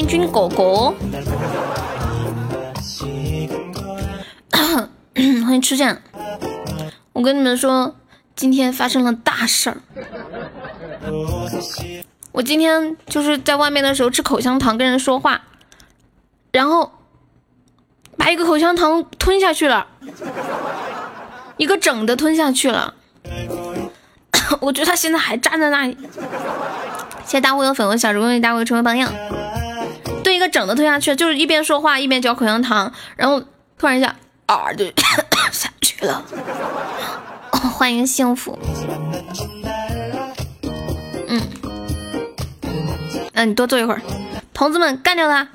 欢迎军果果，欢迎初见。我跟你们说，今天发生了大事儿。我今天就是在外面的时候吃口香糖，跟人说话，然后把一个口香糖吞下去了，一个整的吞下去了。我觉得他现在还站在那里。谢谢大灰有粉红小如意，大灰成为榜样。对，一个整的吞下去，就是一边说话一边嚼口香糖，然后突然一下啊就 下去了。欢迎幸福。嗯，那你多坐一会儿，同志们干掉他。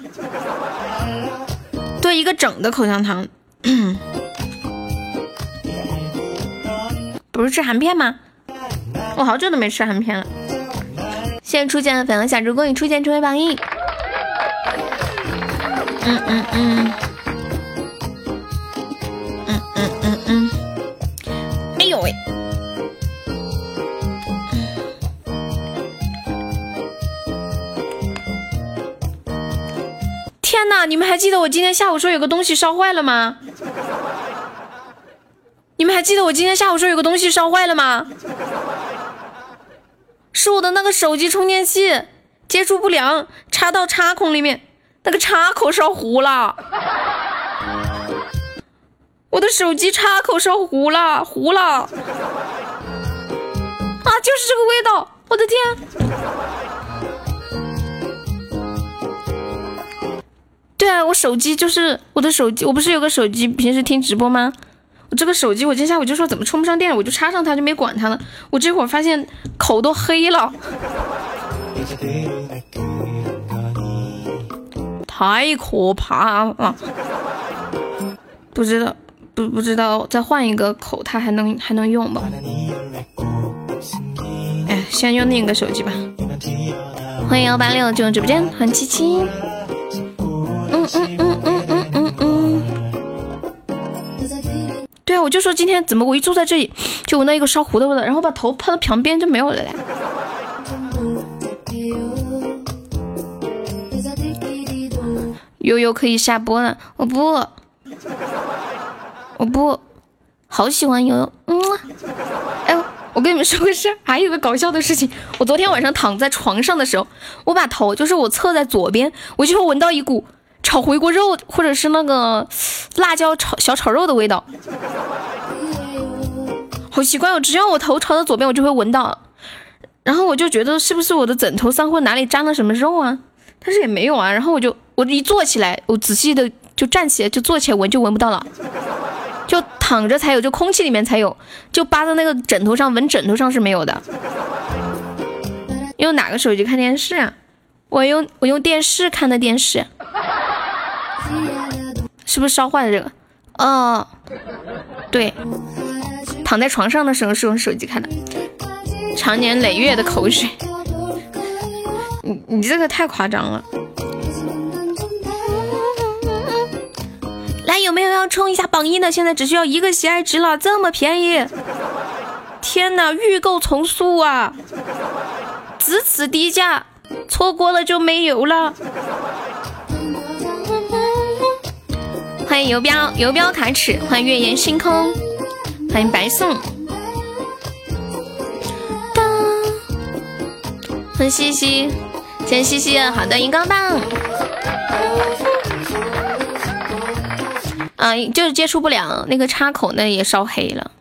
对，一个整的口香糖。不是吃含片吗？我好久都没吃含片了。谢谢初见的粉红小猪公，你初见成为榜一。嗯嗯嗯。嗯嗯嗯嗯。哎呦喂！天哪！你们还记得我今天下午说有个东西烧坏了吗？你们还记得我今天下午说有个东西烧坏了吗？是我的那个手机充电器接触不良，插到插孔里面，那个插口烧糊了。我的手机插口烧糊了，糊了。啊，就是这个味道！我的天！对啊，我手机就是我的手机，我不是有个手机，平时听直播吗？我这个手机，我今天下午就说怎么充不上电，我就插上它，就没管它了。我这会儿发现口都黑了，太可怕了！不知道，不不知道，再换一个口，它还能还能用吗？哎，先用另一个手机吧。欢迎幺八六进入直播间，欢迎七七。嗯嗯嗯嗯嗯嗯嗯。对啊，我就说今天怎么我一坐在这里就闻到一个烧糊的味道，然后把头趴到旁边就没有了嘞。悠悠可以下播了，我不，我不，好喜欢悠悠，嗯，哎，我跟你们说个事儿，还有个搞笑的事情，我昨天晚上躺在床上的时候，我把头就是我侧在左边，我就会闻到一股。炒回锅肉，或者是那个辣椒炒小炒肉的味道，好奇怪哦！只要我头朝着左边，我就会闻到。然后我就觉得是不是我的枕头上或哪里沾了什么肉啊？但是也没有啊。然后我就我一坐起来，我仔细的就站起来就坐起来闻就闻不到了，就躺着才有，就空气里面才有，就扒在那个枕头上闻枕头上是没有的。用哪个手机看电视啊？我用我用电视看的电视。是不是烧坏了这个？哦，对，躺在床上的时候是用手机看的，长年累月的口水，你你这个太夸张了。来，有没有要冲一下榜一的？现在只需要一个喜爱值了，这么便宜！天哪，预购从速啊！只此低价，错过了就没有了。欢迎游标游标卡尺，欢迎月圆星空，欢迎白送，欢迎西西，谢谢西西，好的荧光棒，啊，就是接触不了那个插口，那也烧黑了，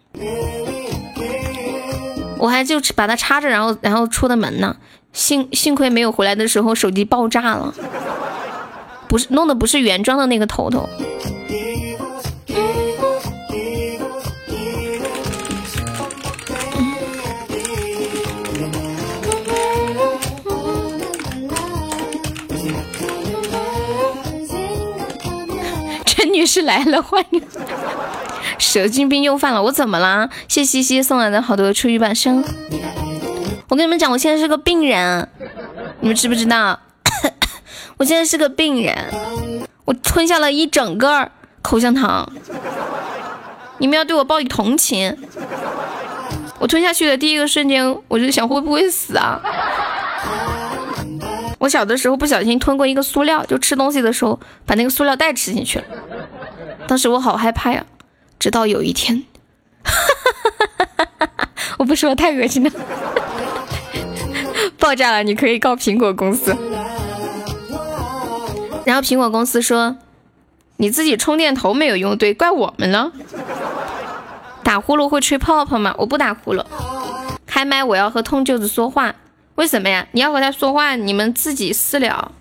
我还就把它插着，然后然后出的门呢，幸幸亏没有回来的时候手机爆炸了，不是弄的不是原装的那个头头。是来了，欢迎！蛇精病又犯了，我怎么啦？谢西西送来的好多初级板生，我跟你们讲，我现在是个病人，你们知不知道？我现在是个病人，我吞下了一整个口香糖。你们要对我报以同情。我吞下去的第一个瞬间，我就想会不会死啊？我小的时候不小心吞过一个塑料，就吃东西的时候把那个塑料袋吃进去了。当时我好害怕呀，直到有一天，我不说太恶心了，爆炸了，你可以告苹果公司。然后苹果公司说，你自己充电头没有用对，怪我们了。打呼噜会吹泡泡吗？我不打呼噜。开麦我要和痛舅子说话，为什么呀？你要和他说话，你们自己私聊。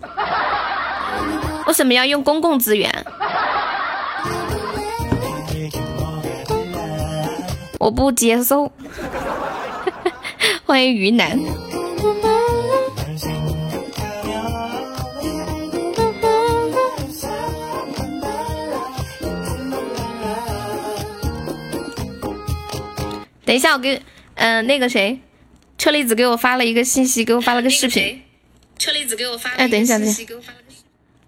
为什么要用公共资源？我不接受。欢迎云南。等一下，我给嗯那个谁，车厘子给我发了一个信息，给我发了个视频。车厘子给我发了哎，等一下，等一下，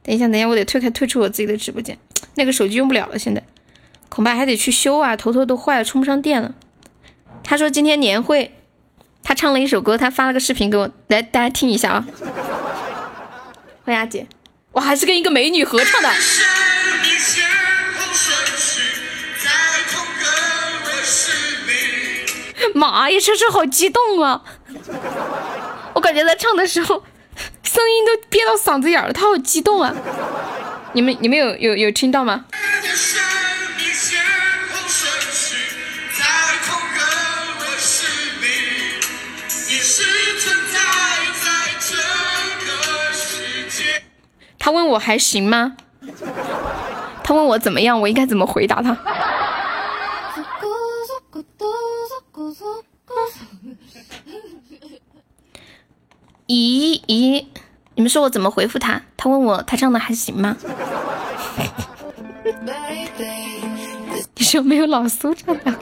等一下，等一下，我得退开，退出我自己的直播间。那个手机用不了了，现在。恐怕还得去修啊，头头都坏了，充不上电了。他说今天年会，他唱了一首歌，他发了个视频给我，来大家听一下啊。欢迎阿姐，我，还是跟一个美女合唱的。妈呀，这是好激动啊！我感觉他唱的时候，声音都憋到嗓子眼了，他好激动啊！你们你们有有有听到吗？他问我还行吗？他问我怎么样，我应该怎么回答他？咦咦，你们说我怎么回复他？他问我他唱的还行吗？你说没有老苏唱的。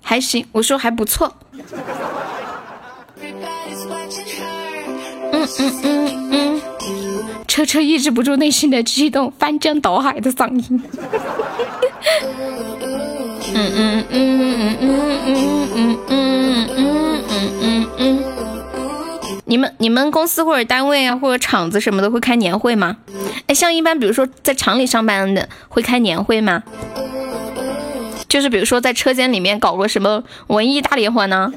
还行，我说还不错。嗯嗯嗯嗯，车车抑制不住内心的激动，翻江倒海的嗓音。嗯嗯嗯嗯嗯嗯嗯嗯嗯嗯嗯。你们你们公司或者单位啊，或者厂子什么的会开年会吗？哎，像一般比如说在厂里上班的会开年会吗？就是比如说在车间里面搞个什么文艺大联欢呢？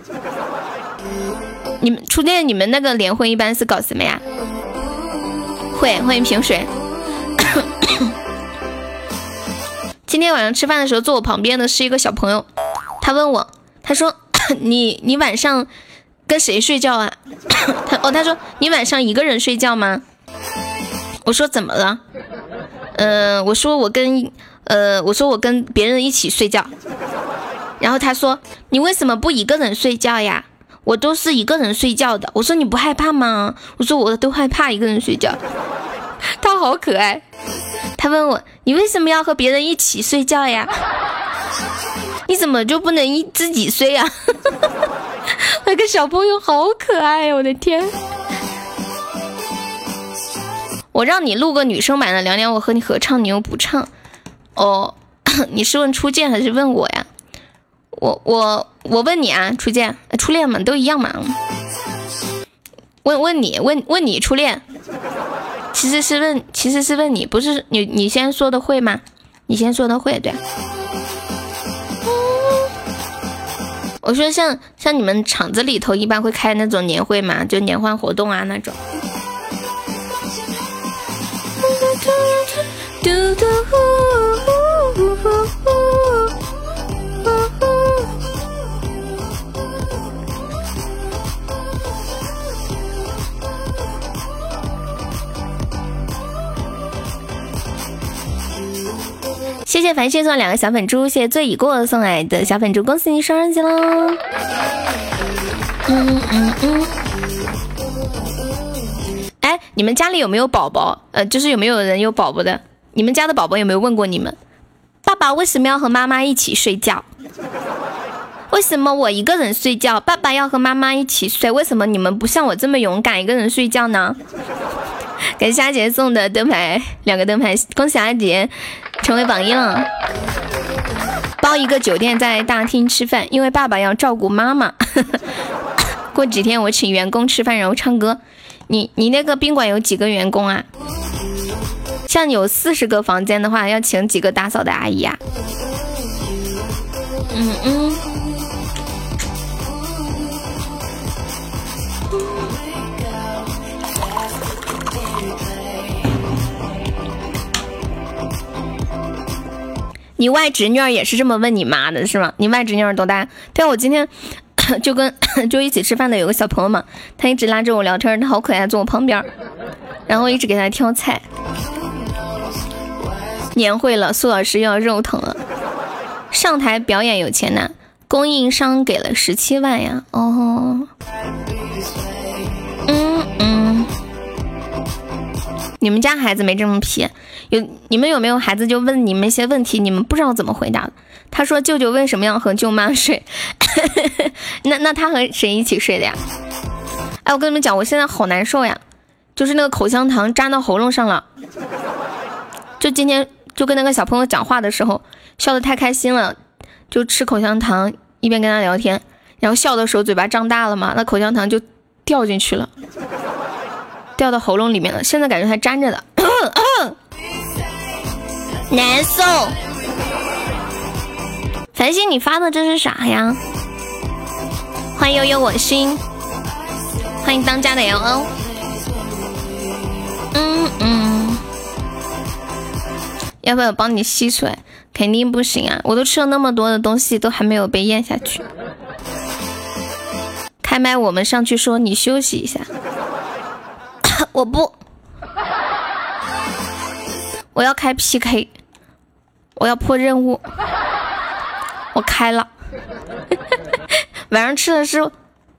你们初恋你们那个联欢一般是搞什么呀？会欢迎平水。今天晚上吃饭的时候，坐我旁边的是一个小朋友，他问我，他说 你你晚上跟谁睡觉啊？他哦他说你晚上一个人睡觉吗？我说怎么了？嗯，我说我跟。呃，我说我跟别人一起睡觉，然后他说你为什么不一个人睡觉呀？我都是一个人睡觉的。我说你不害怕吗？我说我都害怕一个人睡觉。他好可爱，他问我你为什么要和别人一起睡觉呀？你怎么就不能一自己睡呀？那个小朋友好可爱，我的天！我让你录个女生版的凉凉，我和你合唱，你又不唱。哦，你是问初见还是问我呀？我我我问你啊，初见，初恋嘛，都一样嘛。问问你，问问你初恋，其实是问，其实是问你，不是你你先说的会吗？你先说的会，对。我说像像你们厂子里头一般会开那种年会嘛，就年会活动啊那种。谢谢繁星送两个小粉猪，谢谢醉已过送来的小粉猪，恭喜你升二级喽！嗯嗯嗯。哎，你们家里有没有宝宝？呃，就是有没有人有宝宝的？你们家的宝宝有没有问过你们，爸爸为什么要和妈妈一起睡觉？为什么我一个人睡觉，爸爸要和妈妈一起睡？为什么你们不像我这么勇敢，一个人睡觉呢？感谢阿杰送的灯牌，两个灯牌，恭喜阿杰成为榜一了。包一个酒店在大厅吃饭，因为爸爸要照顾妈妈。过几天我请员工吃饭，然后唱歌。你你那个宾馆有几个员工啊？像有四十个房间的话，要请几个打扫的阿姨啊？嗯嗯。你外侄女儿也是这么问你妈的，是吗？你外侄女儿多大？对，我今天 就跟 就一起吃饭的有个小朋友嘛，他一直拉着我聊天，他好可爱，坐我旁边，然后一直给他挑菜。年会了，苏老师又要肉疼了。上台表演有钱拿，供应商给了十七万呀。哦，你们家孩子没这么皮。有你们有没有孩子就问你们一些问题，你们不知道怎么回答？他说舅舅为什么要和舅妈睡？那那他和谁一起睡的呀？哎，我跟你们讲，我现在好难受呀，就是那个口香糖粘到喉咙上了。就今天就跟那个小朋友讲话的时候，笑得太开心了，就吃口香糖，一边跟他聊天，然后笑的时候嘴巴张大了嘛，那口香糖就掉进去了，掉到喉咙里面了，现在感觉还粘着的。难受，繁星，你发的这是啥呀？欢迎悠悠我心，欢迎当家的 L O。嗯嗯，要不要帮你吸出来？肯定不行啊！我都吃了那么多的东西，都还没有被咽下去。开麦，我们上去说，你休息一下。我不，我要开 PK。我要破任务，我开了。晚上吃的是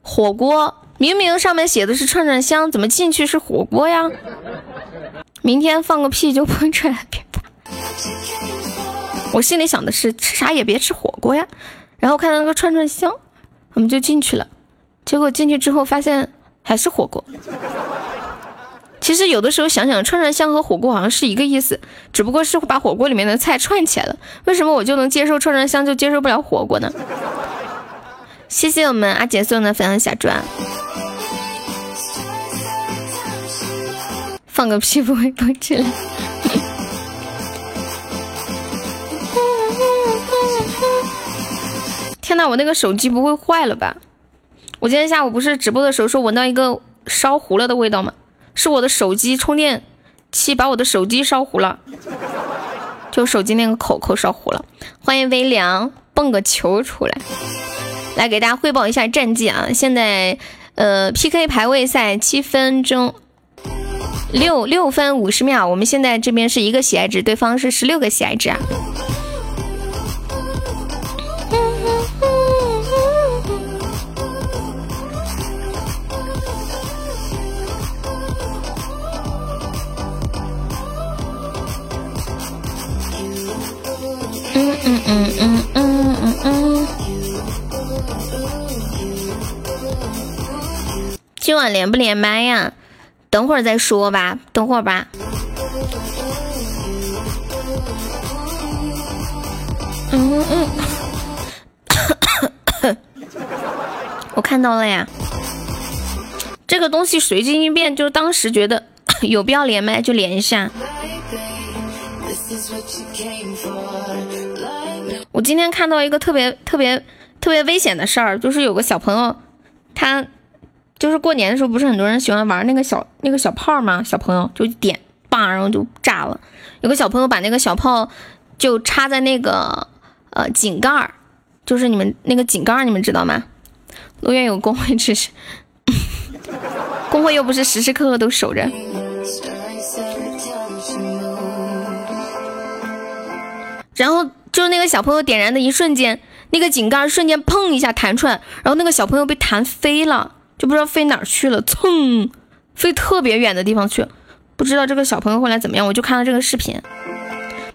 火锅，明明上面写的是串串香，怎么进去是火锅呀？明天放个屁就喷出来，别。我心里想的是吃啥也别吃火锅呀，然后看到那个串串香，我们就进去了。结果进去之后发现还是火锅。其实有的时候想想，串串香和火锅好像是一个意思，只不过是把火锅里面的菜串起来了。为什么我就能接受串串香，就接受不了火锅呢？谢谢我们阿杰送的粉红小砖。放个屁不会爆起来。天呐，我那个手机不会坏了吧？我今天下午不是直播的时候说闻到一个烧糊了的味道吗？是我的手机充电器把我的手机烧糊了，就手机那个口口烧糊了。欢迎微凉蹦个球出来，来给大家汇报一下战绩啊！现在呃 PK 排位赛七分钟六六分五十秒，我们现在这边是一个喜爱值，对方是十六个喜爱值啊。今晚连不连麦呀？等会儿再说吧，等会儿吧。嗯嗯。我看到了呀。这个东西随机应变，就是当时觉得有必要连麦就连一下。我今天看到一个特别特别特别危险的事儿，就是有个小朋友，他就是过年的时候，不是很多人喜欢玩那个小那个小炮吗？小朋友就点，棒，然后就炸了。有个小朋友把那个小炮就插在那个呃井盖儿，就是你们那个井盖儿，你们知道吗？陆院有工会支持，工会又不是时时刻刻都守着。然后就是那个小朋友点燃的一瞬间，那个井盖瞬间砰一下弹出来，然后那个小朋友被弹飞了，就不知道飞哪儿去了，噌，飞特别远的地方去。不知道这个小朋友后来怎么样，我就看到这个视频，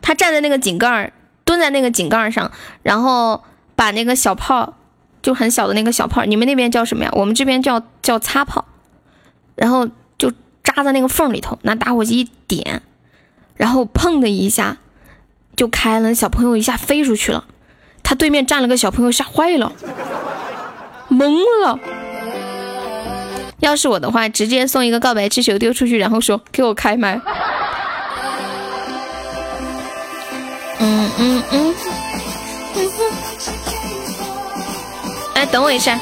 他站在那个井盖儿，蹲在那个井盖上，然后把那个小炮，就很小的那个小炮，你们那边叫什么呀？我们这边叫叫擦炮，然后就扎在那个缝里头，拿打火机一点，然后砰的一下就开了，小朋友一下飞出去了，他对面站了个小朋友，吓坏了，懵了。要是我的话，直接送一个告白气球丢出去，然后说给我开麦。嗯嗯嗯。哎，等我一下。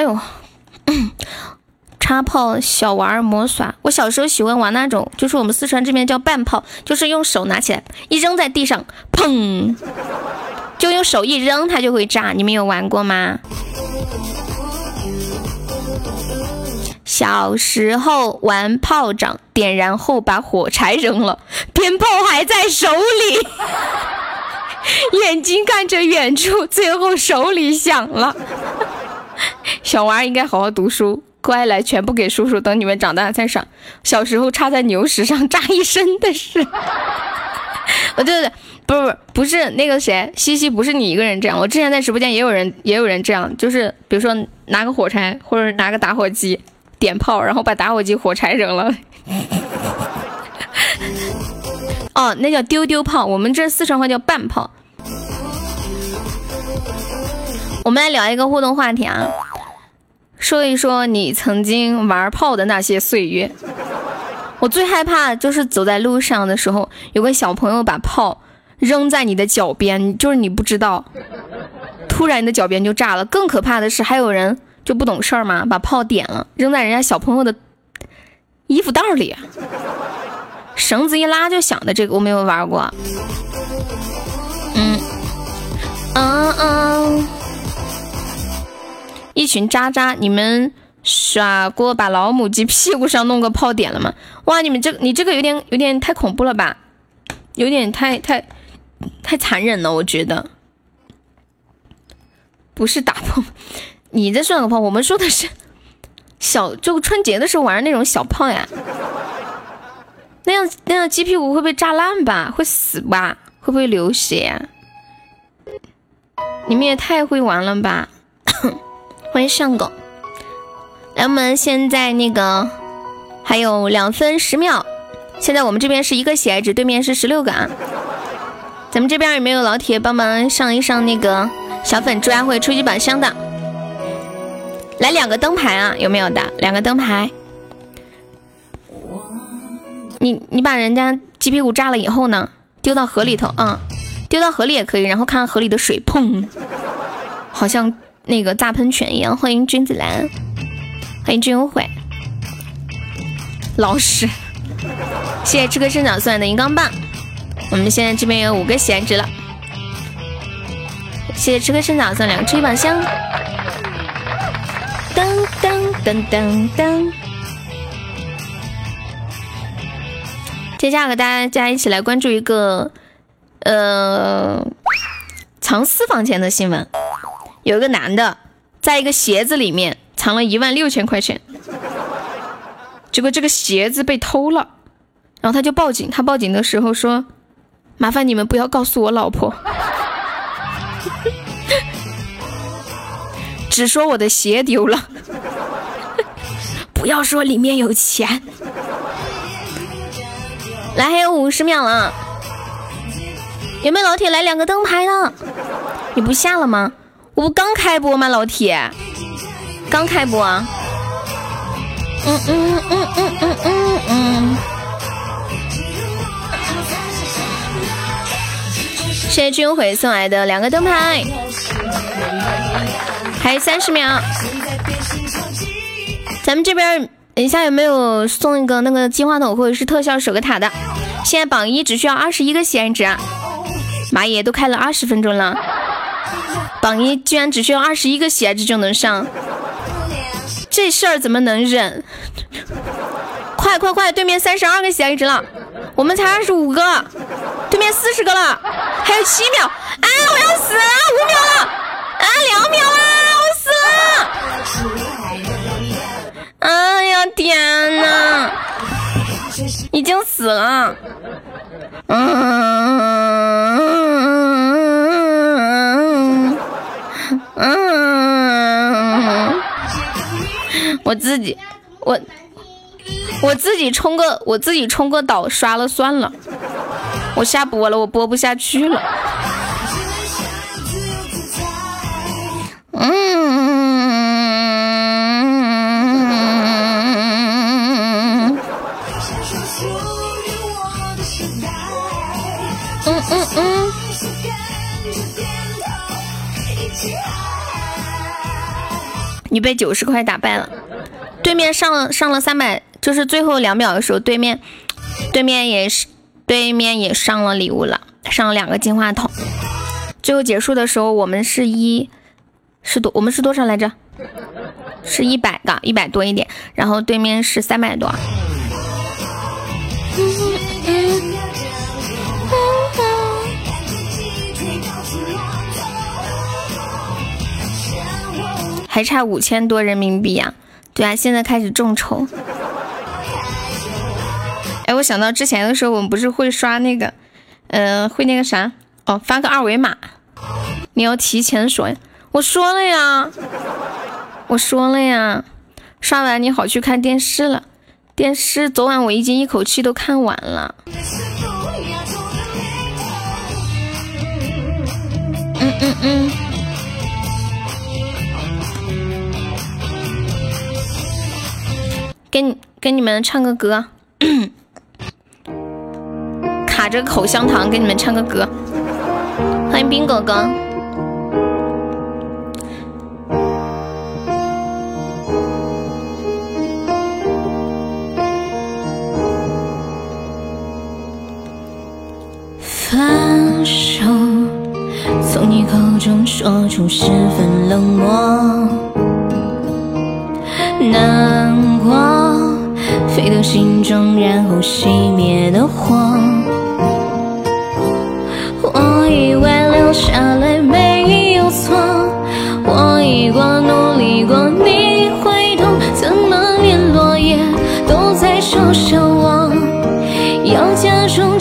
哎呦，插炮小玩魔耍，我小时候喜欢玩那种，就是我们四川这边叫半炮，就是用手拿起来一扔在地上，砰，就用手一扔它就会炸。你们有玩过吗？小时候玩炮仗，点燃后把火柴扔了，鞭炮还在手里，眼睛看着远处，最后手里响了。小娃应该好好读书，乖来全部给叔叔，等你们长大再赏。小时候插在牛屎上炸一身的事。哦，对对对，不是不是不是那个谁，西西不是你一个人这样，我之前在直播间也有人也有人这样，就是比如说拿个火柴或者拿个打火机点炮，然后把打火机火柴扔了。哦，那叫丢丢炮，我们这四川话叫半炮。我们来聊一个互动话题啊，说一说你曾经玩炮的那些岁月。我最害怕就是走在路上的时候，有个小朋友把炮扔在你的脚边，就是你不知道，突然你的脚边就炸了。更可怕的是，还有人就不懂事儿嘛，把炮点了，扔在人家小朋友的衣服袋里，绳子一拉就响的。这个我没有玩过。嗯嗯嗯。一群渣渣，你们耍过把老母鸡屁股上弄个炮点了吗？哇，你们这你这个有点有点太恐怖了吧，有点太太太残忍了，我觉得。不是打炮，你这算个炮？我们说的是小，就春节的时候玩那种小炮呀。那样那样鸡屁股会被炸烂吧？会死吧？会不会流血？你们也太会玩了吧！欢迎上狗，来，我们现在那个还有两分十秒，现在我们这边是一个喜爱值，对面是十六个啊。咱们这边有没有老铁帮忙上一上那个小粉猪啊，或者初级宝箱的？来两个灯牌啊，有没有的？两个灯牌。你你把人家鸡屁股炸了以后呢，丢到河里头啊，丢到河里也可以，然后看河里的水，砰，好像。那个大喷泉一样，欢迎君子兰，欢迎君无悔，老师，谢谢吃颗生长送来的银钢棒，我们现在这边有五个喜爱值了，谢谢吃颗生长送两个吹宝箱，噔噔噔噔噔，接下来和大家一起来关注一个呃藏私房钱的新闻。有个男的，在一个鞋子里面藏了一万六千块钱，结果这个鞋子被偷了，然后他就报警。他报警的时候说：“麻烦你们不要告诉我老婆，只说我的鞋丢了，不要说里面有钱。”来，还有五十秒了，有没有老铁来两个灯牌的？你不下了吗？我不刚开播吗，老铁？刚开播。嗯嗯嗯嗯嗯嗯嗯。谢谢君回送来的两个灯牌，还有三十秒。咱们这边等一下有没有送一个那个金话筒或者是特效守个塔的？现在榜一只需要二十一个喜爱值啊！马爷都开了二十分钟了，榜一居然只需要二十一个喜爱值就能上，这事儿怎么能忍？快快快！对面三十二个喜爱值了，我们才二十五个，对面四十个了，还有七秒！啊！我要死了！五秒了！啊！两秒了！我死了！哎呀天哪！已经死了。嗯我自己，我我自己充个我自己充个岛刷了算了，我下播了，我播不下去了。嗯。你被九十块打败了，对面上了上了三百，就是最后两秒的时候，对面对面也是对面也上了礼物了，上了两个金话筒。最后结束的时候，我们是一是多，我们是多少来着？是一百个，一百多一点。然后对面是三百多。还差五千多人民币呀！对啊，现在开始众筹。哎，我想到之前的时候，我们不是会刷那个，嗯，会那个啥？哦，发个二维码。你要提前说！我说了呀，我说了呀。刷完你好去看电视了。电视昨晚我已经一口气都看完了。嗯嗯嗯。跟跟你们唱个歌，卡着口香糖，给你们唱个歌。欢迎冰哥哥。分手，从你口中说出十分冷漠。心中，然后熄灭的火。我以为留下来没有错，我已过努力过，你会懂，怎么连落叶都在嘲笑我？要假装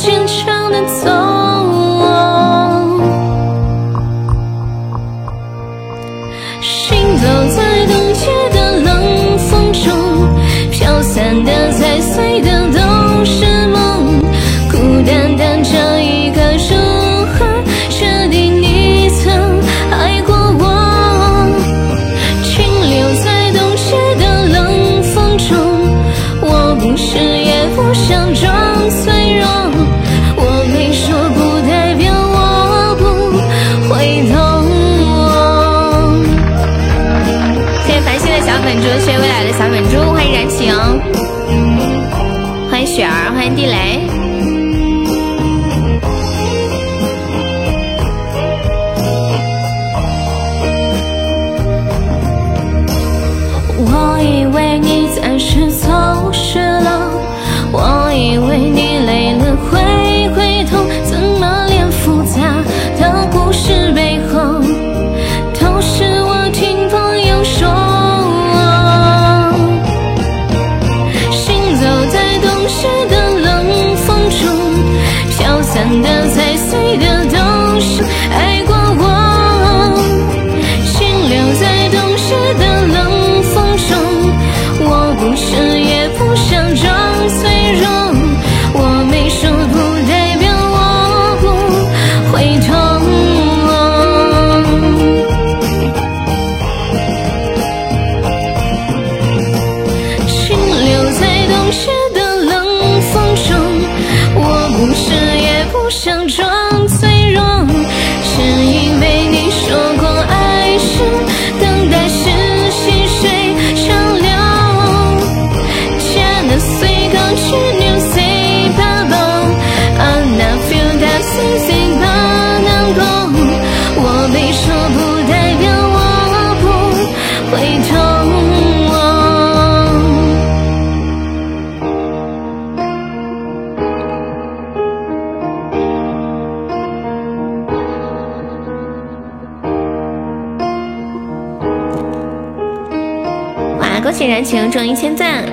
谢燃情中一千赞，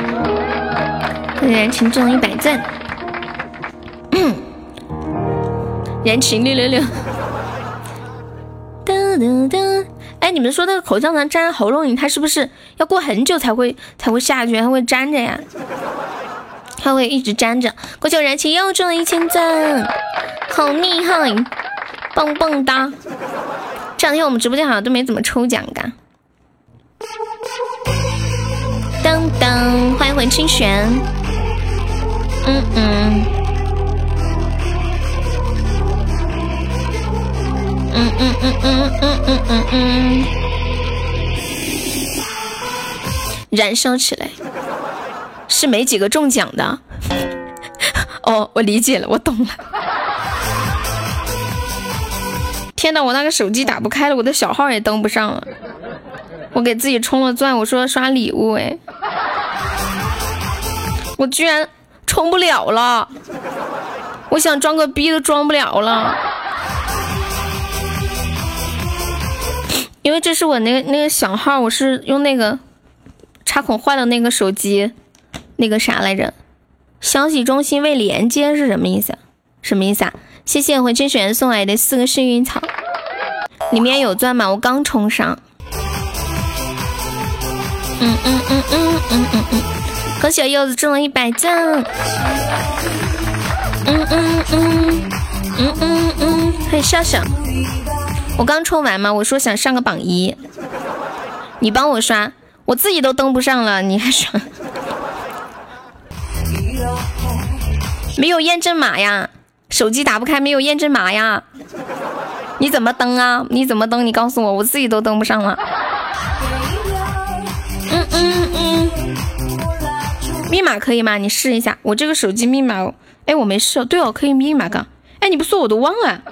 燃情中一百赞。燃情六六六。噔噔噔！哎，你们说那个口香糖粘喉咙里，它是不是要过很久才会才会下去？它会粘着呀？它会一直粘着。恭喜我燃情又中了一千赞，好厉害，棒棒哒！这两天我们直播间好像都没怎么抽奖清玄。嗯嗯。嗯嗯嗯嗯嗯嗯嗯嗯。燃烧起来，是没几个中奖的。哦，我理解了，我懂了。天呐，我那个手机打不开了，我的小号也登不上了。我给自己充了钻，我说刷礼物，哎，我居然充不了了。我想装个逼都装不了了，因为这是我那个那个小号，我是用那个插孔坏了那个手机，那个啥来着？消息中心未连接是什么意思？什么意思啊？谢谢回春雪送来的四个幸运草，里面有钻吗？我刚充上。嗯嗯嗯嗯嗯嗯嗯，恭喜柚子中了一百赞。嗯嗯嗯嗯嗯嗯，欢迎笑笑。我刚抽完嘛？我说想上个榜一，你帮我刷，我自己都登不上了，你还刷？没有验证码呀。手机打不开，没有验证码呀？你怎么登啊？你怎么登？你告诉我，我自己都登不上了。嗯嗯嗯，密码可以吗？你试一下，我这个手机密码，哎，我没试。对哦，可以密码杠。哎，你不说我都忘了。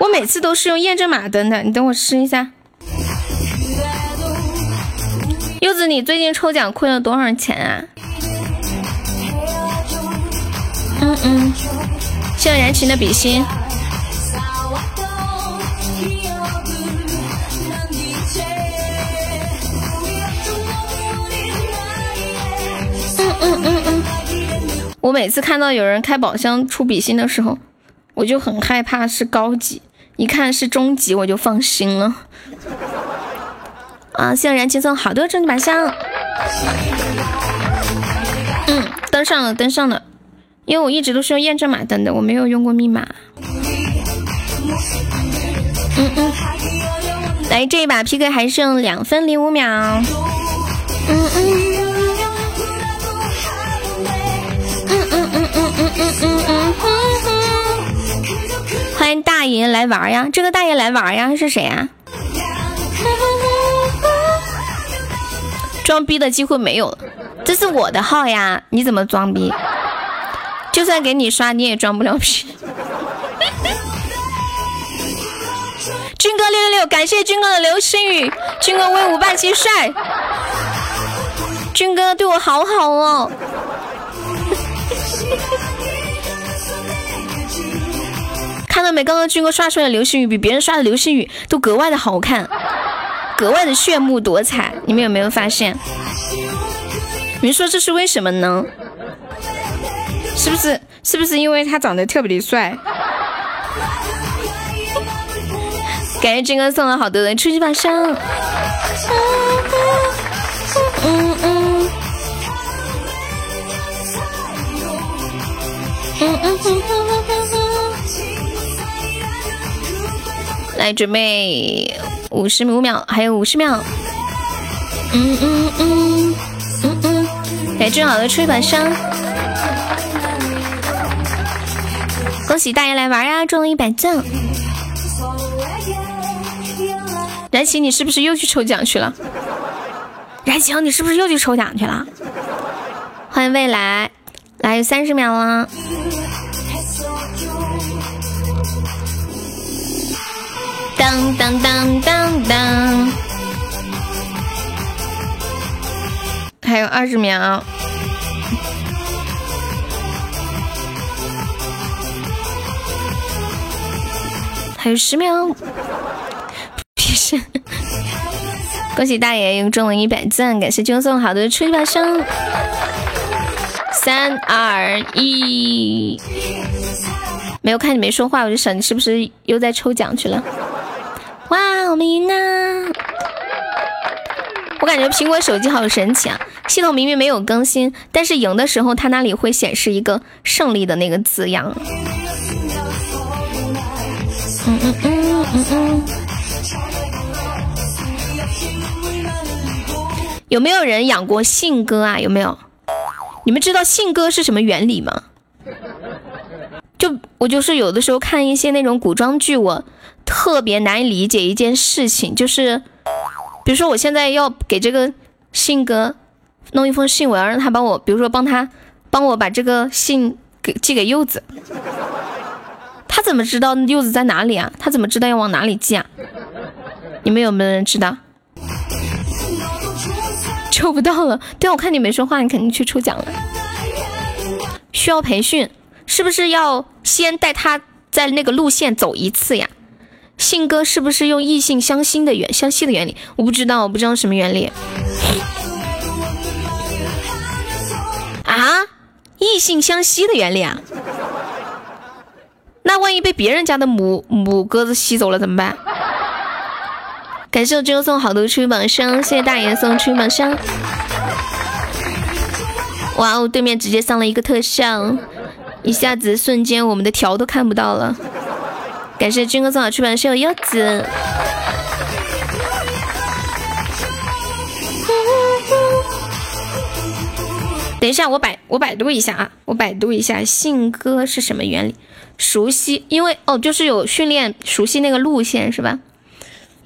我每次都是用验证码登的，你等我试一下。柚子，你最近抽奖亏了多少钱啊？嗯嗯，谢谢燃情的比心。我每次看到有人开宝箱出比心的时候，我就很害怕是高级，一看是中级我就放心了。啊，谢谢燃情送好多终极宝箱。嗯，登上了，登上了。因为我一直都是用验证码登的，我没有用过密码。嗯嗯，来这一把 PK 还剩两分零五秒。嗯嗯大爷来玩呀！这个大爷来玩呀，是谁呀？装逼的机会没有了，这是我的号呀！你怎么装逼？就算给你刷，你也装不了逼。军哥六六六，感谢军哥的流星雨，军哥威武霸气帅，军哥对我好好哦。看到没？刚刚军哥刷出来的流星雨比别人刷的流星雨都格外的好看，格外的炫目夺彩。你们有没有发现？你们说这是为什么呢？是不是是不是因为他长得特别的帅？感谢军哥送了好多的初级宝箱。嗯嗯。来准备五十五秒，还有五十秒。嗯嗯嗯嗯嗯。来最好的初级宝箱。恭喜大爷来玩呀，中了一百赞！燃情，你是不是又去抽奖去了？燃情，你是不是又去抽奖去了？欢迎未来，来三十秒了。当当当当当，还有二十秒。还有十秒，别是恭喜大爷又中了一百赞，感谢君送好的吹把声。三二一，没有看你没说话，我就想你是不是又在抽奖去了？哇，我们赢了！我感觉苹果手机好神奇啊，系统明明没有更新，但是赢的时候它那里会显示一个胜利的那个字样。嗯嗯嗯嗯嗯。有没有人养过信鸽啊？有没有？你们知道信鸽是什么原理吗？就我就是有的时候看一些那种古装剧，我特别难以理解一件事情，就是比如说我现在要给这个信鸽弄一封信，我要让他帮我，比如说帮他帮我把这个信给寄给柚子，他怎么知道柚子在哪里啊？他怎么知道要往哪里寄啊？你们有没有人知道？抽不到了，对我看你没说话，你肯定去抽奖了。需要培训，是不是要先带他在那个路线走一次呀？信鸽是不是用异性相吸的原相吸的原理？我不知道，我不知道什么原理。啊？异性相吸的原理啊？那万一被别人家的母母鸽子吸走了怎么办？感谢我君送好多出榜箱，谢谢大爷送出榜箱。哇哦，对面直接上了一个特效，一下子瞬间我们的条都看不到了。感谢军哥送好出榜箱，柚子。等一下，我百我百度一下啊，我百度一下信鸽是什么原理？熟悉，因为哦，就是有训练熟悉那个路线是吧？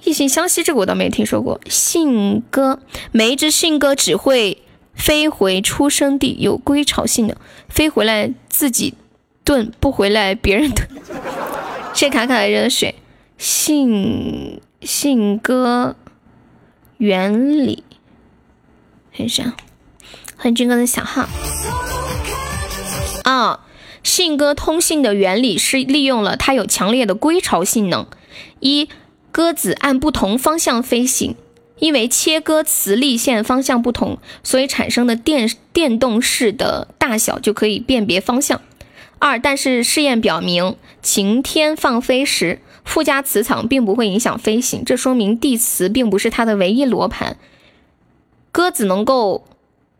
异性相吸这个我倒没听说过。信鸽，每一只信鸽只会飞回出生地，有归巢性的，飞回来自己炖，不回来别人炖。谢卡卡的热水。信信鸽原理，看一下，欢迎军哥的小号。啊，信鸽通信的原理是利用了它有强烈的归巢性能。一鸽子按不同方向飞行，因为切割磁力线方向不同，所以产生的电电动势的大小就可以辨别方向。二，但是试验表明，晴天放飞时附加磁场并不会影响飞行，这说明地磁并不是它的唯一罗盘。鸽子能够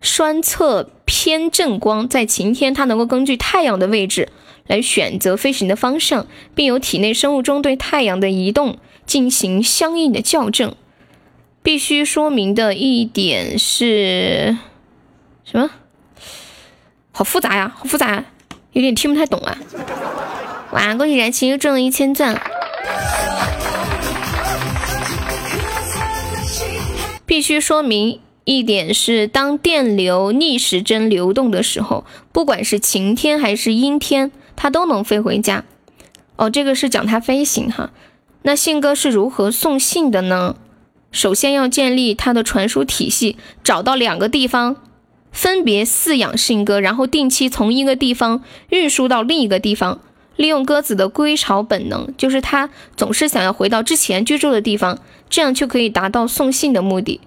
栓测偏振光，在晴天它能够根据太阳的位置来选择飞行的方向，并由体内生物钟对太阳的移动。进行相应的校正。必须说明的一点是什么？好复杂呀，好复杂，有点听不太懂啊。哇，恭喜燃情又中了一千钻。必须说明一点是，当电流逆时针流动的时候，不管是晴天还是阴天，它都能飞回家。哦，这个是讲它飞行哈。那信鸽是如何送信的呢？首先要建立它的传输体系，找到两个地方，分别饲养信鸽，然后定期从一个地方运输到另一个地方，利用鸽子的归巢本能，就是它总是想要回到之前居住的地方，这样就可以达到送信的目的。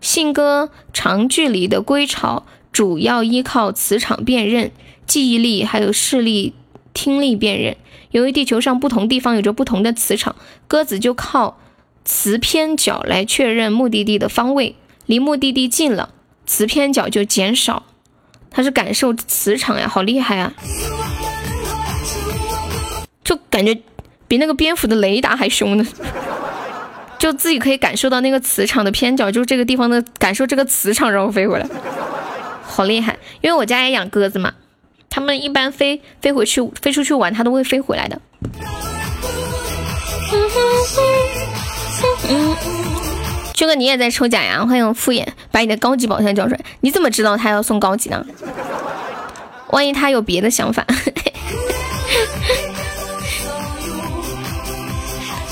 信鸽长距离的归巢主要依靠磁场辨认、记忆力还有视力、听力辨认。由于地球上不同地方有着不同的磁场，鸽子就靠磁偏角来确认目的地的方位。离目的地近了，磁偏角就减少。它是感受磁场呀，好厉害啊！就感觉比那个蝙蝠的雷达还凶呢。就自己可以感受到那个磁场的偏角，就这个地方的感受这个磁场，然后飞回来，好厉害。因为我家也养鸽子嘛。他们一般飞飞回去飞出去玩，它都会飞回来的。军哥，你也在抽奖呀？欢迎敷衍，把你的高级宝箱交出来。你怎么知道他要送高级呢？万一他有别的想法？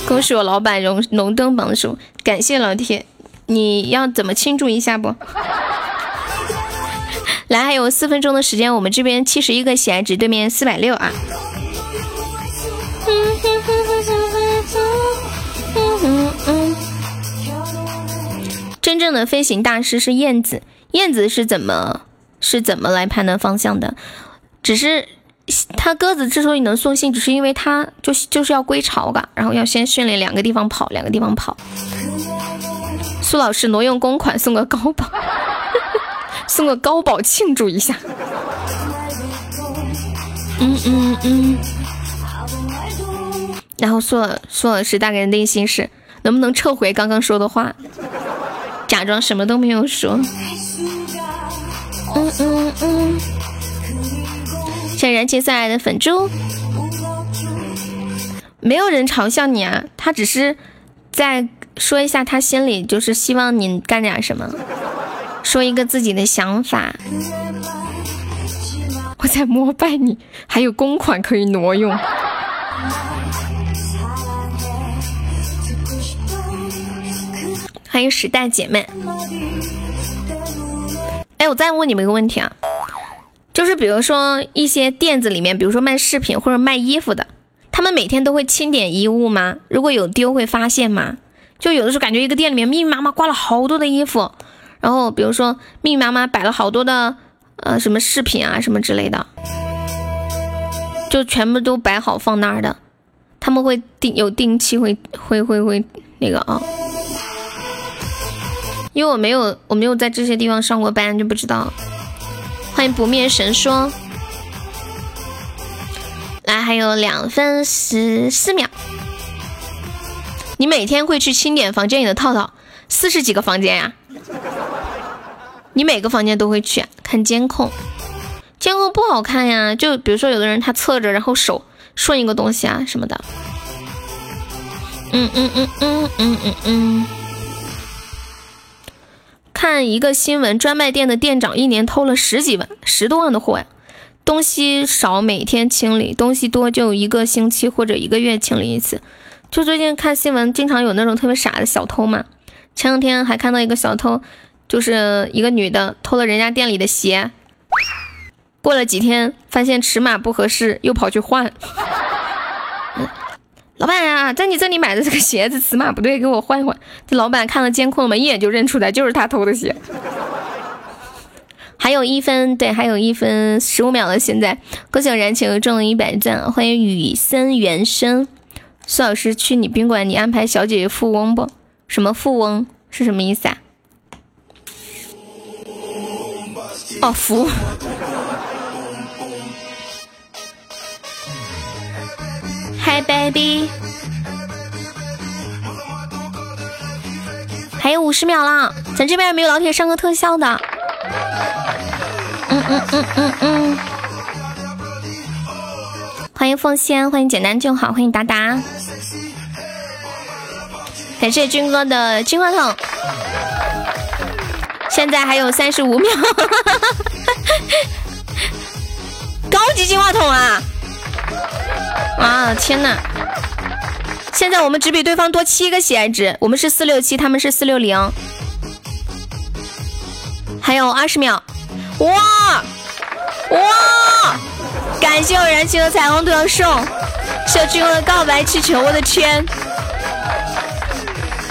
恭喜我老板荣龙登榜首，感谢老铁。你要怎么庆祝一下不？来，还有四分钟的时间，我们这边七十一个喜爱值，对面四百六啊！真正的飞行大师是燕子，燕子是怎么是怎么来判断方向的？只是它鸽子之所以能送信，只是因为它就就是要归巢吧，然后要先训练两个地方跑，两个地方跑。苏老师挪用公款送个高保，送个高保庆祝一下。嗯嗯嗯。然后苏老苏老师大概内心是能不能撤回刚刚说的话，假装什么都没有说。嗯嗯嗯。谢燃情送来的粉猪，没有人嘲笑你啊，他只是在说一下他心里就是希望你干点什么，说一个自己的想法。我在膜拜你，还有公款可以挪用。欢迎时代姐妹。哎，我再问你们一个问题啊。就是比如说一些店子里面，比如说卖饰品或者卖衣服的，他们每天都会清点衣物吗？如果有丢会发现吗？就有的时候感觉一个店里面密密麻麻挂了好多的衣服，然后比如说密密麻麻摆了好多的呃什么饰品啊什么之类的，就全部都摆好放那儿的，他们会定有定期会会会会那个啊，因为我没有我没有在这些地方上过班，就不知道。欢迎不灭神说，来还有两分十四秒。你每天会去清点房间里的套套，四十几个房间呀？你每个房间都会去看监控？监控不好看呀，就比如说有的人他侧着，然后手顺一个东西啊什么的。嗯嗯嗯嗯嗯嗯嗯。看一个新闻，专卖店的店长一年偷了十几万、十多万的货呀。东西少每天清理，东西多就一个星期或者一个月清理一次。就最近看新闻，经常有那种特别傻的小偷嘛。前两天还看到一个小偷，就是一个女的偷了人家店里的鞋，过了几天发现尺码不合适，又跑去换。老板呀，在你这里买的这个鞋子尺码不对，给我换一换。这老板看了监控嘛，一眼就认出来，就是他偷的鞋。还有一分，对，还有一分十五秒了。现在恭喜燃情中了一百赞，欢迎雨森原生。苏老师去你宾馆，你安排小姐姐富翁不？什么富翁是什么意思啊？哦，福。Hi baby，还有五十秒了，咱这边有没有老铁上个特效的？嗯嗯嗯嗯嗯，欢迎凤仙，欢迎简单就好，欢迎达达，感谢军哥的金话筒，现在还有三十五秒，高级金话筒啊！啊天呐！现在我们只比对方多七个喜爱值，我们是四六七，他们是四六零，还有二十秒，哇哇！感谢我燃情的彩虹都要送，小军哥的告白气球，我的天，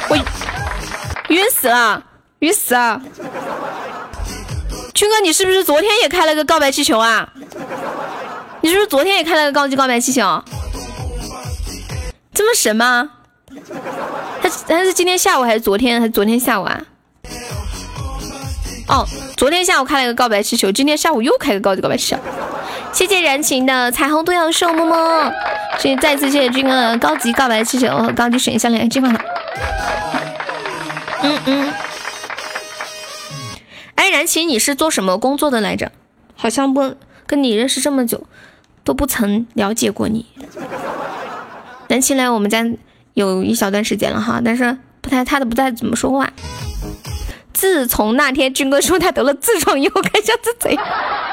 我晕死了，晕死了！军哥，你是不是昨天也开了个告白气球啊？你是不是昨天也开了个高级告白气球？这么神吗？他他是今天下午还是昨天还是昨天下午啊？哦，昨天下午开了一个告白气球，今天下午又开个高级告白气球。谢谢燃情的彩虹都要瘦么么，谢谢再次谢谢军哥的高级告白气球和高级水项链，金话筒。嗯嗯。哎，燃情，你是做什么工作的来着？好像不跟你认识这么久。都不曾了解过你，南青来我们家有一小段时间了哈，但是不太他都不太怎么说话。自从那天军哥说他得了痔疮以后，开始自贼，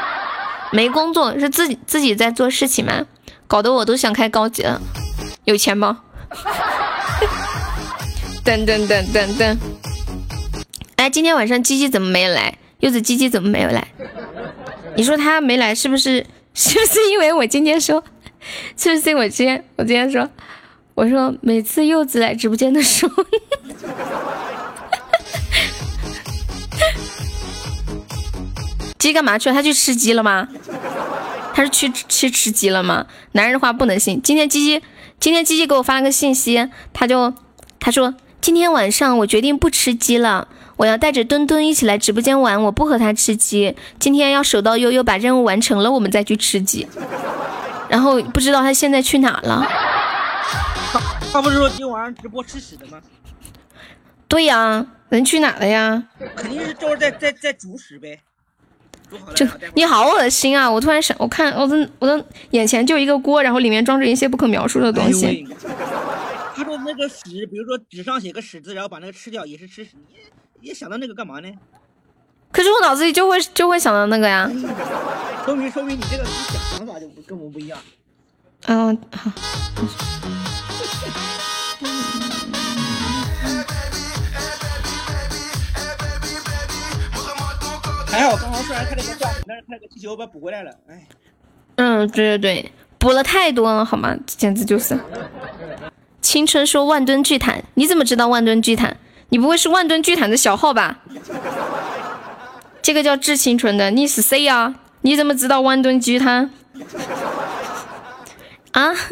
没工作是自己自己在做事情吗？搞得我都想开高级了，有钱吗？噔噔噔噔噔，哎，今天晚上鸡鸡怎么没有来？柚子鸡鸡怎么没有来？你说他没来是不是？是不是因为我今天说，是不是我今天我今天说，我说每次柚子来直播间的时候。鸡干嘛去了？他去吃鸡了吗？他是去去吃鸡了吗？男人的话不能信。今天鸡鸡今天鸡鸡给我发了个信息，他就他说今天晚上我决定不吃鸡了。我要带着墩墩一起来直播间玩，我不和他吃鸡。今天要守到悠悠把任务完成了，我们再去吃鸡。然后不知道他现在去哪了。他他不是说今晚上直播吃屎的吗？对呀，人去哪了呀？肯定是就是在在在煮屎呗。就你好恶心啊！我突然想，我看我的我的眼前就一个锅，然后里面装着一些不可描述的东西。他说那个屎，比如说纸上写个屎字，然后把那个吃掉，也是吃屎。你也想到那个干嘛呢？可是我脑子里就会就会想到那个呀。说明说明你这个思想想法就跟我们不一样。嗯，好。还好，刚刚虽然开了个钻但是开了个气球把补回来了。哎，嗯，对对对，补了太多了，好吗？简直就是。青春说万吨巨坦，你怎么知道万吨巨坦？你不会是万吨巨坦的小号吧？这个叫致青春的，你是谁呀？你怎么知道万吨巨坦？啊？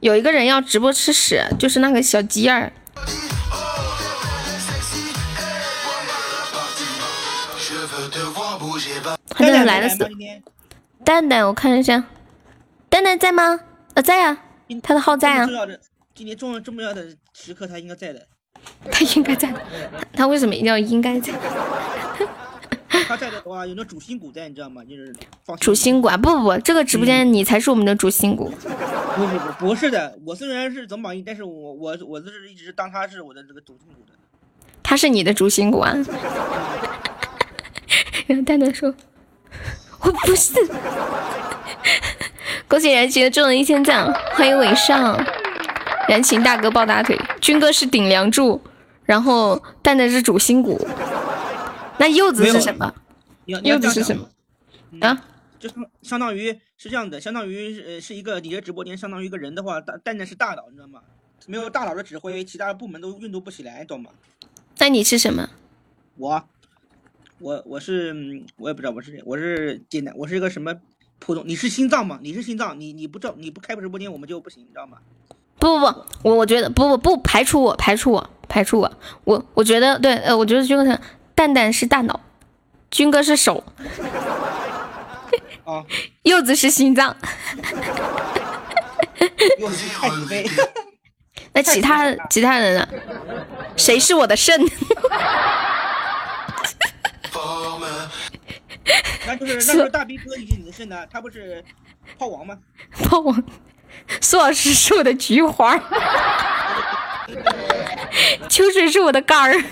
有一个人要直播吃屎，就是那个小鸡儿。他这来了是蛋蛋，我看一下，蛋蛋在吗？呃，在啊，他的号在啊。今天重要这么要的时刻，他应该在的。他应该在的，他为什么一定要应该在？他在的话，有那主心骨在，你知道吗？就是主心骨啊！不不不，这个直播间你才是我们的主心骨。不不不，不是的，我虽然是总榜一，但是我我我这是一直当他是我的这个主心骨的。他是你的主心骨啊！然后蛋蛋说：“我不是。”恭喜燃情中了一千赞，欢迎伟上，燃情大哥抱大腿，军哥是顶梁柱，然后蛋蛋是主心骨。那柚子是什么？柚子是什么？啊？就相相当于是这样的，相当于呃是一个你的直播间相当于一个人的话，蛋蛋蛋是大佬，你知道吗？没有大佬的指挥，其他的部门都运作不起来，懂吗？那你是什么？我。我我是我也不知道我是我是简单我是一个什么普通你是心脏吗？你是心脏，你你不照你不开直播间我们就不行，你知道吗？不不不，我我觉得不不不排除我排除我排除我我我觉得对呃我觉得军哥是蛋蛋是大脑，军哥是手，啊，柚子是心脏，柚子太子妃，那其他其他人呢？谁是我的肾？那就是那就是大逼哥以及你的肾呢？他不是炮王吗？炮王，苏老师是我的菊花，秋水是我的肝儿，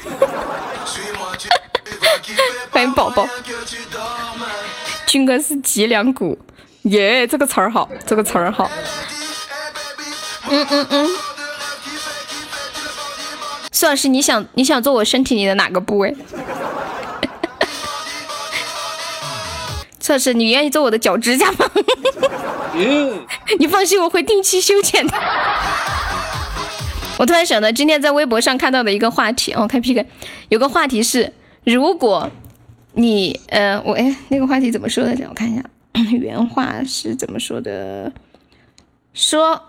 欢迎宝宝，军哥是脊梁骨，耶，这个词儿好，这个词儿好，嗯嗯嗯，苏老师，你想你想做我身体里的哪个部位？测试，你愿意做我的脚指甲吗？你放心，我会定期修剪的。我突然想到，今天在微博上看到的一个话题，哦，开 PK，有个话题是，如果你，呃，我，哎，那个话题怎么说的？我看一下，原话是怎么说的？说，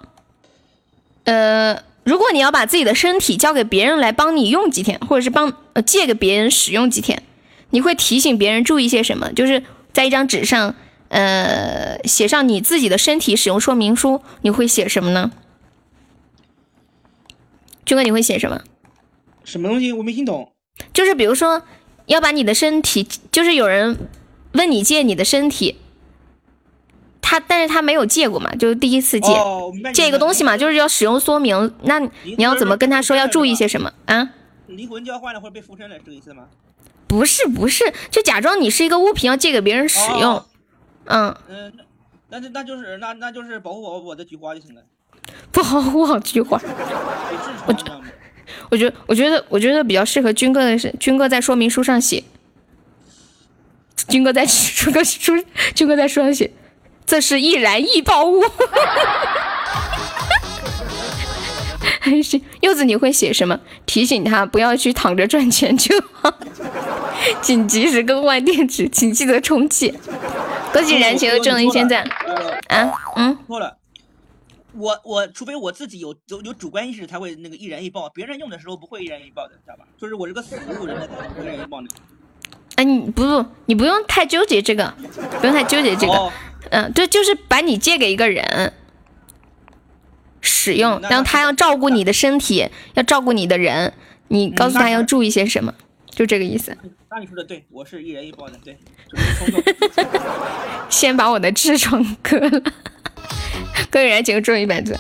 呃，如果你要把自己的身体交给别人来帮你用几天，或者是帮呃借给别人使用几天，你会提醒别人注意些什么？就是。在一张纸上，呃，写上你自己的身体使用说明书，你会写什么呢？军哥，你会写什么？什么东西？我没听懂。就是比如说，要把你的身体，就是有人问你借你的身体，他但是他没有借过嘛，就是第一次借，借一个东西嘛，就是要使用说明。那你要怎么跟他说要注意些什么啊？灵魂交换了或者被附身了，是这个意思吗？不是不是，就假装你是一个物品要借给别人使用，嗯。嗯，那那那就是那那就是保护我我的菊花就行了，不保护好菊花。我我觉得我觉得我觉得比较适合军哥的是军哥在说明书上写，军哥在说个 书，军哥在书上写，这是易燃易爆物。还是柚子，你会写什么？提醒他不要去躺着赚钱就好。请及时更换电池，请记得充气。恭喜燃情又中了一千赞。啊，嗯，错了。我我除非我自己有有有主观意识才会那个一人一爆，别人用的时候不会一人一爆的，知道吧？就是我这个死物人的一人一爆的。哎，你不你不用太纠结这个，不用太纠结这个。嗯，对，就是把你借给一个人使用，然后他要照顾你的身体，要照顾你的人，你告诉他要注意些什么，就这个意思。那你说的对，我是一人一包的，对。先把我的痔疮割了。各位人，几个中一百字。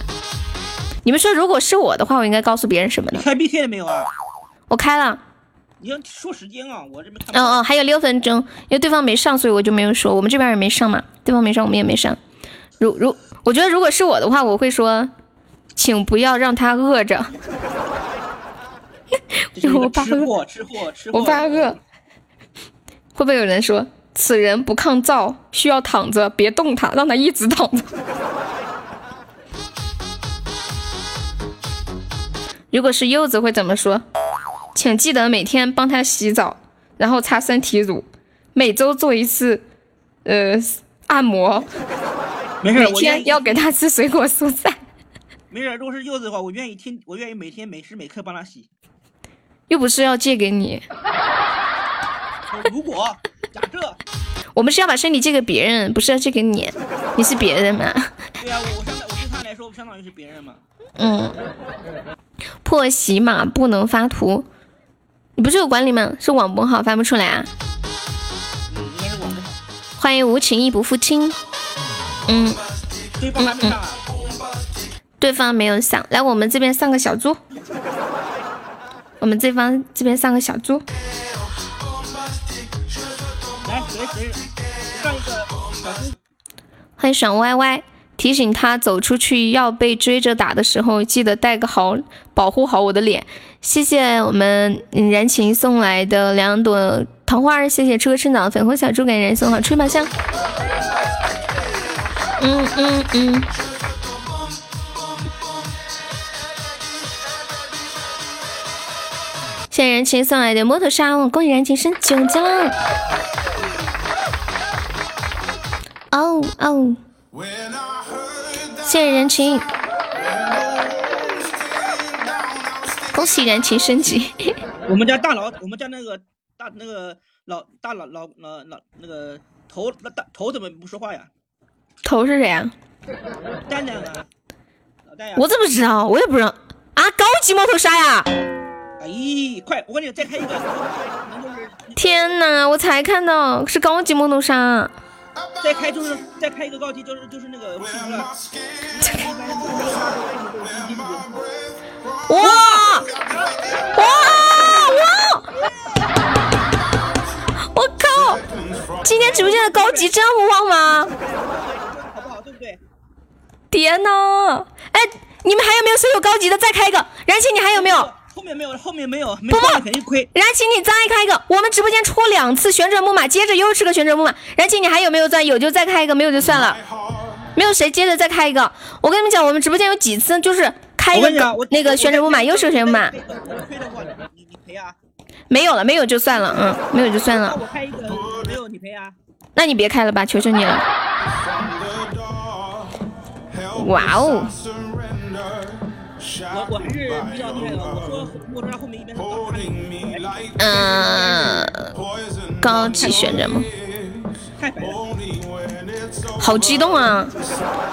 你们说，如果是我的话，我应该告诉别人什么呢？开 B T 了没有啊？我开了。你要说时间啊，我这边。嗯嗯，还有六分钟，因为对方没上，所以我就没有说。我们这边也没上嘛，对方没上，我们也没上。如如，我觉得如果是我的话，我会说，请不要让他饿着。我怕饿，吃货，吃货，我怕饿。会不会有人说？此人不抗造，需要躺着，别动他，让他一直躺着。如果是柚子会怎么说？请记得每天帮他洗澡，然后擦身体乳，每周做一次，呃，按摩。没事，每天要给他吃水果蔬菜。没事，如果是柚子的话，我愿意天，我愿意每天每时每刻帮他洗。又不是要借给你。如果。假设，我们是要把身体借给别人，不是要借给你。你是别人吗？对呀，我相当我对他来说相当于是别人嘛。嗯。破喜马不能发图，你不是有管理吗？是网不好发不出来啊。欢迎无情义不负亲。嗯。对方还没上啊。对方没有上来，我们这边上个小猪。我们这方这边上个小猪。欢迎爽歪歪，提醒他走出去要被追着打的时候，记得带个好，保护好我的脸。谢谢我们燃情送来的两朵桃花，谢谢初生长粉红小猪给人送好吹马香。嗯嗯嗯。谢谢燃情送来的摩托沙，恭喜燃情升九级了。哦哦，谢谢人情，恭喜人情升级。我们家大佬，我们家那个大那个老大老老老老那个头那大头怎么不说话呀？头是谁啊？蛋蛋啊，老蛋呀。我怎么知道？我也不知道啊！高级摩托沙呀！哎，快！我跟你再开一个。天哪！我才看到是高级梦露沙。再开就是再开一个高级，就是就是那个。哇哇哇！我靠！今天直播间的高级这么旺吗？好不好？对不对？天呐！哎，你们还有没有所有高级的？再开一个。燃情，你还有没有？后面没有了，后面没有，不不，肯定亏。燃情，你再开一个，我们直播间出两次旋转木马，接着又是个旋转木马。燃情，你还有没有钻？有就再开一个，没有就算了。没有谁接着再开一个。我跟你们讲，我们直播间有几次就是开一个那个旋转木马，又是个旋转木马。你你赔啊？没有了，没有就算了，嗯，没有就算了。我开一个，没有你赔啊？那你别开了吧，求求你了。哇哦！我我还是比较厉害的。我说莫扎后面一边是嗯，高级旋转吗？太白了，好激动啊！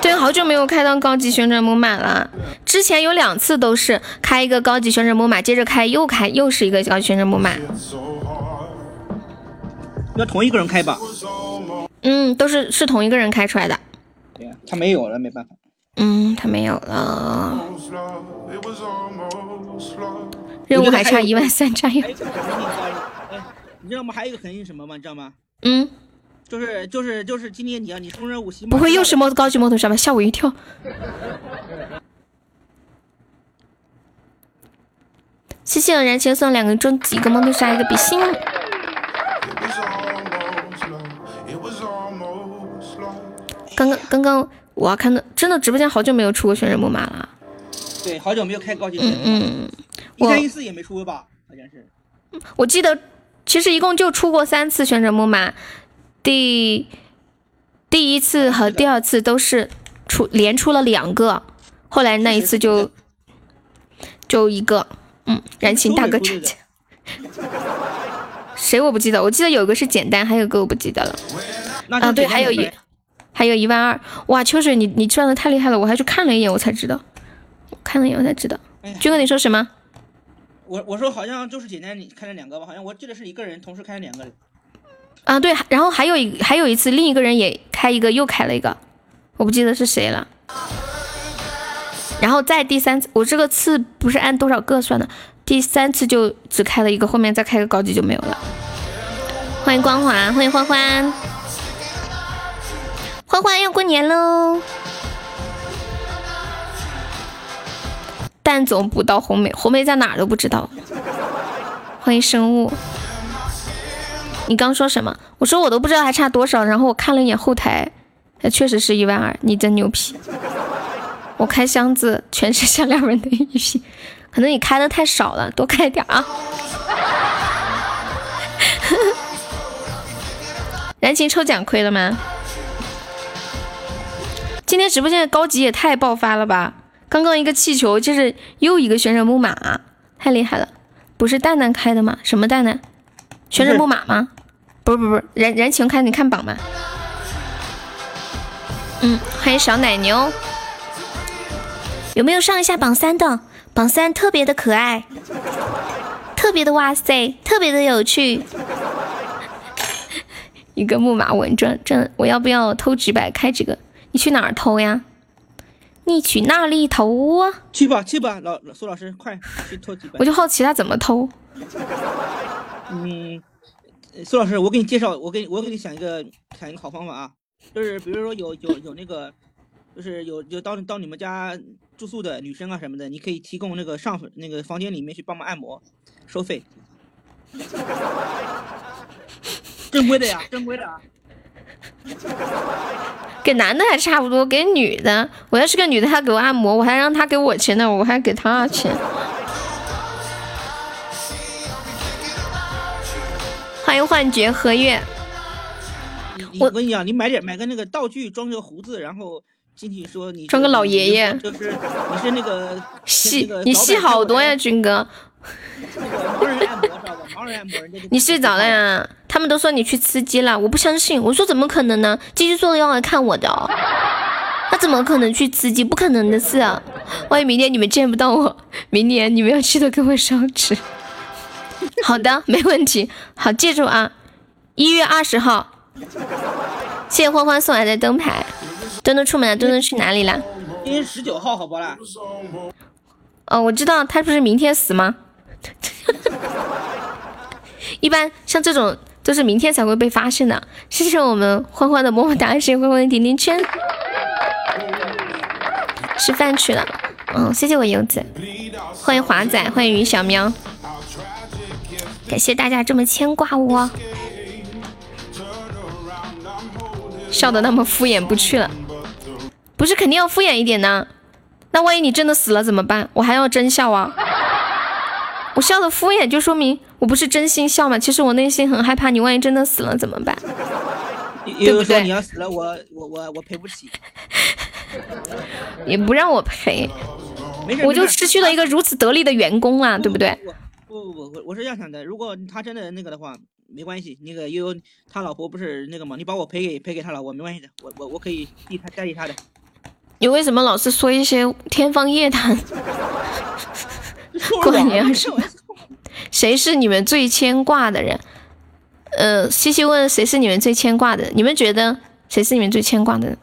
对，好久没有开到高级旋转木马了。之前有两次都是开一个高级旋转木马，接着开又开，又是一个高级旋转木马。要同一个人开吧？嗯，都是是同一个人开出来的。对呀，他没有了，没办法。嗯，他没有了。任务还差一万三，加油！你知道吗？还有一个肯定什么吗？你知道吗？嗯，就是就是就是今天你要，你送任务行不会又是摩高级摩托车吧？吓我一跳！谢谢燃情送两个终极，一个摩托车，一个比心。刚刚刚刚。我看到真的直播间好久没有出过旋转木马了，对，好久没有开高级嗯嗯，一三一四也没出过吧？好像是。我记得其实一共就出过三次旋转木马，第第一次和第二次都是出连出了两个，后来那一次就就一个，嗯，燃情大哥站起 谁我不记得，我记得有个是简单，还有个我不记得了。啊，对，还有一还有一万二，哇，秋水你你转的太厉害了，我还去看了一眼，我才知道，看了一眼我才知道。军哥你说什么？我我说好像就是简单，你开了两个吧？好像我记得是一个人同时开两个。啊，对，然后还有一还有一次，另一个人也开一个，又开了一个，我不记得是谁了。然后再第三次，我这个次不是按多少个算的，第三次就只开了一个，后面再开个高级就没有了。欢迎光华，欢迎欢欢，欢欢要过年喽！蛋总补到红梅，红梅在哪儿都不知道。欢迎生物，你刚说什么？我说我都不知道还差多少，然后我看了一眼后台，确实是一万二，你真牛皮！我开箱子全是限量版的一批，可能你开的太少了，多开点啊！燃情抽奖亏了吗？今天直播间的高级也太爆发了吧！刚刚一个气球，就是又一个旋转木马，太厉害了！不是蛋蛋开的吗？什么蛋蛋？旋转木马吗？不是不是不是，燃燃情开，你看榜吗？嗯，欢迎小奶牛。有没有上一下榜三的？榜三特别的可爱，特别的哇塞，特别的有趣。一个木马稳赚赚，我要不要偷几百开几个？你去哪儿偷呀？你去哪里偷啊？去吧去吧，老苏老师，快去偷几百。我就好奇他怎么偷。嗯，苏老师，我给你介绍，我给我给你想一个想一个好方法啊，就是比如说有有有那个，就是有有到到你们家住宿的女生啊什么的，你可以提供那个上那个房间里面去帮忙按摩，收费。正规的呀，正规的啊。给男的还差不多，给女的，我要是个女的，她给我按摩，我还让她给我钱呢，我还给她钱。欢迎幻觉和月。我跟你讲，你买点买个那个道具，装个胡子，然后进去说你装个老爷爷，就是你是那个戏，你戏好多呀，军哥。你睡着了呀？他们都说你去吃鸡了，我不相信。我说怎么可能呢？继续说要来看我的，哦他怎么可能去吃鸡？不可能的事啊。万一明天你们见不到我，明年你们要记得给我烧纸。好的，没问题。好，记住啊，一月二十号。谢谢欢欢送来的灯牌。墩墩出门了，墩墩去哪里了？今天十九号，好不啦？哦，我知道他不是明天死吗？一般像这种都是明天才会被发现的。谢谢我们欢欢的么么哒，谢谢欢欢的甜甜圈。吃饭去了，嗯，谢谢我柚子，欢迎华仔，欢迎于小喵，感谢大家这么牵挂我，笑的那么敷衍不去了，不是肯定要敷衍一点呢？那万一你真的死了怎么办？我还要真笑啊？我笑的敷衍，就说明我不是真心笑嘛。其实我内心很害怕，你万一真的死了怎么办？对不对？你要死了，我我我我赔不起。也不让我赔，我就失去了一个如此得力的员工啊，对不对？不不不，我我是这样想的，如果他真的那个的话，没关系。那个悠悠他老婆不是那个吗？你把我赔给赔给他老婆，没关系的，我我我可以替他代替他的。你为什么老是说一些天方夜谭？过年是 谁是你们最牵挂的人？呃，西西问谁是你们最牵挂的？你们觉得谁是你们最牵挂的？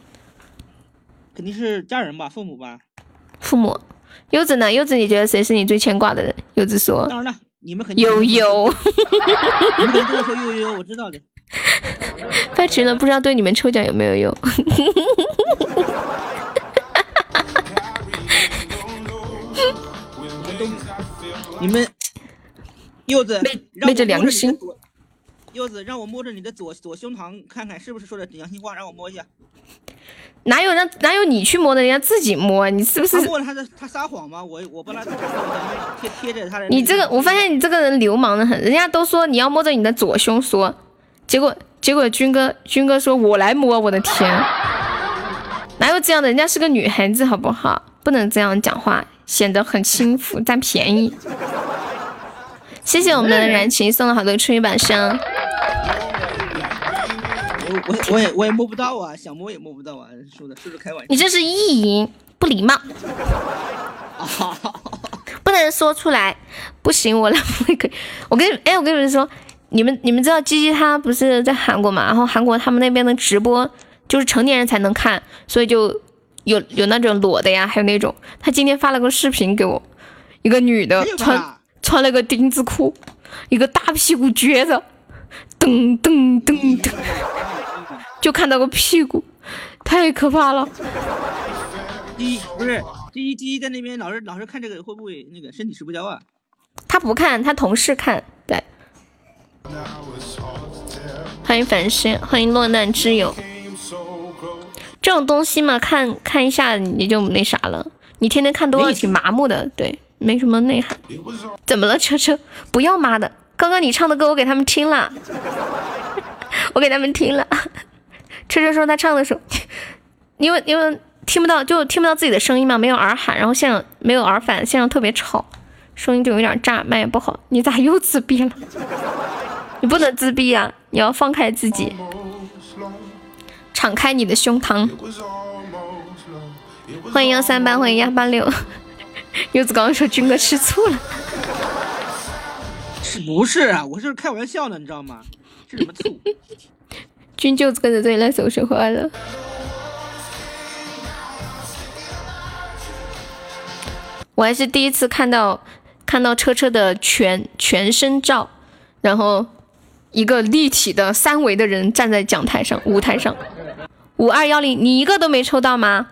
肯定是家人吧，父母吧。父母。柚子呢？柚子，你觉得谁是你最牵挂的人？柚子说。当然了，你们肯定。悠悠。你们 跟我说悠悠，我知道的。发群了，不知道对你们抽奖有没有用？你们柚子昧着良心，柚子让我摸着你的左左胸膛看看是不是说的良心话，让我摸一下。哪有让哪有你去摸的，人家自己摸，你是不是？摸了他的他撒谎吗？我我帮他贴贴着他的。你这个，我发现你这个人流氓的很。人家都说你要摸着你的左胸说，结果结果军哥军哥说我来摸，我的天，哪有这样的？人家是个女孩子，好不好？不能这样讲话，显得很轻浮，占便宜。谢谢我们的燃情送了好多春雨板声。我我我也我也摸不到啊，想摸也摸不到啊，说的是不是开玩笑？你这是意淫，不礼貌。不能说出来，不行，我来不可以。我跟哎，我跟你们说，你们你们知道鸡鸡他不是在韩国嘛？然后韩国他们那边的直播就是成年人才能看，所以就有有那种裸的呀，还有那种他今天发了个视频给我，一个女的穿穿了个丁字裤，一个大屁股撅着，噔噔噔噔。就看到个屁股，太可怕了。一不是第一第一在那边老是老是看这个，会不会那个身体吃不消啊？他不看，他同事看。对，欢迎繁星，欢迎落难之友。这种东西嘛，看看一下你就那啥了。你天天看多了挺麻木的，对，没什么内涵。怎么了，车车？不要妈的！刚刚你唱的歌我给他们听了，我给他们听了。车车说他唱的时候，因为因为听不到，就听不到自己的声音嘛，没有耳喊，然后现场没有耳返，现场特别吵，声音就有点炸，麦也不好。你咋又自闭了？你不能自闭啊，你要放开自己，敞开你的胸膛。欢迎幺三八，欢迎幺八六。柚子刚刚说军哥吃醋了，是 不是啊？我是开玩笑的，你知道吗？吃什么醋？君就跟着这里来收拾花了。我还是第一次看到看到车车的全全身照，然后一个立体的三维的人站在讲台上舞台上。五二幺零，你一个都没抽到吗？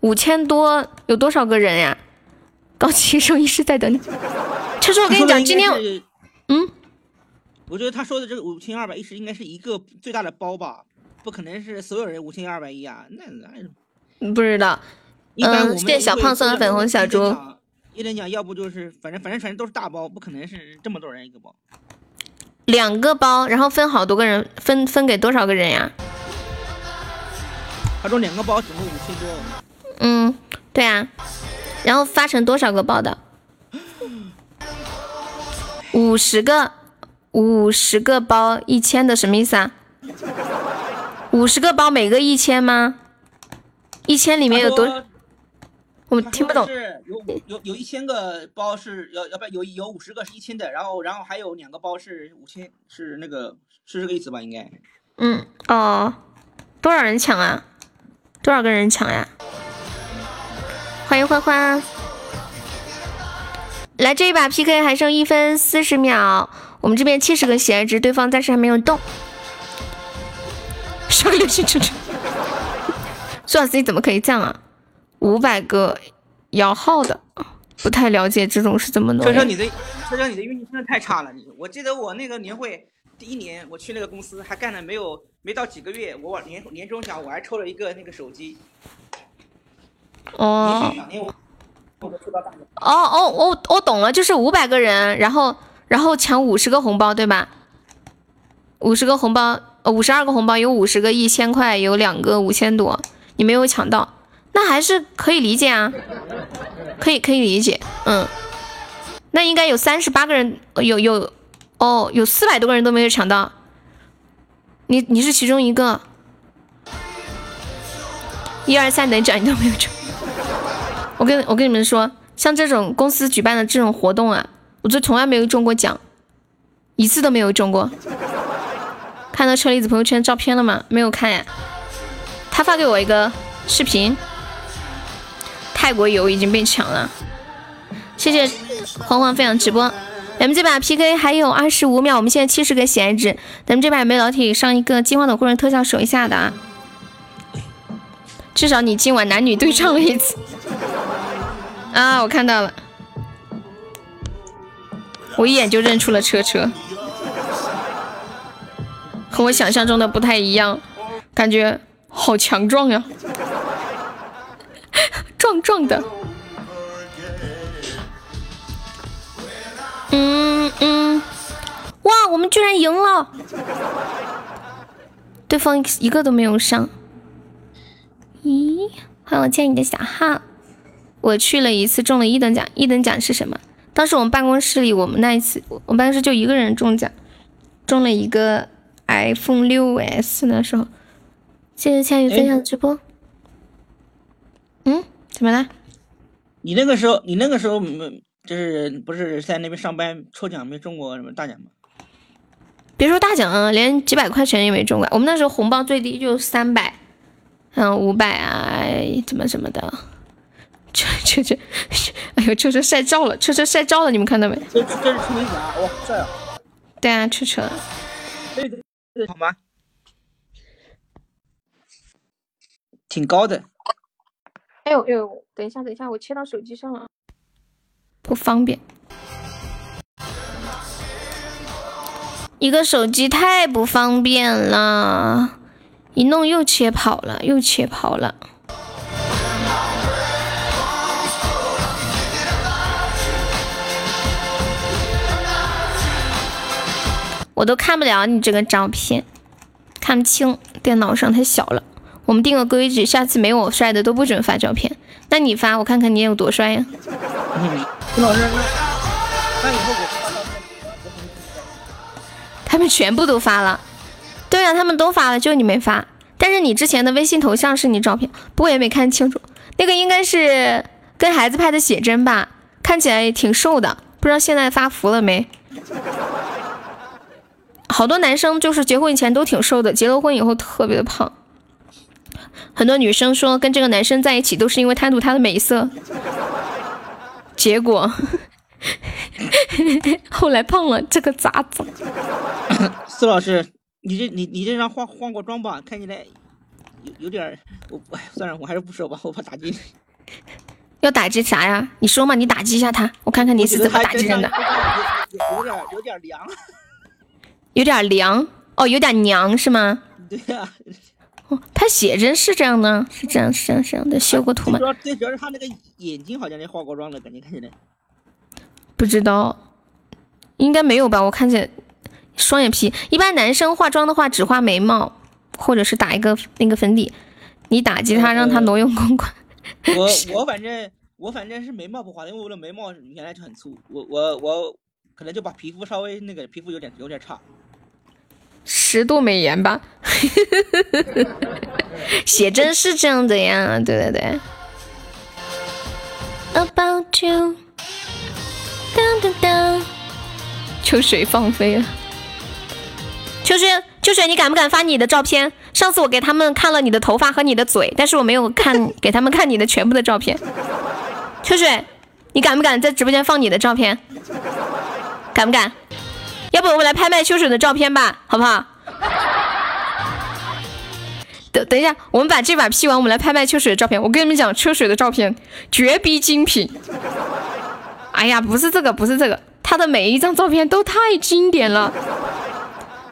五千多，有多少个人呀？高级兽医师在等你。车车，我跟你讲，今天嗯。我觉得他说的这个五千二百一十应该是一个最大的包吧，不可能是所有人五千二百一啊，那那不知道。嗯，谢谢小胖送的粉红小猪。一等奖要不就是反正反正反正都是大包，不可能是这么多人一个包。两个包，然后分好多个人，分分给多少个人呀？他说两个包总共五千多。嗯，对啊。然后发成多少个包的？五十个。五十个包一千的什么意思啊？五十个包每个一千吗？一千里面有多？我听不懂。是有有有一千个包是要要不有有五十个是一千的，然后然后还有两个包是五千，是那个是这个意思吧？应该。嗯哦，多少人抢啊？多少个人抢呀？欢迎欢欢，来这一把 PK 还剩一分四十秒。我们这边七十个喜爱值，对方暂时还没有动。刷个流星锤锤，苏老师你怎么可以这样啊？五百个摇号的，不太了解这种是怎么弄。车车你的车车你的运气真的太差了，你我记得我那个年会第一年我去那个公司还干了没有没到几个月，我年年终奖我还抽了一个那个手机。哦。哦哦，我我懂了，就是五百个人，然后。然后抢五十个红包，对吧？五十个红包，呃，五十二个红包，有五十个一千块，有两个五千多，你没有抢到，那还是可以理解啊，可以可以理解，嗯，那应该有三十八个人，有有，哦，有四百多个人都没有抢到，你你是其中一个，一二三等奖你都没有中，我跟我跟你们说，像这种公司举办的这种活动啊。我就从来没有中过奖，一次都没有中过。看到车厘子朋友圈照片了吗？没有看呀。他发给我一个视频，泰国游已经被抢了。谢谢黄黄分享直播。咱们这把 PK 还有二十五秒，我们现在七十个闲置。咱们这把有没有老铁上一个金黄的护人特效守一下的啊？至少你今晚男女对唱了一次。啊，我看到了。我一眼就认出了车车，和我想象中的不太一样，感觉好强壮呀，壮壮的。嗯嗯，哇，我们居然赢了！对方一个都没有上。咦，欢迎我爱你的小号。我去了一次，中了一等奖。一等奖是什么？当时我们办公室里，我们那一次，我们办公室就一个人中奖，中了一个 iPhone 六 S。那时候，谢谢千羽分享直播。嗯，怎么了？你那个时候，你那个时候没，就是不是在那边上班抽奖没中过什么大奖吗？别说大奖啊，连几百块钱也没中过。我们那时候红包最低就三百，嗯，五百啊，怎么怎么的。车车车，哎呦，车车晒照了，车车晒照了，你们看到没？这这是车厘子啊，哇，帅啊！对啊，车车。对对对，好吗？挺高的。哎呦哎呦，等一下等一下，我切到手机上了，不方便。一个手机太不方便了，一弄又切跑了，又切跑了。我都看不了你这个照片，看不清，电脑上太小了。我们定个规矩，下次没我帅的都不准发照片。那你发，我看看你有多帅呀。老师，那以后我发照片，他们全部都发了。对啊，他们都发了，就你没发。但是你之前的微信头像是你照片，不过也没看清楚。那个应该是跟孩子拍的写真吧，看起来也挺瘦的，不知道现在发福了没。好多男生就是结婚以前都挺瘦的，结了婚以后特别的胖。很多女生说跟这个男生在一起都是因为贪图他的美色，结果后来胖了，这个咋整？苏老师，你这你你这张化化过妆吧？看起来有有点，我哎算了，我还是不说吧，我怕打击。要打击啥呀？你说嘛，你打击一下他，我看看你是怎么打击人的。有点有点凉。有点凉 哦，有点娘是吗？对呀。哦，他写真是这样的，是这样，是这样，是这样的。修过图吗？最主要是他那个眼睛好像在化过妆了，感觉看起来。不知道，应该没有吧？我看见双眼皮。一般男生化妆的话，只画眉毛，或者是打一个那个粉底。你打击他，让他挪用公款。我 我反正我反正是眉毛不画的，因为我的眉毛原来就很粗。我我我可能就把皮肤稍微那个皮肤有点有点差。十度美颜吧，写真是这样的呀，对对对。About you，当当当，秋水放飞了。秋水，秋水，你敢不敢发你的照片？上次我给他们看了你的头发和你的嘴，但是我没有看给他们看你的全部的照片。秋水，你敢不敢在直播间放你的照片？敢不敢？要不我们来拍卖秋水的照片吧，好不好？等等一下，我们把这把 P 完，我们来拍卖秋水的照片。我跟你们讲，秋水的照片绝逼精品。哎呀，不是这个，不是这个，他的每一张照片都太经典了，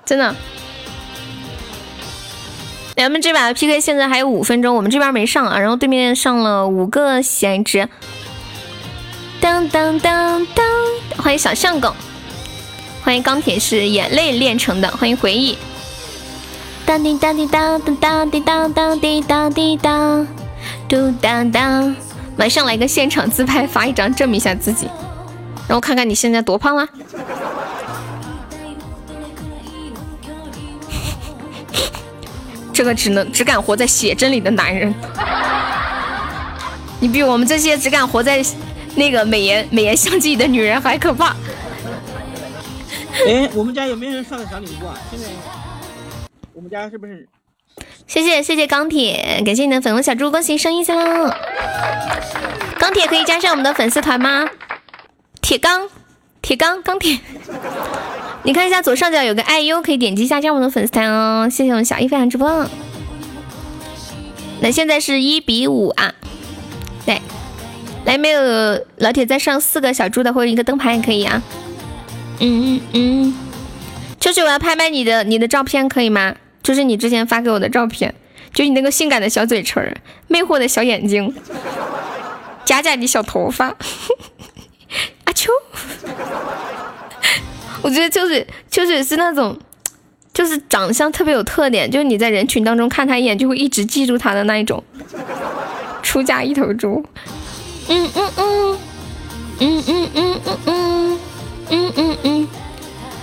真的。咱们这把 PK 现在还有五分钟，我们这边没上啊，然后对面上了五个喜值。当当当当，欢迎小相公。欢迎钢铁是眼泪炼成的，欢迎回忆。当滴当滴当当当滴当当滴当滴当，嘟当当。马上来个现场自拍，发一张证明一下自己，让我看看你现在多胖了。这个只能只敢活在写真里的男人，你比我们这些只敢活在那个美颜美颜相机里的女人还可怕。哎，我们家有没有人上个小礼物啊？现在我们家是不是？谢谢谢谢钢铁，感谢你的粉红小猪，恭喜升一下喽！钢铁可以加上我们的粉丝团吗？铁钢，铁钢，钢铁，你看一下左上角有个爱优，可以点击一下加我们的粉丝团哦。谢谢我们小一分享直播。那现在是一比五啊，对，来没有老铁再上四个小猪的或者一个灯牌也可以啊。嗯嗯嗯，秋水，我要拍拍你的你的照片，可以吗？就是你之前发给我的照片，就你那个性感的小嘴唇，魅惑的小眼睛，假假的小头发，阿 秋，我觉得秋水秋水是那种，就是长相特别有特点，就是你在人群当中看他一眼就会一直记住他的那一种，出嫁一头猪，嗯嗯嗯。嗯嗯嗯嗯嗯，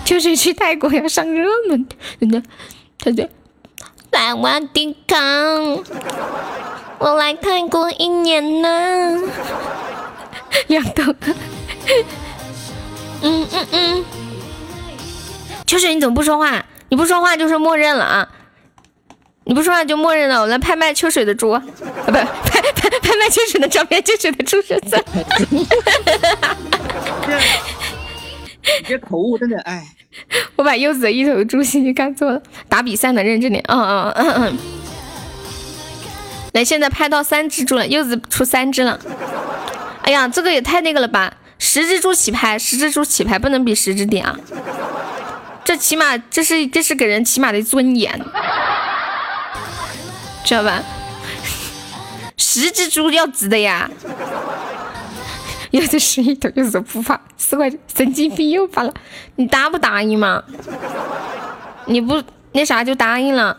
就是去泰国要上热门，真的，他的。百万抵抗，我来泰国一年了，两头，嗯嗯嗯，秋水你怎么不说话？你不说话就是默认了啊！你不说话就默认了。我来拍卖秋水的猪，啊不拍拍拍卖秋水的照片，秋水的猪身子。这口误真的哎。我把柚子的一头猪信息看错了，打比赛呢，认真点。嗯嗯嗯嗯。来，现在拍到三只猪了，柚子出三只了。哎呀，这个也太那个了吧！十只猪起拍，十只猪起拍，不能比十只点啊！这起码这是这是给人起码的尊严，知道吧？十只猪要值的呀！柚子十一头，柚子不怕，四块神经病又发了，你答不答应嘛？你不那啥就答应了，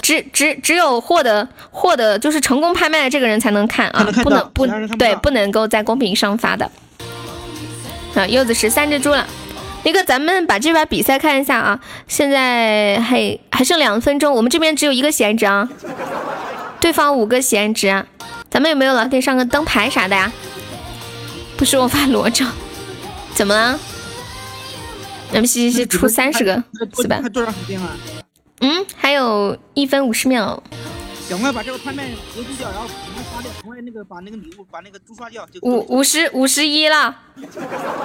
只只只有获得获得就是成功拍卖的这个人才能看啊，不能不对，不能够在公屏上发的。啊，柚子十三只猪了，那个咱们把这把比赛看一下啊，现在还还剩两分钟，我们这边只有一个闲值啊，对方五个闲值，咱们有没有老铁上个灯牌啥的呀？不是我发裸照，怎么了？咱们西西西出三十个，是吧？还多长时间啊？嗯，还有一分五十秒。赶快把这个拍卖结束掉，然后赶快刷掉，赶快那个把那个礼物把那个猪刷掉。五五十五十一了，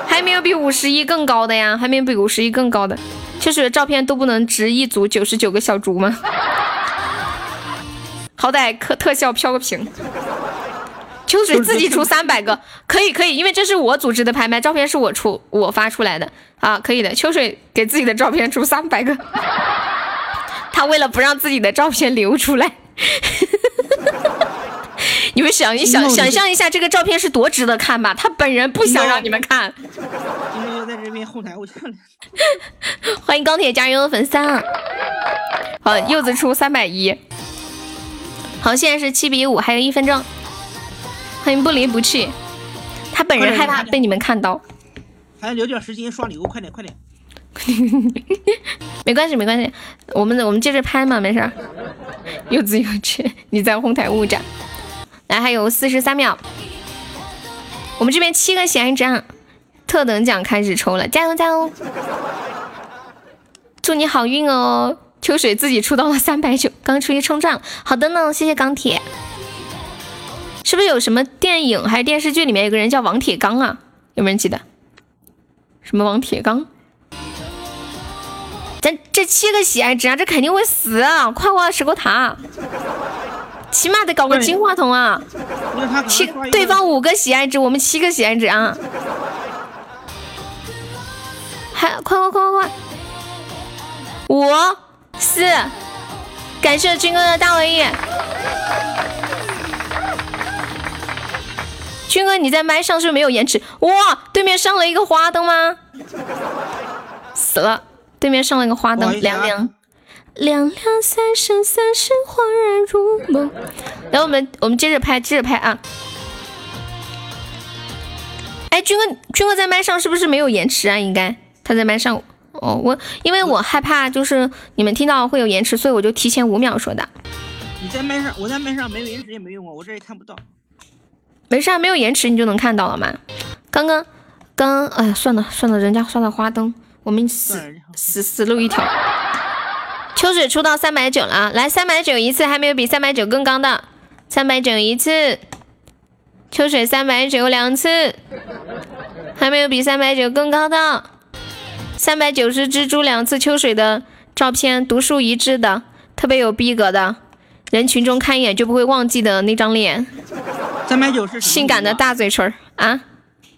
还没有比五十一更高的呀？还没有比五十一更高的？秋水的照片都不能值一组九十九个小猪吗？好歹特特效飘个屏。秋水自己出三百个，可以可以，因为这是我组织的拍卖，照片是我出我发出来的啊，可以的。秋水给自己的照片出三百个，他为了不让自己的照片流出来，你们想一想，想象一下这个照片是多值得看吧？他本人不想让你们看。今天又在这边后台，我 欢迎钢铁加油的粉丝啊！好，柚子出三百一，好，现在是七比五，还有一分钟。欢迎不离不弃，他本人害怕被你们看到，还要留点时间刷礼物，快点快点，没关系没关系，我们我们接着拍嘛，没事。柚子有趣，你在哄抬物价。来，还有四十三秒，我们这边七个闲值，特等奖开始抽了，加油加油！祝你好运哦，秋水自己出到了三百九，刚出去冲撞。好的呢，谢谢钢铁。是不是有什么电影还是电视剧里面有个人叫王铁刚啊？有没有人记得？什么王铁刚？咱这七个喜爱值啊，这肯定会死啊！快挖石膏塔，起码得搞个金话筒啊！七对方五个喜爱值，我们七个喜爱值啊！还快快快快快！五四，感谢军哥的大文艺。军哥，你在麦上是不是没有延迟？哇，对面上了一个花灯吗？死了，对面上了一个花灯，凉凉凉凉，三生三世恍然如梦。来，我们我们接着拍，接着拍啊！哎，军哥，军哥在麦上是不是没有延迟啊？应该他在麦上。哦，我因为我害怕就是你们听到会有延迟，所以我就提前五秒说的。你在麦上，我在麦上没有延迟也没用啊，我这也看不到。没事，没有延迟你就能看到了嘛。刚刚，刚，哎呀，算了算了，人家刷的花灯，我们死死死路一条。秋水出到三百九了，来三百九一次，还没有比三百九更高的，三百九一次。秋水三百九两次，还没有比三百九更高的，三百九十蜘蛛两次。秋水的照片独树一帜的，特别有逼格的，人群中看一眼就不会忘记的那张脸。三百九是性感的大嘴唇啊！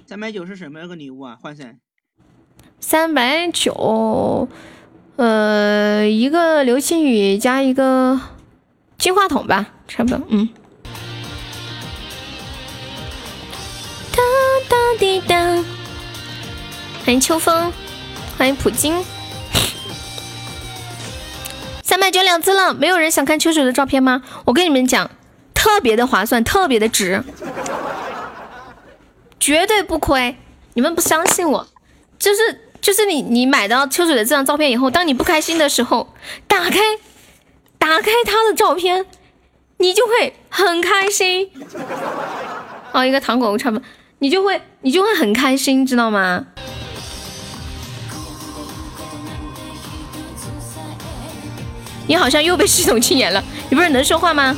三百九是什么个礼物啊？换三三百九，呃，一个流星雨加一个金话筒吧，差不多。嗯。哒哒滴哒。欢迎秋风，欢迎普京。三百九两次了，没有人想看秋水的照片吗？我跟你们讲，特别的划算，特别的值，绝对不亏。你们不相信我，就是就是你你买到秋水的这张照片以后，当你不开心的时候，打开打开他的照片，你就会很开心。哦，一个糖果屋差不多，你就会你就会很开心，知道吗？你好像又被系统 禁言了，你不是能说话吗？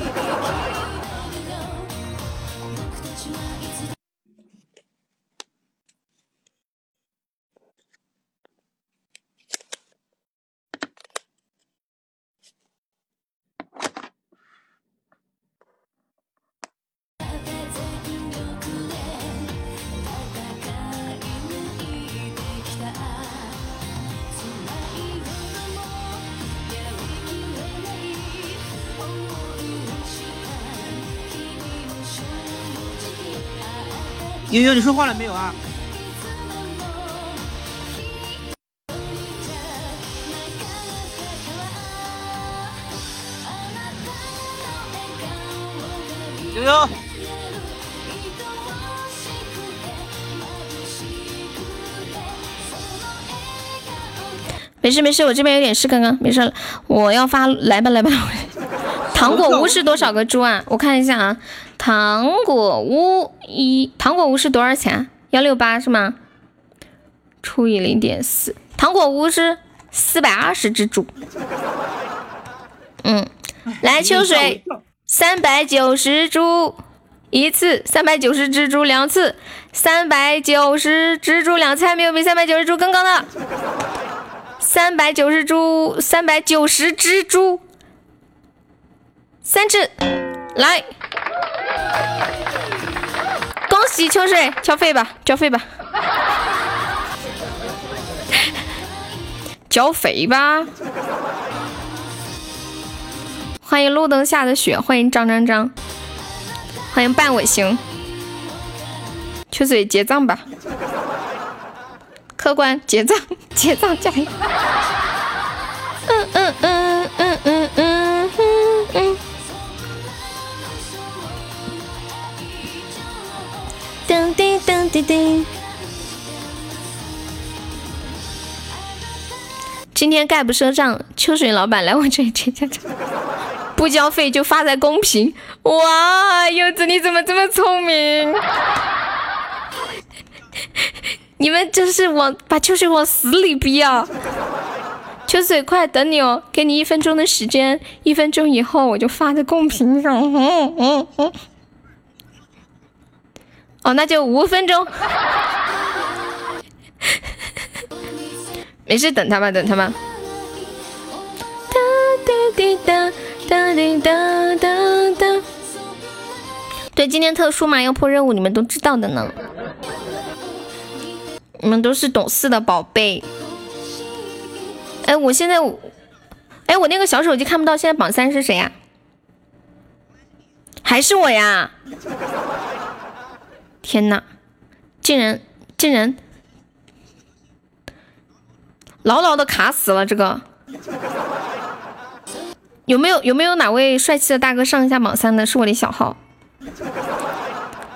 悠悠，你说话了没有啊？悠悠，没事没事，我这边有点事，刚刚没事，我要发，来吧来吧。糖果屋是多少个猪啊？我看一下啊。糖果屋一糖果屋是多少钱？幺六八是吗？除以零点四，糖果屋是四百二十只猪。嗯，来秋水，三百九十猪一次，三百九十只猪两次，三百九十只猪两次，还没有比三百九十猪更高的。三百九十猪，三百九十只猪，三次，来。秋水，交费吧，交费吧，交费吧。欢迎路灯下的雪，欢迎张张张，欢迎半尾行。秋水结账吧，客官结账，结账加油。嗯嗯嗯嗯滴噔滴滴。今天概不赊账，秋水老板来我这里结账，不交费就发在公屏。哇，柚子你怎么这么聪明？你们这是往把秋水往死里逼啊！秋水快等你哦，给你一分钟的时间，一分钟以后我就发在公屏上。嗯嗯嗯。哦，那就五分钟，没事，等他吧，等他吧。哒哒滴哒哒滴哒哒哒。对，今天特殊嘛，要破任务，你们都知道的呢。你们都是懂事的宝贝。哎，我现在，哎，我那个小手机看不到，现在榜三是谁呀？还是我呀？天呐，竟然竟然牢牢的卡死了！这个有没有有没有哪位帅气的大哥上一下榜三的？是我的小号。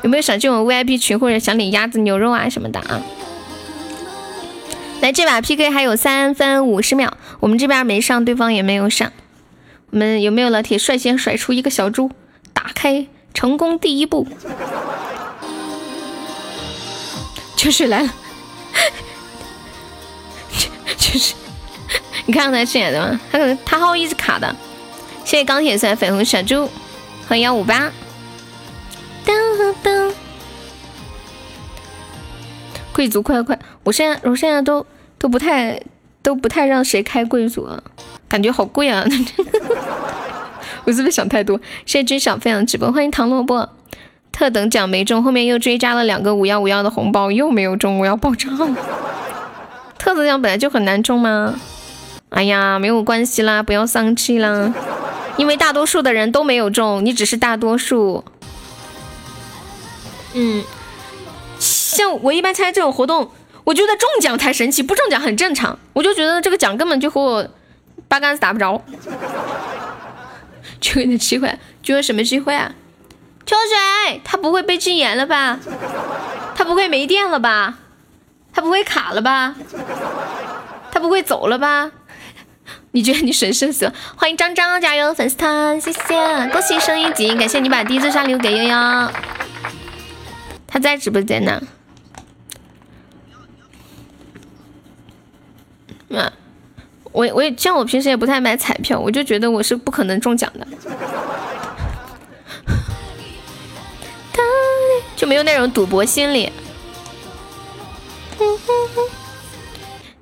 有没有想进我 VIP 群或者想领鸭子牛肉啊什么的啊？来，这把 PK 还有三分五十秒，我们这边没上，对方也没有上。我们有没有老铁率先甩出一个小猪，打开成功第一步？秋水来了，秋 水，你看到他饰演的吗？他可能他号一直卡的。谢谢钢铁色粉红小猪欢迎幺五八。当当，贵族快快！我现在我现在都都不太都不太让谁开贵族了，感觉好贵啊！我是不是想太多？谢谢君小飞扬直播，欢迎唐萝卜。特等奖没中，后面又追加了两个五幺五幺的红包，又没有中，我要爆炸了。特等奖本来就很难中吗？哎呀，没有关系啦，不要丧气啦。因为大多数的人都没有中，你只是大多数。嗯，像我一般参加这种活动，我觉得中奖才神奇，不中奖很正常。我就觉得这个奖根本就和我八竿子打不着。就你的机会，就有什么机会啊？秋水，他不会被禁言了吧？他不会没电了吧？他不会卡了吧？他不会走了吧？你觉得你神圣死？欢迎张张加油粉丝团，谢谢，恭喜升一级，感谢你把第一次刷礼物给悠悠。他在直播间呢。嗯，我我也像我平时也不太买彩票，我就觉得我是不可能中奖的，就没有那种赌博心理。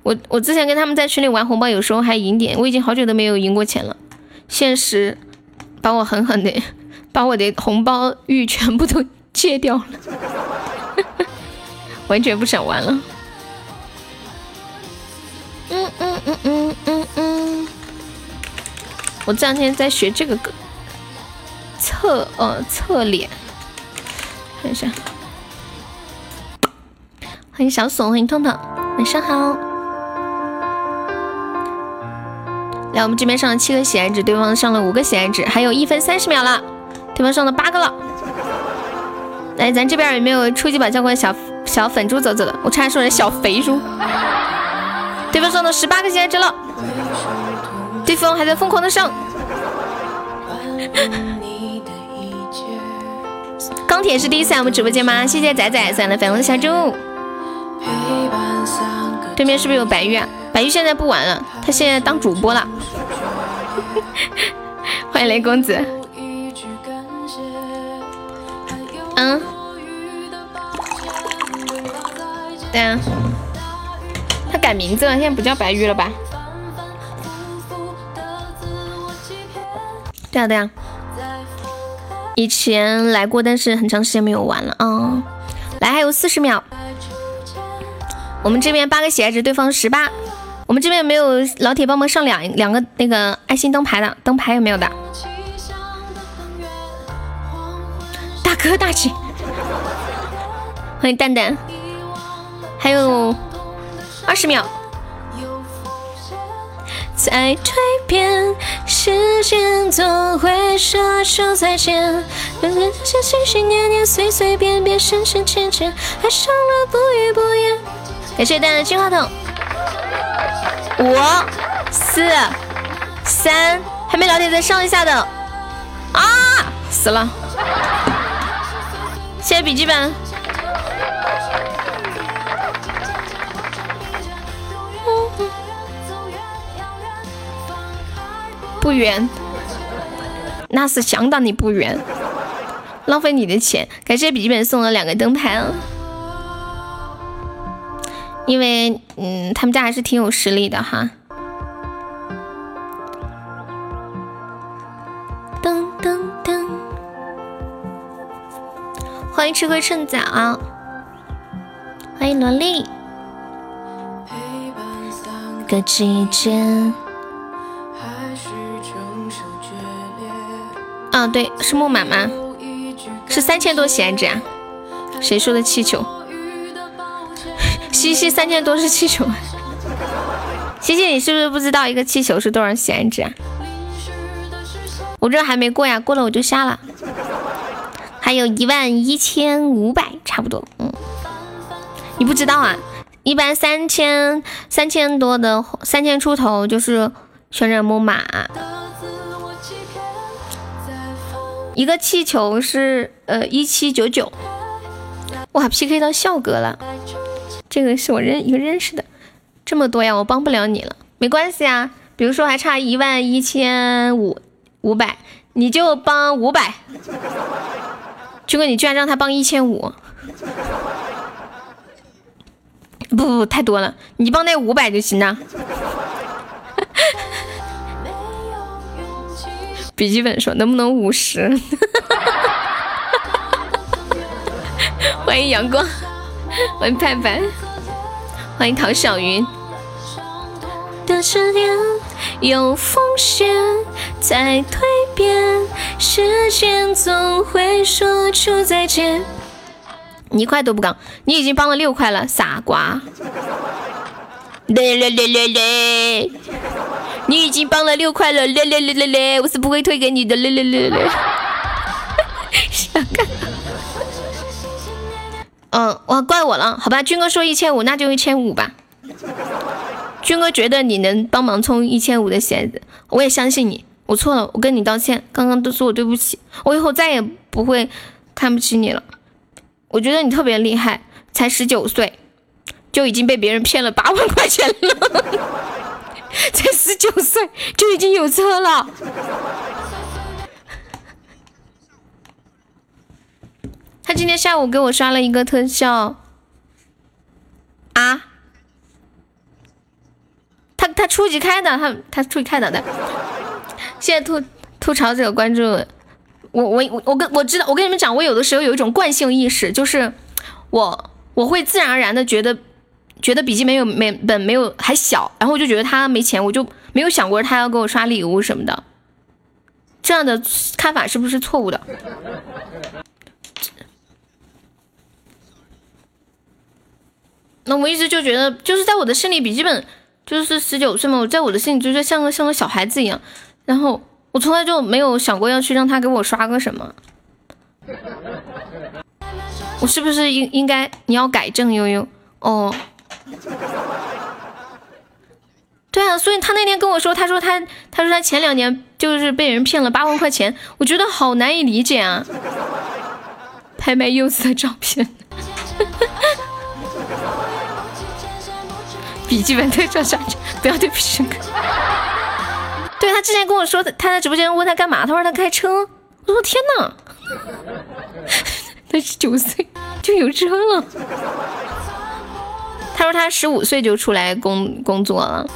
我我之前跟他们在群里玩红包，有时候还赢点。我已经好久都没有赢过钱了，现实把我狠狠的 把我的红包欲全部都戒掉了，完全不想玩了。嗯嗯嗯嗯嗯嗯，我这两天在学这个歌，侧呃侧脸，看一下。欢迎小锁，欢迎痛痛，晚上好。来，我们这边上了七个喜爱值，对方上了五个喜爱值，还有一分三十秒了，对方上了八个了。来，咱这边有没有初级宝教官小小粉猪走走的？我差点说成小肥猪。对方上了十八个喜爱值了，对方还在疯狂的上。钢铁是第一次来我们直播间吗？谢谢仔仔送来的粉红小猪。对面是不是有白玉啊？白玉现在不玩了，他现在当主播了。欢迎雷公子。嗯。对啊。他改名字了，现在不叫白玉了吧？对啊对啊。以前来过，但是很长时间没有玩了啊。来，还有四十秒。我们这边八个喜爱值，对方十八。我们这边有没有老铁帮忙上两两个那个爱心灯牌的？灯牌有没有的？大哥大姐，欢迎蛋蛋，还有二十秒。在蜕变，时间总会说声再见。这些心心念念，随随便便，深深浅浅，爱上了不语不言。感谢大家的金话筒。五、四、三，还没老铁再上一下的啊！死了！谢谢笔记本。不远，那是相当的不远，浪费你的钱。感谢笔记本送了两个灯牌啊！因为，嗯，他们家还是挺有实力的哈。噔噔噔，欢迎吃亏趁早，欢迎萝莉。个季节。啊，对，是木马吗？是三千多喜爱值啊？谁说的气球？西西三千多是气球，西西你是不是不知道一个气球是多少喜爱值啊？我这还没过呀，过了我就下了，还有一万一千五百差不多，嗯，你不知道啊？一般三千三千多的三千出头就是旋转木马，一个气球是呃一七九九，哇 PK 到笑哥了。这个是我认一个认识的，这么多呀，我帮不了你了，没关系啊。比如说还差一万一千五五百，你就帮五百。军哥，你居然让他帮一千五？不不不，太多了，你帮那五百就行了。笔记本说能不能五十？欢迎阳光，欢迎盼盼。欢迎陶小云。的执念有风险在蜕变，时间总会说出再见。你一块都不刚，你已经帮了六块了，傻瓜！嘞嘞嘞嘞嘞！你已经帮了六块了，嘞嘞嘞嘞嘞！我是不会退给你的，嘞嘞嘞嘞！想干？嗯，哇怪我了，好吧，军哥说一千五，那就一千五吧。军哥觉得你能帮忙充一千五的鞋子，我也相信你。我错了，我跟你道歉，刚刚都是我对不起，我以后再也不会看不起你了。我觉得你特别厉害，才十九岁就已经被别人骗了八万块钱了，才十九岁就已经有车了。他今天下午给我刷了一个特效，啊？他他初级开的，他他初级开的的。谢谢吐吐槽者关注我我我我跟我知道我跟你们讲，我有的时候有一种惯性意识，就是我我会自然而然的觉得觉得笔记没有没本没有还小，然后我就觉得他没钱，我就没有想过他要给我刷礼物什么的。这样的看法是不是错误的？那我一直就觉得，就是在我的心里，笔记本就是十九岁嘛，我在我的心里就是像个像个小孩子一样。然后我从来就没有想过要去让他给我刷个什么。我是不是应应该你要改正悠悠？哦，对啊，所以他那天跟我说，他说他他说他前两年就是被人骗了八万块钱，我觉得好难以理解啊。拍卖柚子的照片。笔记本特效下去，不要对不起。对他之前跟我说，他在直播间问他干嘛，他说他开车。我说天哪，他十九岁就有车了。他说他十五岁就出来工工作了。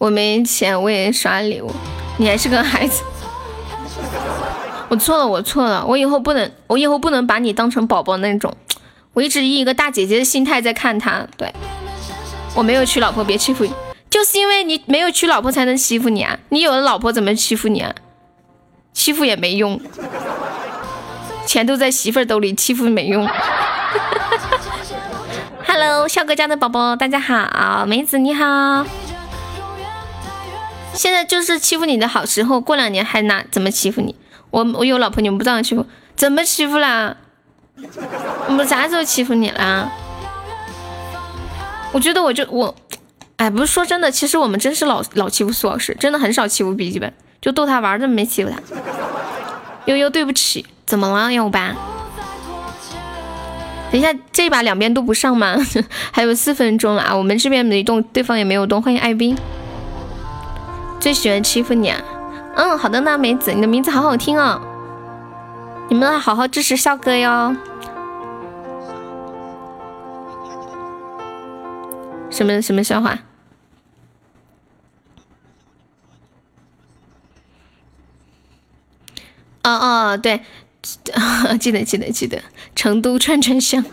我没钱，我也刷礼物。你还是个孩子。我错了，我错了，我以后不能，我以后不能把你当成宝宝那种。我一直以一个大姐姐的心态在看他，对我没有娶老婆，别欺负，就是因为你没有娶老婆才能欺负你啊！你有了老婆怎么欺负你啊？欺负也没用，钱都在媳妇儿兜里，欺负没用。Hello，笑哥家的宝宝，大家好，梅子你好。现在就是欺负你的好时候，过两年还拿怎么欺负你？我我有老婆，你们不这样欺负，怎么欺负啦？我们啥时候欺负你了？我觉得我就我，哎，不是说真的，其实我们真是老老欺负苏老师，真的很少欺负笔记本，就逗他玩，的没欺负他。悠悠，对不起，怎么了？幺五八？等一下，这把两边都不上吗？还有四分钟了啊，我们这边没动，对方也没有动。欢迎艾冰，最喜欢欺负你啊。嗯，好的呢，梅子，你的名字好好听哦。你们好好支持笑哥哟。什么什么笑话？哦哦，对，记得记得记得。成都串串香，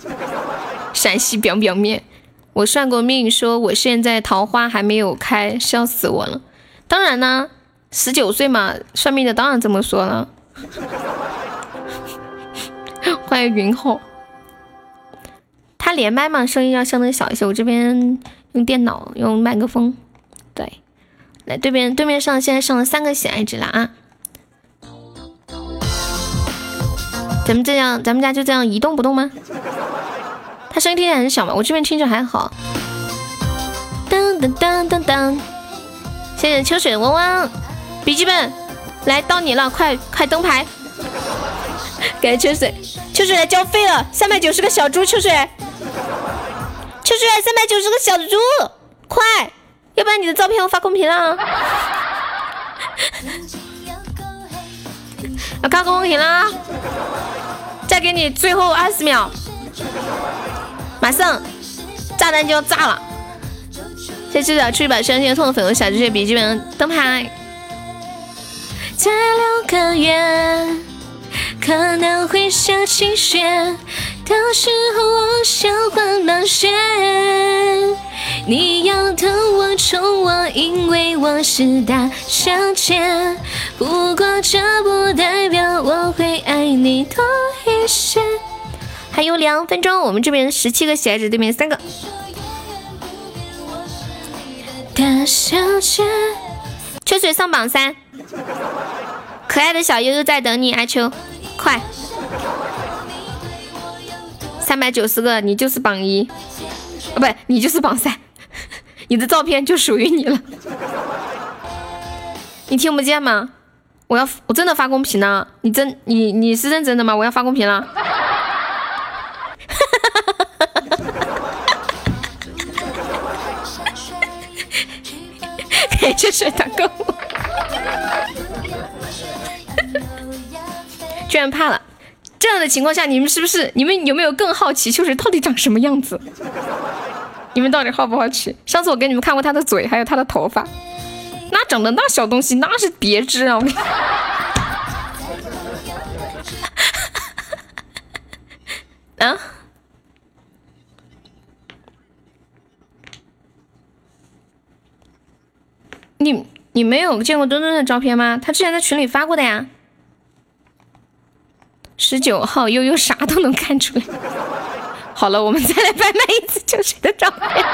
陕西表表面。我算过命，说我现在桃花还没有开，笑死我了。当然呢，十九岁嘛，算命的当然这么说了。欢迎云后，他连麦嘛，声音要相对小一些。我这边用电脑用麦克风，对，来对面对面上现在上了三个喜爱值了啊！咱们这样，咱们家就这样一动不动吗？他声音听起来很小嘛，我这边听着还好。噔噔噔噔噔，谢谢秋水汪汪，笔记本来到你了，快快登牌！感谢秋水，秋水来交费了，三百九十个小猪，秋水，秋水三百九十个小猪，快，要不然你的照片我发公屏了，要发公屏了，再给你最后二十秒，马上炸弹就要炸了，谢谢秋水出去把伤心痛的粉红小猪血笔记本灯牌，再六个月。可能会下起雪，到时候我想换毛线。你要疼我宠我，因为我是大小姐。不过这不代表我会爱你多一些。还有两分钟，我们这边十七个喜爱值，对面三个。大小姐，秋水上榜三，可爱的小悠悠在等你，阿秋，快！三百九十个，你就是榜一，啊，不，你就是榜三，你的照片就属于你了。你听不见吗？我要，我真的发公屏呢。你真，你你是认真的吗？我要发公屏了。感谢水大哥，居然怕了。这样的情况下，你们是不是？你们有没有更好奇秋水到底长什么样子？你们到底好不好奇？上次我给你们看过他的嘴，还有他的头发，那长得那小东西那是别致啊！啊？你你没有见过墩墩的照片吗？他之前在群里发过的呀。十九号悠悠啥都能看出来。好了，我们再来拍卖一次秋水的照片。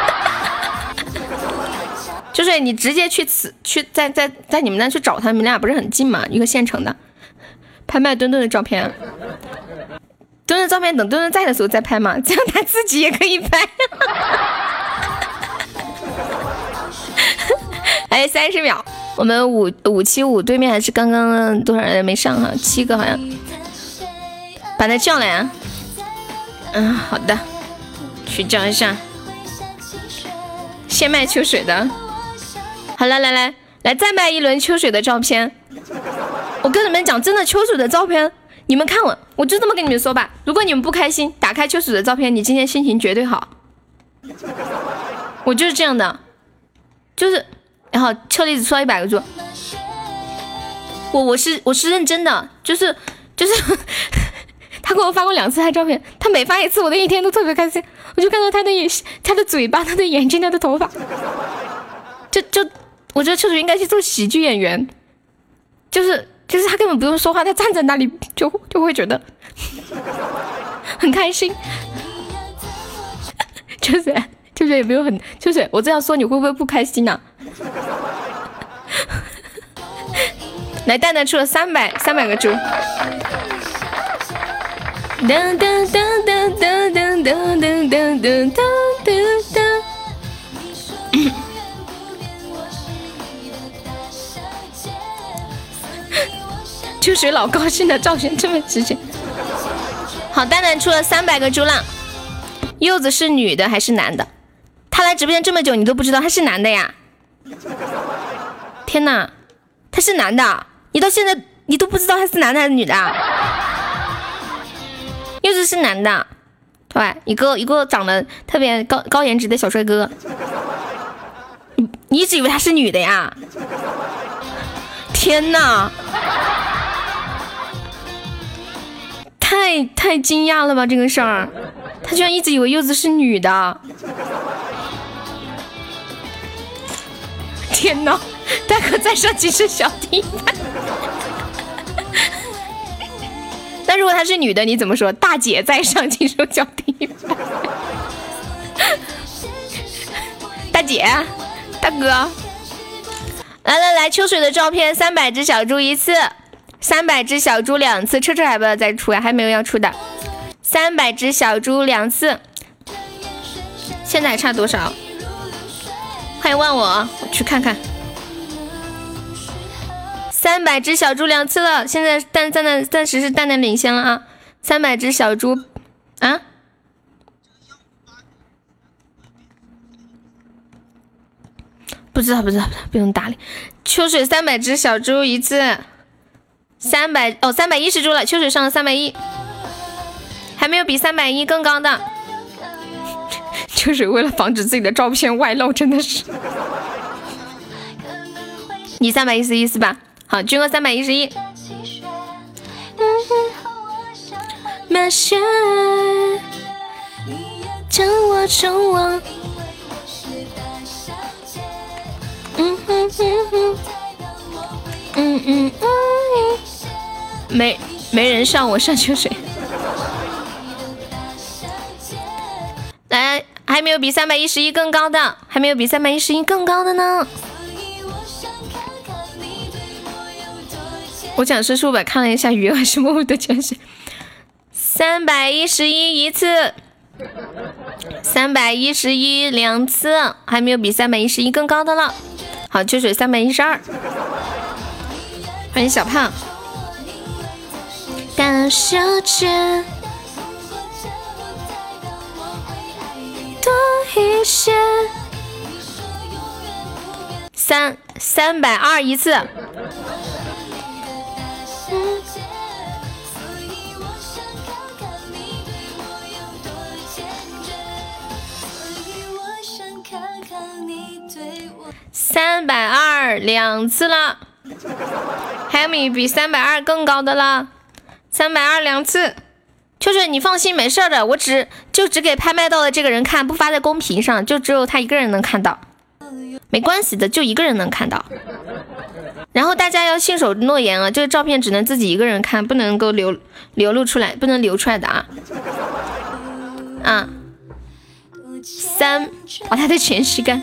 秋水，你直接去此去在在在你们那去找他，你们俩不是很近吗？一个县城的，拍卖墩墩的照片。墩墩照片等墩墩在的时候再拍嘛，这样他自己也可以拍。还 有，三十秒，我们五五七五对面还是刚刚多少人没上哈？七个好像。把他叫来啊！嗯，好的，去叫一下。先卖秋水的，好了，来来来，再卖一轮秋水的照片。我跟你们讲，真的秋水的照片，你们看我，我就这么跟你们说吧。如果你们不开心，打开秋水的照片，你今天心情绝对好。我就是这样的，就是，然后车厘子出了一百个猪。我我是我是认真的，就是就是。他给我发过两次他照片，他每发一次，我的一天都特别开心。我就看到他的眼、他的嘴巴、他的眼睛、他的头发，就就，我觉得秋水应该去做喜剧演员，就是就是他根本不用说话，他站在那里就就会觉得很开心。秋 水，秋水有没有很秋水？我这样说你会不会不开心呢？来，蛋蛋出了三百三百个猪。噔噔噔噔噔噔噔噔噔噔噔噔。秋水老高兴的照片这么直接。好，蛋蛋出了三百个猪浪。柚子是女的还是男的？他来直播间这么久，你都不知道他是男的呀？天哪，他是男的，你到现在你都不知道他是男的还是女的？柚子是男的，对，一个一个长得特别高高颜值的小帅哥。你一直以为他是女的呀？天哪，太太惊讶了吧这个事儿，他居然一直以为柚子是女的。天哪，大哥再上几声小弟。但如果她是女的，你怎么说？大姐在上，请手脚底。大姐，大哥，来来来，秋水的照片，三百只小猪一次，三百只小猪两次，车车还不要再出呀？还没有要出的，三百只小猪两次，现在还差多少？欢迎问我，我去看看。三百只小猪两次了，现在蛋蛋蛋暂时是蛋蛋领先了啊！三百只小猪啊，不知道不知道不不用搭理。秋水三百只小猪一次，三百哦三百一十猪了，秋水上了三百一，还没有比三百一更高的。秋水为了防止自己的照片外露，真的是，你三百一十一是吧？好，军哥三百一十一。嗯嗯嗯，没没人上我上秋水。来，还没有比三百一十一更高的，还没有比三百一十一更高的呢。我讲师叔吧，看了一下余额是默默的讲是三百一十一一次，三百一十一两次，还没有比三百一十一更高的了。好，秋水三百一十二，欢迎小胖。感受着多一些，三三百二一次。三百二两次了，还有没比三百二更高的了？三百二两次，秋水你放心，没事的，我只就只给拍卖到的这个人看，不发在公屏上，就只有他一个人能看到，没关系的，就一个人能看到。然后大家要信守诺言啊，这个照片只能自己一个人看，不能够流流露出来，不能流出来的啊啊！三，把他的钱吸干。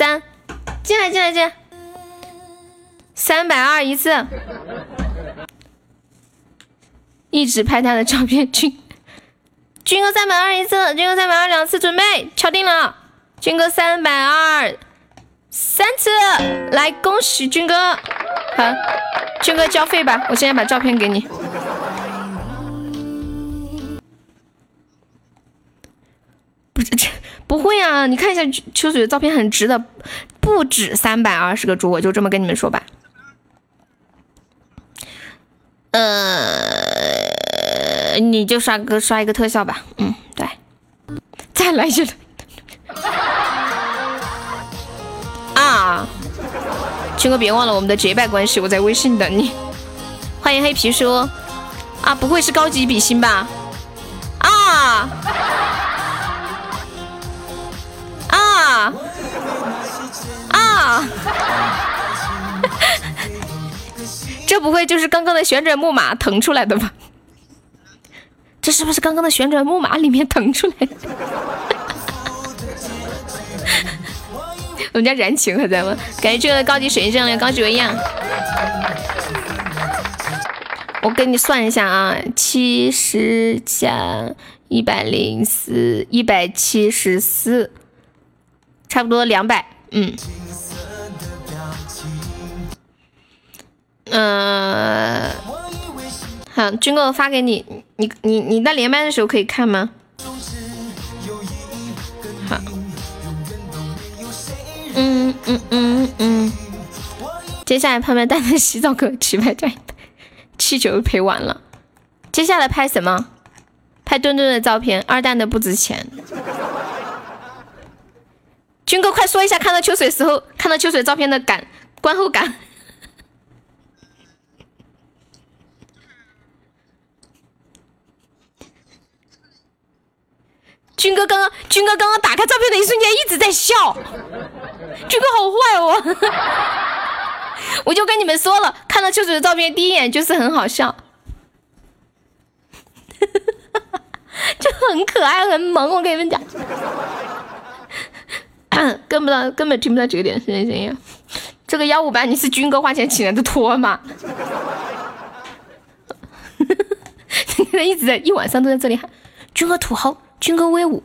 三，进来进来进，三百二一次，一直拍他的照片。军军哥三百二一次，军哥三百二两次，准备敲定了。军哥三百二三次，来恭喜军哥，好，军哥交费吧，我现在把照片给你。不是这。不会啊，你看一下秋水的照片，很值的，不止三百二十个猪，我就这么跟你们说吧。呃，你就刷个刷一个特效吧，嗯，对，再来一个。啊，军哥别忘了我们的结拜关系，我在微信等你。欢迎黑皮书，啊，不会是高级比心吧？啊。啊啊！这不会就是刚刚的旋转木马腾出来的吧？这是不是刚刚的旋转木马里面腾出来的？我们家燃情还在吗？感谢这个高级水晶项链高级微样。我给你算一下啊，七十加一百零四，一百七十四。差不多两百，嗯，嗯，好，军哥我发给你，你你你在连麦的时候可以看吗？好，嗯嗯嗯嗯，接下来拍拍蛋蛋洗澡歌，起拍对，气球赔完了，接下来拍什么？拍墩墩的照片，二蛋的不值钱。军哥，快说一下看到秋水时候，看到秋水照片的感观后感。军哥刚刚，军哥刚刚打开照片的一瞬间一直在笑，军哥好坏哦！我就跟你们说了，看到秋水的照片第一眼就是很好笑，就很可爱很萌，我跟你们讲。跟不到，根本听不到这个点声音。这个幺五八，你是军哥花钱请来的托吗？他一直在一晚上都在这里喊军哥土豪，军哥威武。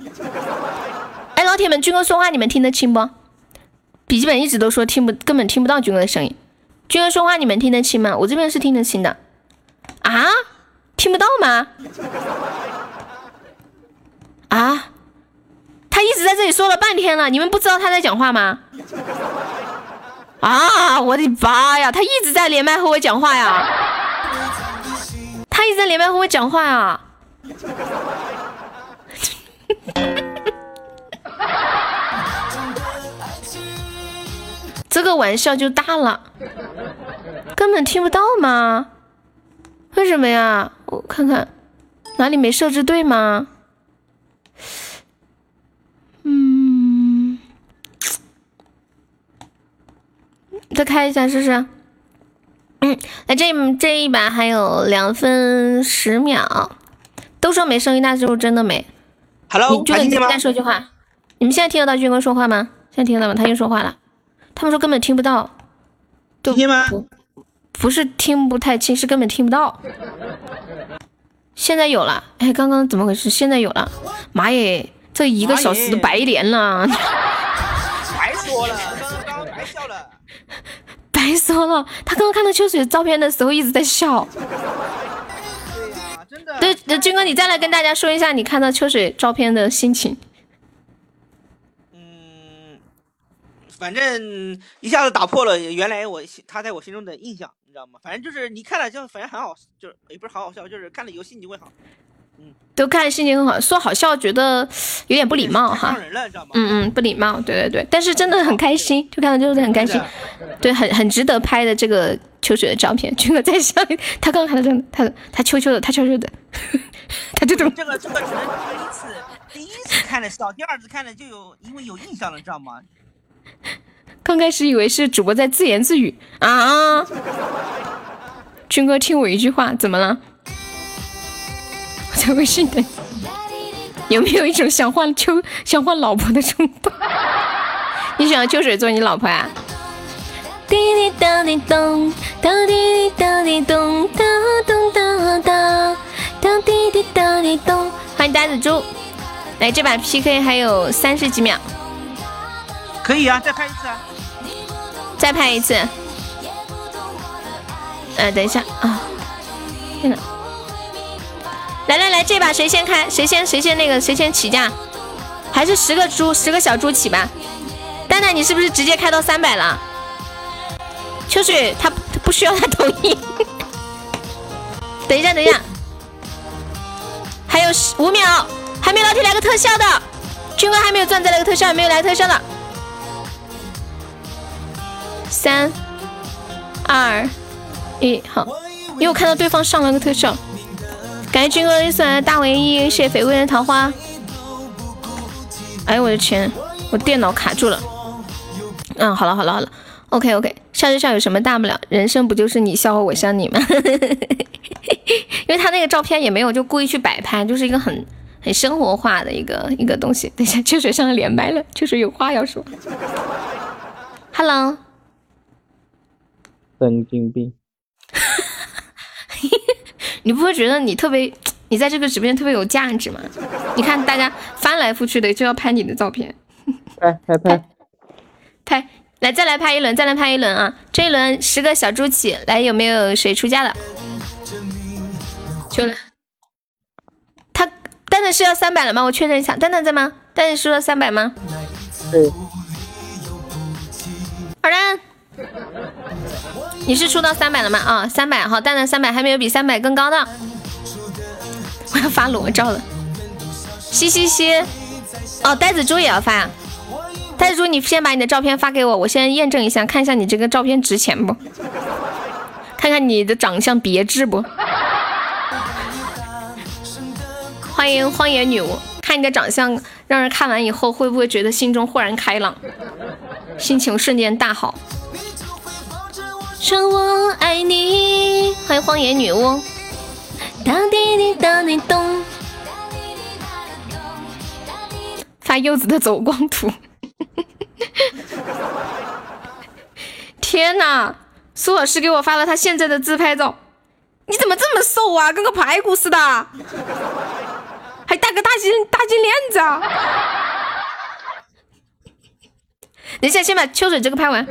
哎，老铁们，军哥说话你们听得清不？笔记本一直都说听不，根本听不到军哥的声音。军哥说话你们听得清吗？我这边是听得清的。啊？听不到吗？啊？他一直在这里说了半天了，你们不知道他在讲话吗？啊！我的妈呀！他一直在连麦和我讲话呀！他一直在连麦和我讲话呀！这个玩笑就大了，根本听不到吗？为什么呀？我看看哪里没设置对吗？再开一下试试。嗯，那这这一把还有两分十秒，都说没声音，那是不是真的没？Hello，军哥，你再说句话。你们现在听得到军哥说话吗？现在听得到吗？他又说话了。他们说根本听不到。听吗？不是听不太清，是根本听不到。现在有了，哎，刚刚怎么回事？现在有了，妈耶，这一个小时都白连了。白说了。白说了，他刚刚看到秋水照片的时候一直在笑。真的。对，军哥，你再来跟大家说一下你看到秋水照片的心情。嗯反正一下子打破了原来我他在我心中的印象，你知道吗？反正就是你看了就反正很好，就是也不是好好笑，就是看了以后心情会好。嗯，都看心情很好，说好笑觉得有点不礼貌哈。嗯嗯，不礼貌，对对对。但是真的很开心，就看到就是很开心，对，很很值得拍的这个秋水的照片。军哥在笑，他刚刚看到他，他他秋秋的，他秋秋的，他这种这个这个只能第一次第一次看的笑，第二次看的就有因为有印象了，知道吗？刚开始以为是主播在自言自语啊！军哥，听我一句话，怎么了？在微信等，有没有一种想换秋想换老婆的冲动？你想要秋水做你老婆啊？滴滴答滴咚，答滴滴答滴咚，答咚答答，答滴滴答滴咚。欢迎呆子猪，来这把 PK 还有三十几秒。可以啊，再拍一次啊！再拍一次。呃，等一下啊！天呐，来来来，这把谁先开？谁先？谁先那个？谁先起价？还是十个猪，十个小猪起吧。蛋蛋，你是不是直接开到三百了？秋水他不需要他同意。等一下，等一下，还有十五秒，还没老铁来个特效的，军哥还没有钻，再来个特效，没有来特效的。三二一，好，因为我看到对方上了个特效，感谢军哥的送来的大唯一，谢谢绯闻的桃花。哎呦我的天，我电脑卡住了。嗯，好了好了好了，OK OK，笑就笑有什么大不了？人生不就是你笑我笑你吗？因为他那个照片也没有就故意去摆拍，就是一个很很生活化的一个一个东西。等一下，秋水上了连麦了，秋水有话要说。Hello。神经病！你不会觉得你特别，你在这个直播间特别有价值吗？你看大家翻来覆去的就要拍你的照片，拍拍拍拍，来再来拍一轮，再来拍一轮啊！这一轮十个小猪起来，有没有谁出价的？就了。他蛋蛋是要三百了吗？我确认一下，蛋蛋在吗？蛋蛋是要三百吗？对。好人。你是出到三百了吗？啊，三百，好，蛋蛋三百，还没有比三百更高的。我 要发裸照了，嘻嘻嘻。哦，呆子猪也要发，呆子猪，你先把你的照片发给我，我先验证一下，看一下你这个照片值钱不？看看你的长相别致不？欢迎荒野女巫，看你的长相，让人看完以后会不会觉得心中豁然开朗，心情瞬间大好？说我爱你，欢迎荒野女巫。当滴滴当滴咚，发柚子的走光图。天哪，苏老师给我发了他现在的自拍照，你怎么这么瘦啊，跟个排骨似的，还戴个大金大金链子啊！等一下，先把秋水这个拍完，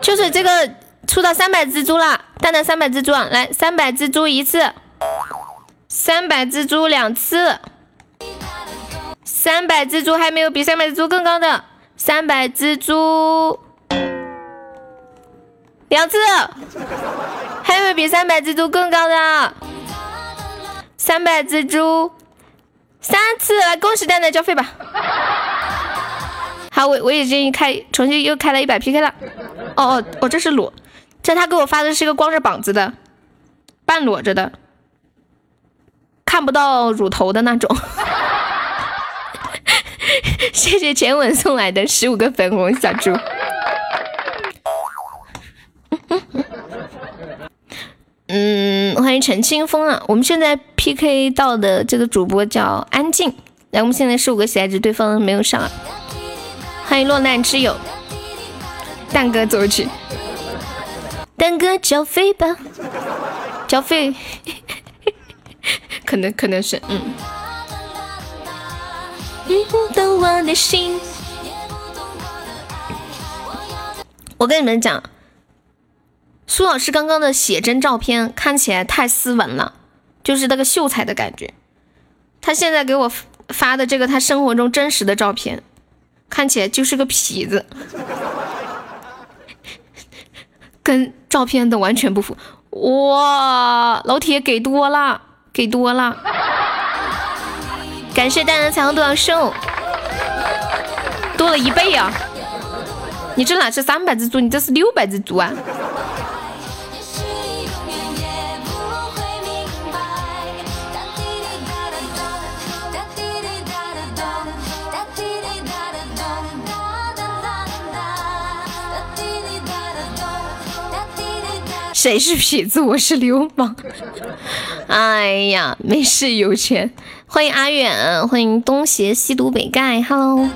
秋水这个。出到三百蜘蛛了，蛋蛋三百蜘蛛，来三百蜘蛛一次，三百蜘蛛两次，三百蜘蛛还没有比三百蜘蛛更高的，三百蜘蛛两次，还有没有比三百蜘蛛更高的？三百蜘蛛三次，来恭喜蛋蛋交费吧。好，我我已经开重新又开了一百 PK 了。哦哦，我这是裸。这他给我发的是一个光着膀子的，半裸着的，看不到乳头的那种。谢谢前吻送来的十五个粉红小猪。嗯，欢迎陈清风啊！我们现在 P K 到的这个主播叫安静，来，我们现在十五个喜爱值，对方没有上啊。欢迎落难之友，蛋哥走起。蛋哥交费吧，交费，可能可能是嗯。懂我的心。我跟你们讲，苏老师刚刚的写真照片看起来太斯文了，就是那个秀才的感觉。他现在给我发的这个他生活中真实的照片，看起来就是个痞子，跟照片的完全不符。哇，老铁给多了，给多了。感谢大家彩虹多少寿，多了一倍啊！你这哪是三百只猪，你这是六百只猪啊！谁是痞子？我是流氓。哎呀，没事，有钱。欢迎阿远，欢迎东邪西毒北丐，Hello。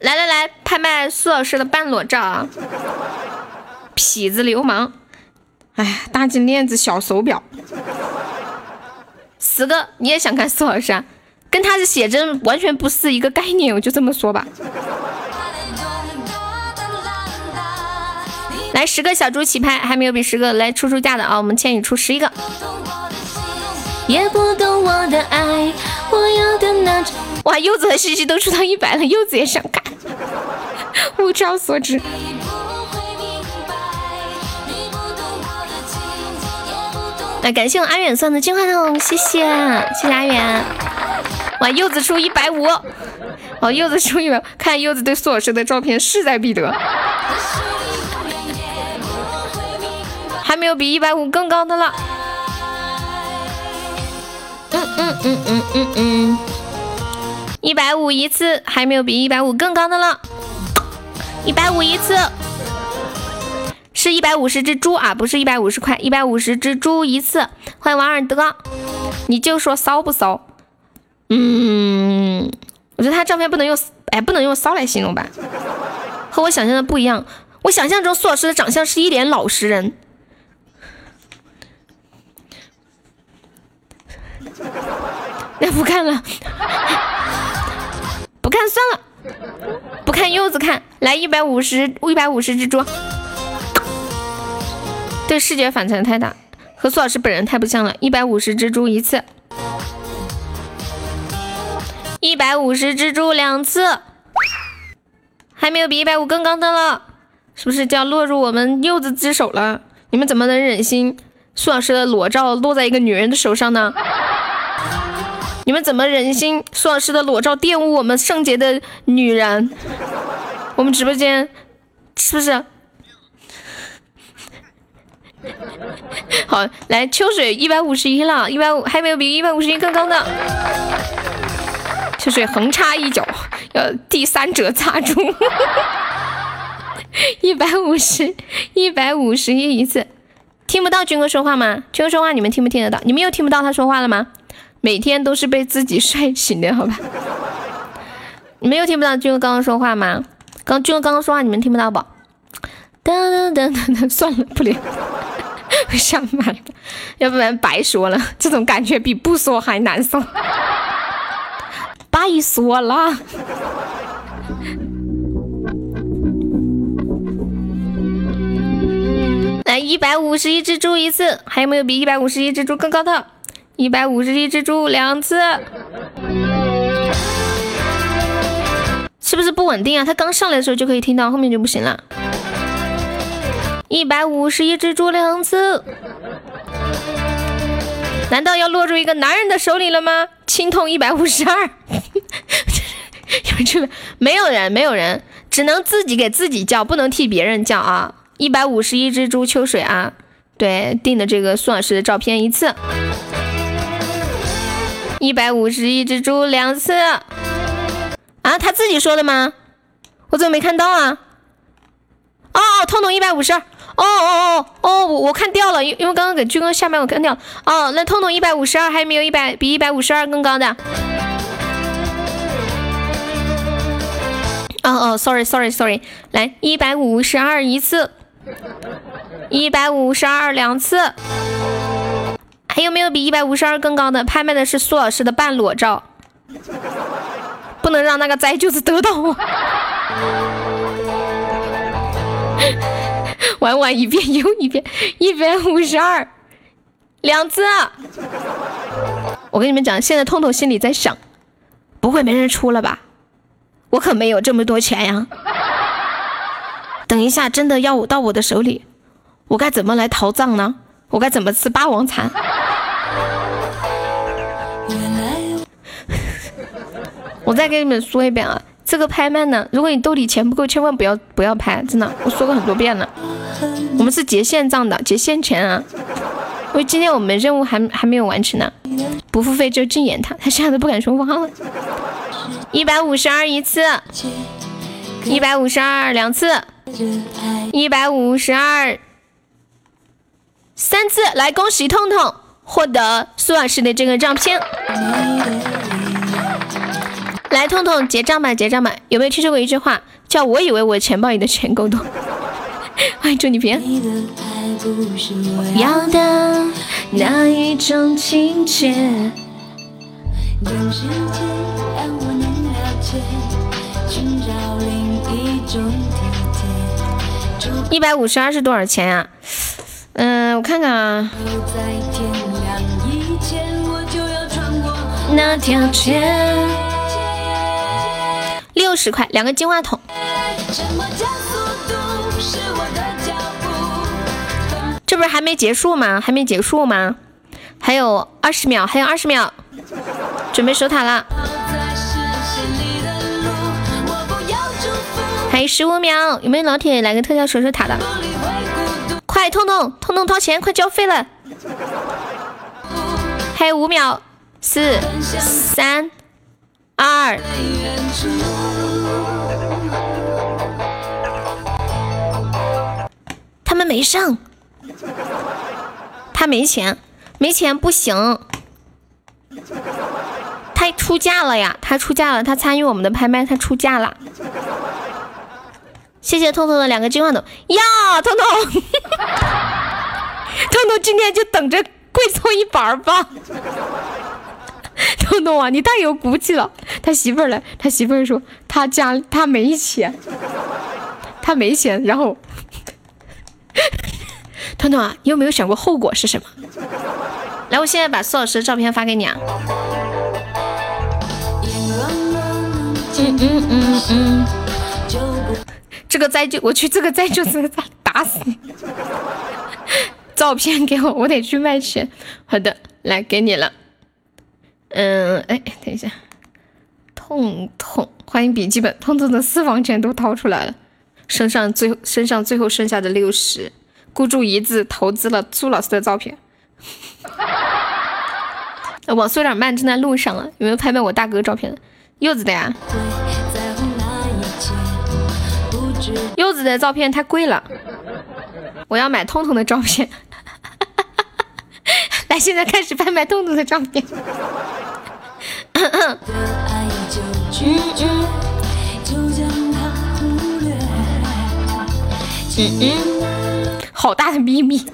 来来来，拍卖苏老师的半裸照啊！痞子流氓，哎呀，大金链子，小手表，十个你也想看苏老师啊？跟他的写真完全不是一个概念，我就这么说吧。来十个小猪起拍，还没有比十个来出出价的啊！我们千羽出十一个。也不懂我的爱，我要的那哇，柚子和西西都出到一百了，柚子也想看。物超所值。来，感谢我阿远送的金话筒，谢谢，谢谢阿远。哇，柚子出一百五，哦，柚子出一百，看柚子对苏老师的照片势在必得。还没有比一百五更高的了。嗯嗯嗯嗯嗯嗯，一百五一次，还没有比一百五更高的了。一百五一次，是一百五十只猪啊，不是一百五十块，一百五十只猪一次。欢迎王尔德，你就说骚不骚？嗯，我觉得他照片不能用，哎，不能用骚来形容吧，和我想象的不一样。我想象中苏老师的长相是一脸老实人。那不看了，不看算了，不看柚子看。来一百五十一百五十只猪，对视觉反差太大，和苏老师本人太不像了。一百五十只猪一次，一百五十只猪两次，还没有比一百五更高的了，是不是就要落入我们柚子之手了？你们怎么能忍心？苏老师的裸照落在一个女人的手上呢？你们怎么忍心苏老师的裸照玷污我们圣洁的女人？我们直播间是不是？好，来秋水一百五十一了，一百五还没有比一百五十一更高的。秋水横插一脚，要第三者插住。一百五十，一百五十一一次，听不到军哥说话吗？军哥说话你们听不听得到？你们又听不到他说话了吗？每天都是被自己帅醒的，好吧？你们又听不到军哥刚刚说话吗？刚军哥刚刚说话，你们听不到不？噔噔噔噔噔，算了，不连，上麦吧，要不然白说了，这种感觉比不说还难受。白说了。来，一百五十一只猪一次，还有没有比一百五十一只猪更高的？一百五十一只猪两次，是不是不稳定啊？他刚上来的时候就可以听到，后面就不行了。一百五十一只猪两次，难道要落入一个男人的手里了吗？青铜一百五十二，有这个没有人，没有人，只能自己给自己叫，不能替别人叫啊！一百五十一只猪秋水啊，对，订的这个苏老师的照片一次。一百五十一只猪两次啊！他自己说的吗？我怎么没看到啊？哦哦，彤彤一百五十二，哦哦哦哦，我我看掉了，因因为刚刚给军哥下麦我看掉了。哦，那痛痛一百五十二，还有没有一百比一百五十二更高的？哦哦，sorry sorry sorry，来一百五十二一次，一百五十二两次，还有没有比一百五十二更高的？拍卖的是苏老师的半裸照，不能让那个灾就是得到我。玩玩一遍又一遍，一百五十二两次。我跟你们讲，现在痛痛心里在想，不会没人出了吧？我可没有这么多钱呀。等一下真的要我到我的手里，我该怎么来逃葬呢？我该怎么吃霸王餐？我再给你们说一遍啊！这个拍卖呢，如果你兜里钱不够，千万不要不要拍，真的，我说过很多遍了。我们是结现账的，结现钱啊！因为今天我们任务还还没有完成呢，不付费就禁言他，他现在都不敢说话了。一百五十二一次，一百五十二两次，一百五十二三次，来恭喜痛痛获得苏老师的这个照片。来，痛痛结账吧，结账吧。有没有听说过一句话，叫我以为我钱包里的钱够多？欢 迎祝你平安。要的那一种亲切。一百五十二是多少钱呀？嗯，我看看啊。那条街。六十块，两个金话筒。这不是还没结束吗？还没结束吗？还有二十秒，还有二十秒，准备守塔了。还有十五秒，有没有老铁来个特效守守塔的？快，痛痛痛痛掏钱，快交费了。还有五秒，四三。二，他们没上，他没钱，没钱不行，他出价了呀，他出价了，他参与我们的拍卖，他出价了。谢谢痛痛的两个金话筒呀，痛痛，痛痛今天就等着跪搓衣板吧。彤彤啊，你太有骨气了！他媳妇儿来，他媳妇儿说他家他没钱，他没钱。然后，彤彤啊，你有没有想过后果是什么？来，我现在把苏老师的照片发给你啊。嗯嗯嗯嗯，这个灾就我去，这个灾就是打打死你。照片给我，我得去卖钱。好的，来给你了。嗯，哎，等一下，痛痛，欢迎笔记本，痛痛的私房钱都掏出来了，身上最身上最后剩下的六十，孤注一掷投资了朱老师的照片。网速有点慢，正在路上了，有没有拍卖我大哥照片的？柚子的呀，柚子的照片太贵了，我要买痛痛的照片。来，现在开始拍卖痛痛的照片。嗯嗯，好大的秘密，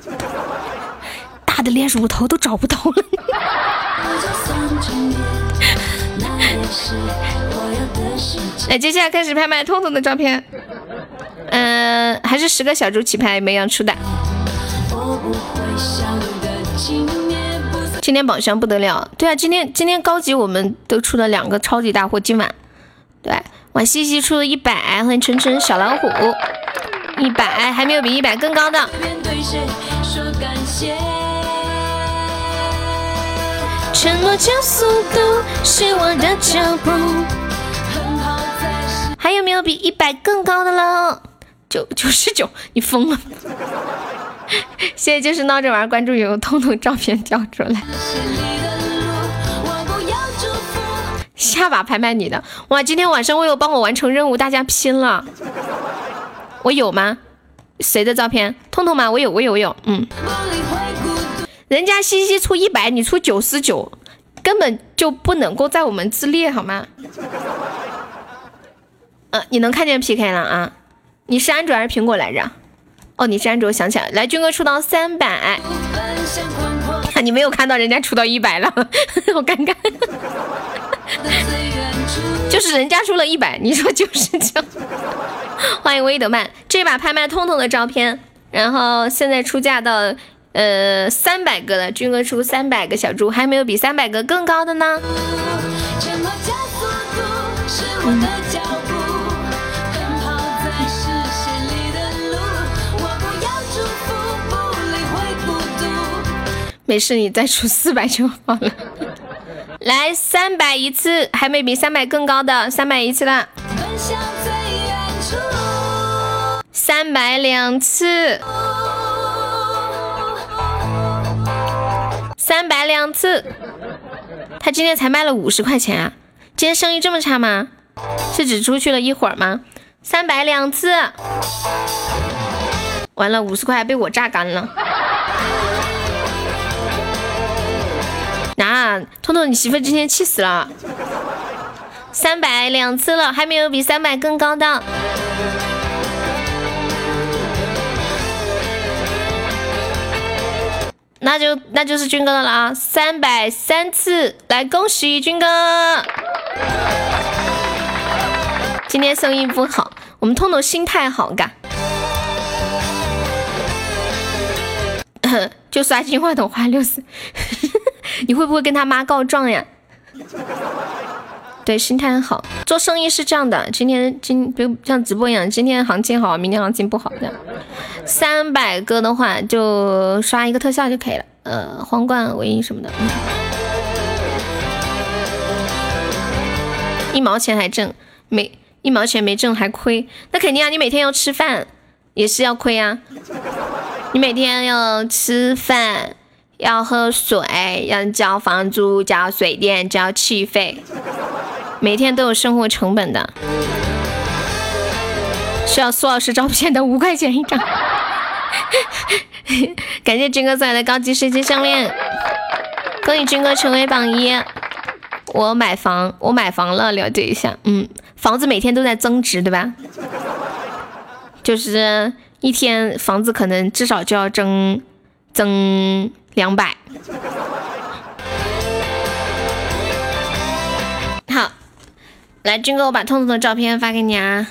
大的连乳头都找不到了。来，接下来开始拍卖痛痛的照片。嗯，还是十个小猪起拍，没样出的。今天宝箱不得了，对啊，今天今天高级我们都出了两个超级大货，今晚，对，晚西西出了一百，欢迎晨晨小老虎，一百还没有比一百更高的。承诺加速度是我的脚步，还有没有比一百更高的了？九 九十九，你疯了？现在就是闹着玩，关注有痛痛照片掉出来。下把拍卖你的哇！今天晚上我有帮我完成任务，大家拼了。我有吗？谁的照片？痛痛吗？我有，我有，我有。嗯，人家西西出一百，你出九十九，根本就不能够在我们之列，好吗？呃，你能看见 PK 了啊？你是安卓还是苹果来着？哦，你是安卓，想起来，来军哥出到三百，你没有看到人家出到一百了，好尴尬。就是人家出了一百，你说九十九。欢迎威德曼，这把拍卖痛痛的照片，然后现在出价到呃三百个了，军哥出三百个小猪，还没有比三百个更高的呢。没事，你再出四百就好了。来，三百一次，还没比三百更高的，三百一次了。三百两次，三百两次。他今天才卖了五十块钱啊！今天生意这么差吗？是只出去了一会儿吗？三百两次，完了，五十块被我榨干了。啊，彤彤，你媳妇今天气死了，三百两次了，还没有比三百更高的，那就那就是军哥的了啊，三百三次，来恭喜军哥，今天生意不好，我们彤彤心态好嘎，就刷新话筒花六十。你会不会跟他妈告状呀？对，心态很好。做生意是这样的，今天今比如像直播一样，今天行情好，明天行情不好这样。三百个的话就刷一个特效就可以了，呃，皇冠唯一什么的，一毛钱还挣没？一毛钱没挣还亏？那肯定啊，你每天要吃饭也是要亏啊，你每天要吃饭。要喝水，要交房租、交水电、交气费，每天都有生活成本的。需要苏老师照片的五块钱一张。感谢军哥送来的高级水晶项链，恭喜军哥成为榜一。我买房，我买房了，了解一下。嗯，房子每天都在增值，对吧？就是一天房子可能至少就要增增。两百，好，来军哥，我把痛痛的照片发给你啊！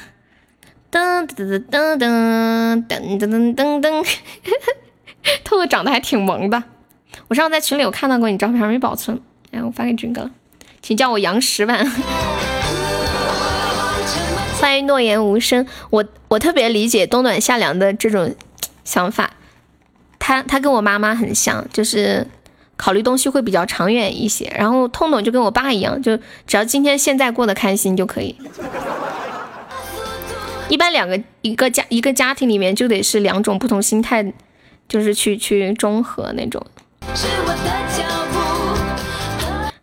噔噔噔噔噔噔噔噔噔，痛痛长得还挺萌的。我上次在群里有看到过你照片，没保存，然后发给军哥了，请叫我杨十万。欢迎诺言无声，我我特别理解冬暖夏凉的这种想法。他他跟我妈妈很像，就是考虑东西会比较长远一些。然后痛痛就跟我爸一样，就只要今天现在过得开心就可以。一般两个一个家一个家庭里面就得是两种不同心态，就是去去中和那种。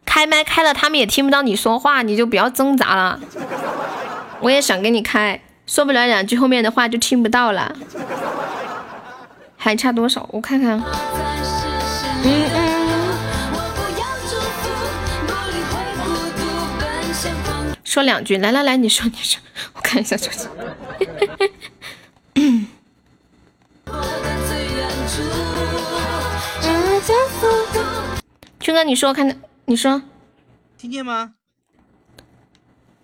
开麦开了，他们也听不到你说话，你就不要挣扎了。我也想给你开，说不了两句，后面的话就听不到了。还差多少？我看看。嗯嗯。说两句，来来来，你说你说，我看一下手机。军哥，你说，看，你说，听见吗？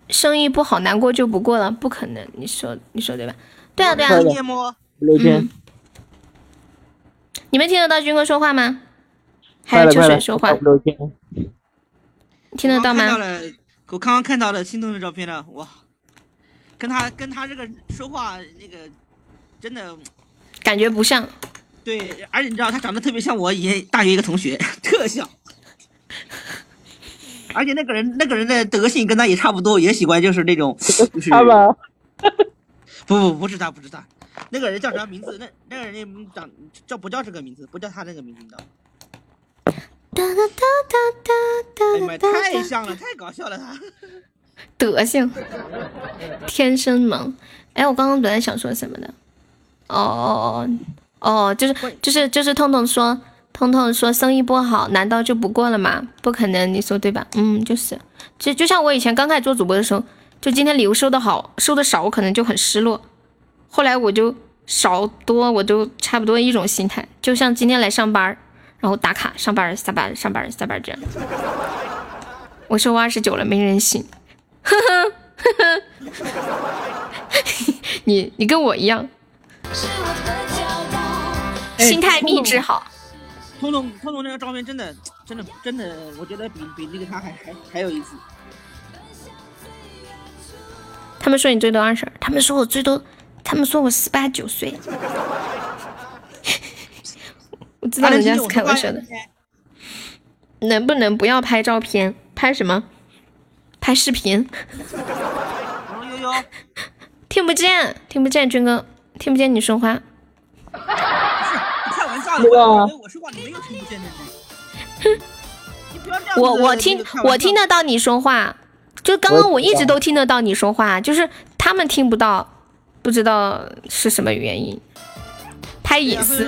生意不好，难过就不过了，不可能。你说，你说对吧？对啊，对啊。听见吗？嗯。你们听得到军哥说话吗？还有秋水说话，听得到吗？看到了，我刚刚看到了心动的照片了，哇，跟他跟他这个说话那个真的感觉不像。对，而且你知道他长得特别像我以前大学一个同学，特像。而且那个人那个人的德性跟他也差不多，也喜欢就是那种，就是 不不不是他不是他。那个人叫什么名字？那那个人那长叫不叫这个名字？不叫他那个名字，太像了，太搞笑了他。德性，天生萌。哎，我刚刚本来想说什么的？哦哦哦哦，就是就是就是痛痛说，痛痛说生意不好，难道就不过了吗？不可能，你说对吧？嗯，就是，就就像我以前刚开始做主播的时候，就今天礼物收的好，收的少，我可能就很失落。后来我就少多我就差不多一种心态，就像今天来上班，然后打卡上班下班上班下班这样。我说我二十九了，没人信。呵呵呵呵，你你跟我一样，心态秘制好。彤彤彤彤那个照片真的真的真的，我觉得比比那个他还还还有意思。他们说你最多二十，他们说我最多，他们说我十八九岁。我知道人家是开玩笑的。能不能不要拍照片？拍什么？拍视频。悠悠，听不见，听不见，军哥，听不见你说话。不是，开玩笑的。我说话你没有听不见的。哼，我我听我听得到你说话，就刚刚我一直都听得到你说话，就是他们听不到，不知道是什么原因。拍隐私。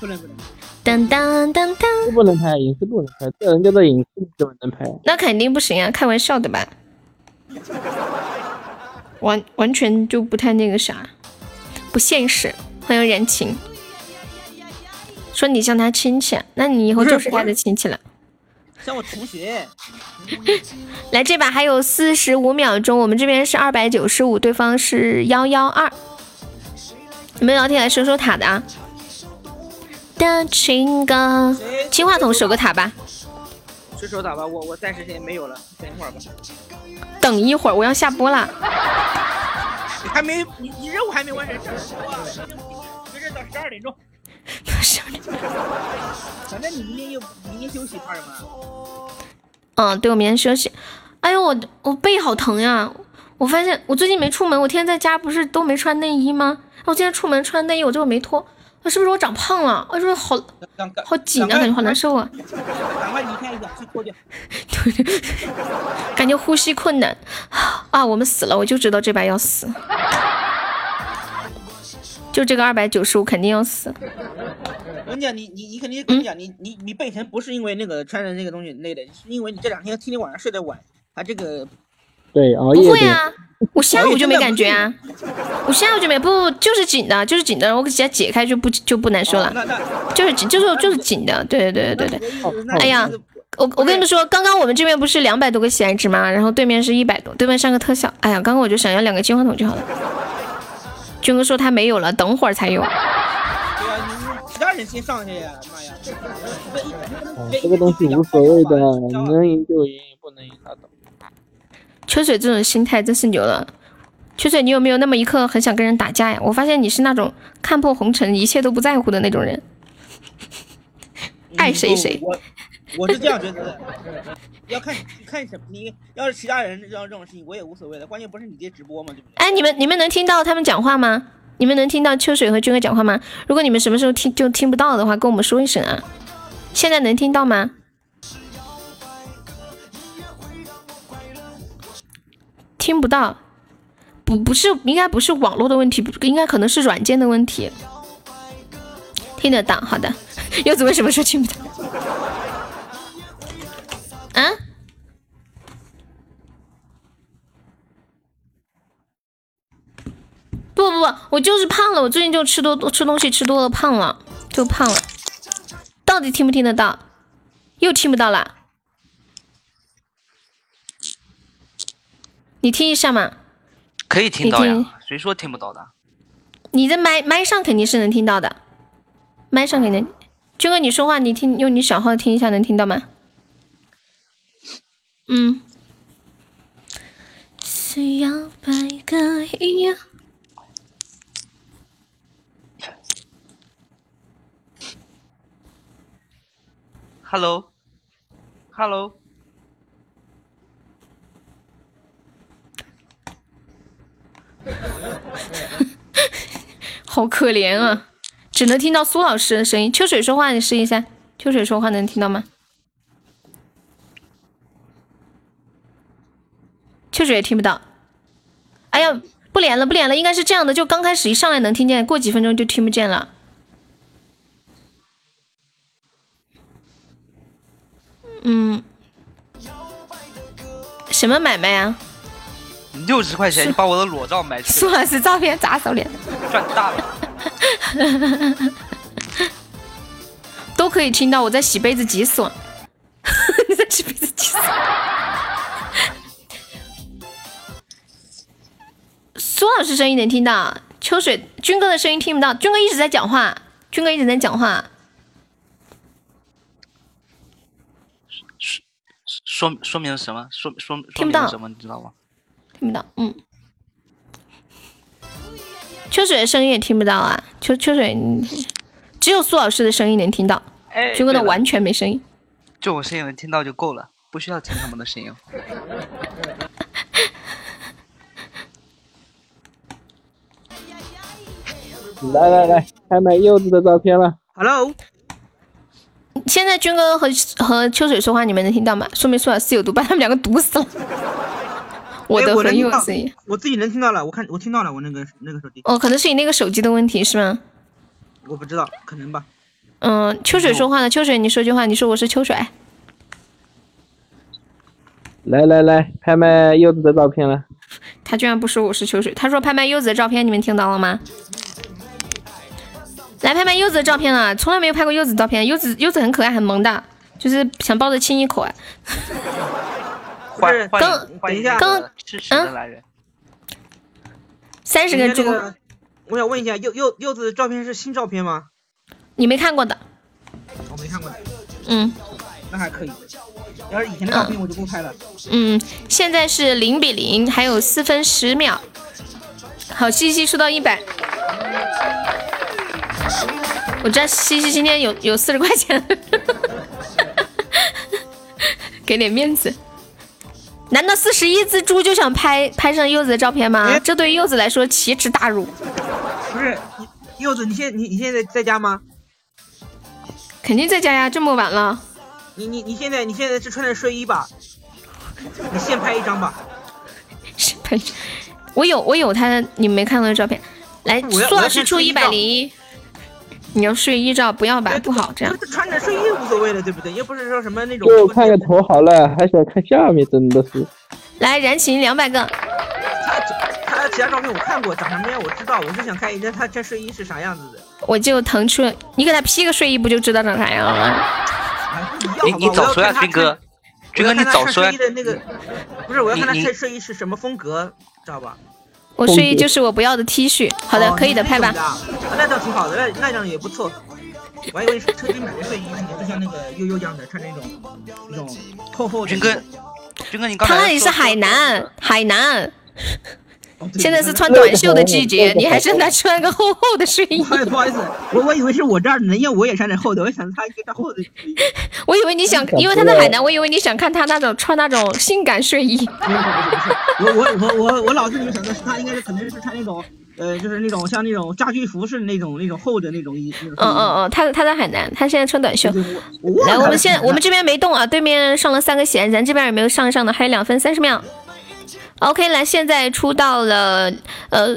不能不能。当当当当，不能拍隐私，不能拍，这人家的隐私怎么能拍？那肯定不行啊，开玩笑的吧？完完全就不太那个啥，不现实，很有人情。说你像他亲戚，那你以后就是他的亲戚了。像我同学。来，这把还有四十五秒钟，我们这边是二百九十五，对方是幺幺二。有没有老铁来守守塔的啊？的情歌，金话筒守个塔吧。谁守塔吧？我我暂时先没有了，等一会儿吧。等一会儿，我要下播了。你还没你你任务还没完成，这没事到十二点钟。反正你明天又明天休息，怕什么？嗯，对，我明天休息。哎呦，我我背好疼呀！我发现我最近没出门，我天天在家不是都没穿内衣吗？我今天出门穿内衣，我这会没脱。那是不是我长胖了？我说好好紧啊，感觉好难受啊！赶快离开一下，去脱掉。对，感觉呼吸困难啊！我们死了，我就知道这把要死，就这个二百九十五肯定要死。我跟你讲，你你你肯定跟你讲，你你你背疼不是因为那个穿的那个东西累的，是因为你这两天天天晚上睡得晚，他这个。对，熬夜。不会啊，我下午就没感觉啊，我下午就没不就是紧的，就是紧的，我给它解开就不就不难受了，就是紧，就是就是紧的，对对对对对。哎呀，我我跟你们说，刚刚我们这边不是两百多个喜爱值吗？然后对面是一百多，对面上个特效。哎呀，刚刚我就想要两个金话筒就好了。军哥说他没有了，等会儿才有。对啊，你其他人先上去呀，妈呀！这个东西无所谓的，能赢就赢，不能赢拉倒。秋水这种心态真是牛了。秋水，你有没有那么一刻很想跟人打架呀？我发现你是那种看破红尘，一切都不在乎的那种人，爱谁谁。我我是这样觉得的，要看看什么。你要是其他人这样这种事情，我也无所谓的。关键不是你爹直播吗？对不对？哎，你们你们能听到他们讲话吗？你们能听到秋水和军哥讲话吗？如果你们什么时候听就听不到的话，跟我们说一声啊。现在能听到吗？听不到，不不是，应该不是网络的问题，应该可能是软件的问题。听得到，好的。柚子为什么说听不到？啊？不不不，我就是胖了，我最近就吃多多吃东西吃多了，胖了，就胖了。到底听不听得到？又听不到了。你听一下嘛，可以听到呀。谁说听不到的？你的麦麦上肯定是能听到的，麦上肯定。军哥，你说话你听，用你小号听一下，能听到吗？嗯。需要百个一样。Hello，Hello。好可怜啊，只能听到苏老师的声音。秋水说话，你试一下。秋水说话能听到吗？秋水也听不到。哎呀，不连了，不连了，应该是这样的，就刚开始一上来能听见，过几分钟就听不见了。嗯，什么买卖啊？六十块钱你把我的裸照买去，苏老师照片砸手里，赚大了。都可以听到我在洗杯子急死我，你在洗杯子急死。苏老师声音能听到，秋水军哥的声音听不到，军哥一直在讲话，军哥一直在讲话。说说明什么？说说听不到什么？你知道吗？听不到，嗯。秋水的声音也听不到啊，秋秋水，只有苏老师的声音能听到，军哥的完全没声音。就我声音能听到就够了，不需要听他们的声音。来来来，拍卖柚子的照片了。Hello。现在军哥和和秋水说话，你们能听到吗？说明苏老师有毒，把他们两个毒死了。我的很有声音，我自己能听到了。我看我听到了，我那个那个手机。哦，可能是你那个手机的问题，是吗？我不知道，可能吧。嗯，秋水说话呢。秋水，你说句话，你说我是秋水。来来来，拍卖柚子的照片了。他居然不说我是秋水，他说拍卖柚子的照片，你们听到了吗？来拍拍柚子的照片了，从来没有拍过柚子照片。柚子柚子很可爱，很萌的，就是想抱着亲一口啊。欢刚等一下，刚嗯，三十个猪。我想问一下，柚柚柚子的照片是新照片吗？你没看过的。我没看过的。嗯，那还可以。要是以前的照片，我就不拍了。嗯，现在是零比零，还有四分十秒。好，西西说到一百。我知道西西今天有有四十块钱，给点面子。难道四十一只猪就想拍拍上柚子的照片吗？这对柚子来说奇耻大辱。不是，柚子，你现你你现在在家吗？肯定在家呀，这么晚了。你你你现在你现在是穿着睡衣吧？你现拍一张吧。现拍，我有我有他，你没看到的照片。来，苏老师出一百零一。你要睡衣照，不要吧，不好这样。穿着睡衣无所谓的，对不对？又不是说什么那种。给我看个头好了，还想看下面，真的是。来，燃情两百个。他他其他照片我看过，长什么样我知道，我是想看一下他这睡衣是啥样子的。我就腾出，你给他 P 个睡衣，不就知道长啥样了吗？你你早说呀，军哥，军哥你早说。睡衣的那个，不是我要看他睡睡衣是什么风格，知道吧？我睡衣就是我不要的 T 恤，好的，可以的，拍吧。那倒挺好的，那那张也不错。我还以为是特地买的睡衣，就像那个悠悠一样的，穿那种那种厚厚的。军哥，军哥，你刚他那里是海南，海南。现在是穿短袖的季节，你还是他穿个厚厚的睡衣。不好意思，我我以为是我这儿呢，因为我也穿点厚的，我想他一个厚的。我以为你想，因为他在海南，我以为你想看他那种穿那种性感睡衣。我我我我我脑子里面想的是他应该是可能是穿那种呃，就是那种像那种家居服饰那种那种厚的那种衣。嗯嗯嗯，他他在海南，他现在穿短袖。来，我们现我们这边没动啊，对面上了三个弦，咱这边有没有上上的？还有两分三十秒。OK，来，现在出到了，呃，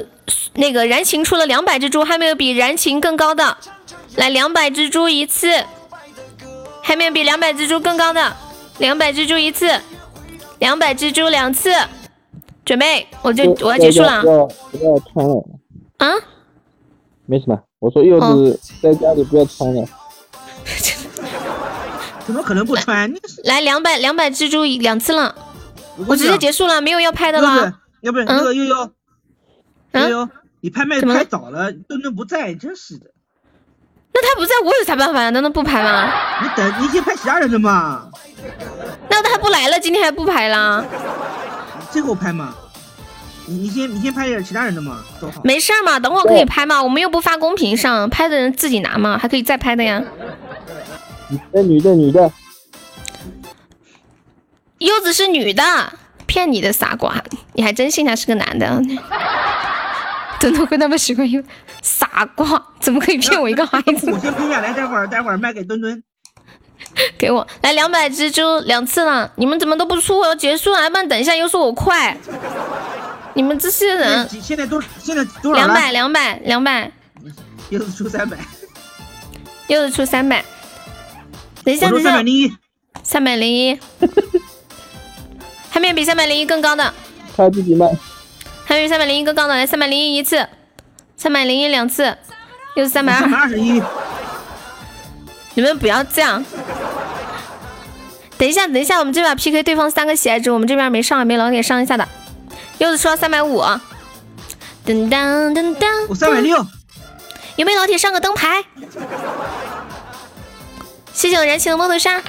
那个燃情出了两百只猪，还没有比燃情更高的，来两百只猪一次，还没有比两百只猪更高的，两百只猪一次，两百只猪两次，准备，我就我要结束了。不要不要穿了。啊？没什么，我说柚子在家里不要穿了。怎么可能不穿？来两百两百只猪两次了。我直接结束了，没有要拍的了。要不，那个悠悠，悠悠，你拍卖拍早了，墩墩不在，真是的。那他不在我有啥办法呀？墩墩不拍吗？你等，你先拍其他人的嘛。那他不来了，今天还不拍了？最后拍嘛。你你先你先拍点其他人的嘛，多好。没事嘛，等会可以拍嘛，我们又不发公屏上，拍的人自己拿嘛，还可以再拍的呀。女的，女的，女的。柚子是女的，骗你的傻瓜，你还真信他是个男的？真的会那么喜欢柚？傻瓜，怎么可以骗我一个孩子？我先拍下来，待会儿待会儿卖给墩墩。给我来两百只猪两次了，你们怎么都不出？我要结束了，要不然等一下又说我快。你们这些人，现在多现在多少两百两百两百，柚子出三百，柚子出三百。等一下，等一下，三百零一，三百零一，还没有比三百零一更高的。他自己卖。还有三百零一更高的，来三百零一一次，三百零一两次，又是三百二。三百二十一。你们不要这样。等一下，等一下，我们这把 PK 对方三个喜爱值，我们这边没上，没老铁上一下的。柚子出了三百五。噔噔噔噔。我三百六。有没有老铁上个灯牌？谢谢我燃情的摩托沙。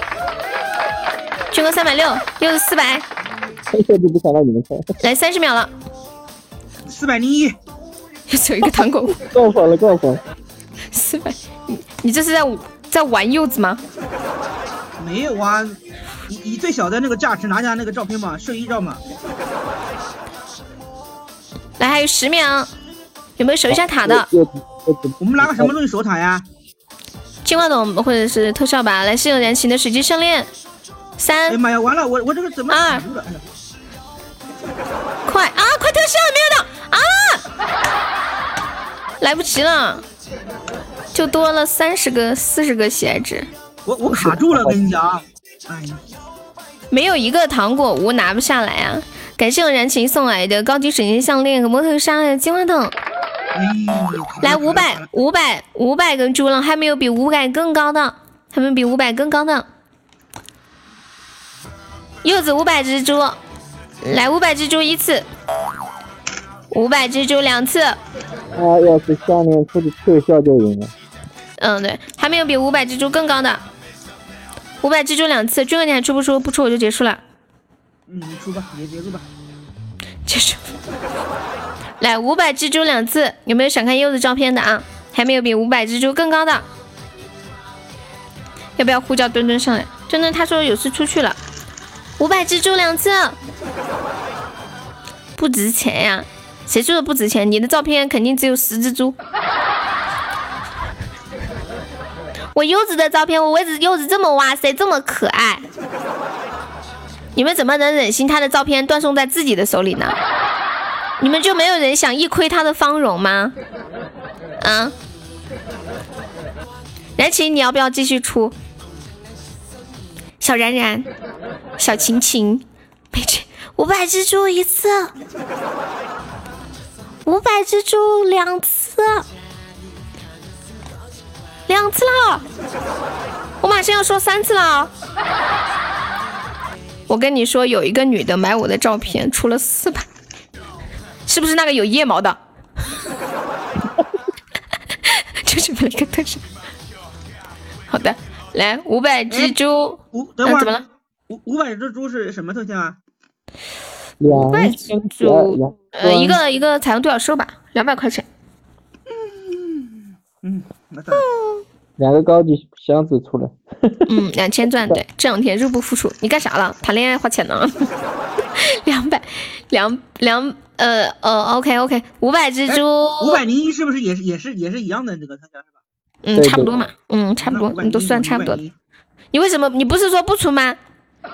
军哥三百六，柚子四百。一下就不想让你们看。来三十秒了。四百零一。有一个糖果。告反了，告反。四百，你你这是在在玩柚子吗？没有啊。以以最小的那个价值拿下那个照片嘛，睡衣照嘛。来，还有十秒，有没有守一下塔的？我们拿个什么东西守塔呀？金话筒或者是特效吧。来，是有燃情的水晶项链。三。哎呀妈呀，完了，我我这个怎么？二。快啊！快特效没有的啊！来不及了，就多了三十个、四十个喜爱值。我我卡住了，跟你讲。没有一个糖果屋拿不下来啊！感谢我燃情送来的高级水晶项链和摩托沙的金话筒。来五百五百五百个猪了，还没有比五百更高的，还没有比五百更高的。柚子五百只猪，来五百蜘蛛一次，五百蜘蛛两次。他要是下面出的特效就赢了。嗯，对，还没有比五百蜘蛛更高的。五百蜘蛛两次，军哥你还出不出？不出我就结束了。嗯，你出吧，也结束吧。结束。来，五百蜘蛛两次，有没有想看柚子照片的啊？还没有比五百蜘蛛更高的。要不要呼叫墩墩上来？墩墩他说有事出去了。五百蜘蛛两次，不值钱呀？谁说的不值钱？你的照片肯定只有十只猪。我柚子的照片，我为子柚子这么哇塞，这么可爱，你们怎么能忍心他的照片断送在自己的手里呢？你们就没有人想一窥他的芳容吗？啊，燃情，你要不要继续出？小然然，小晴晴，没去五百蜘蛛一次，五百蜘蛛两次。两次了，我马上要说三次了。我跟你说，有一个女的买我的照片，出了四百，是不是那个有腋毛的？就是买了个特效。好的，来五百只猪。五等会儿怎么了？五五百只猪是什么特效啊？五百只猪，呃，一个一个彩虹独角兽吧，两百块钱。嗯嗯，两个高级箱子出来。嗯，两千钻，对，这两天入不敷出。你干啥了？谈恋爱花钱呢？两百，两两，呃呃，OK OK，五百只猪，五百零一是不是也是也是也是一样的那个特效是吧？嗯，差不多嘛，嗯，差不多，你都算差不多。你为什么？你不是说不出吗？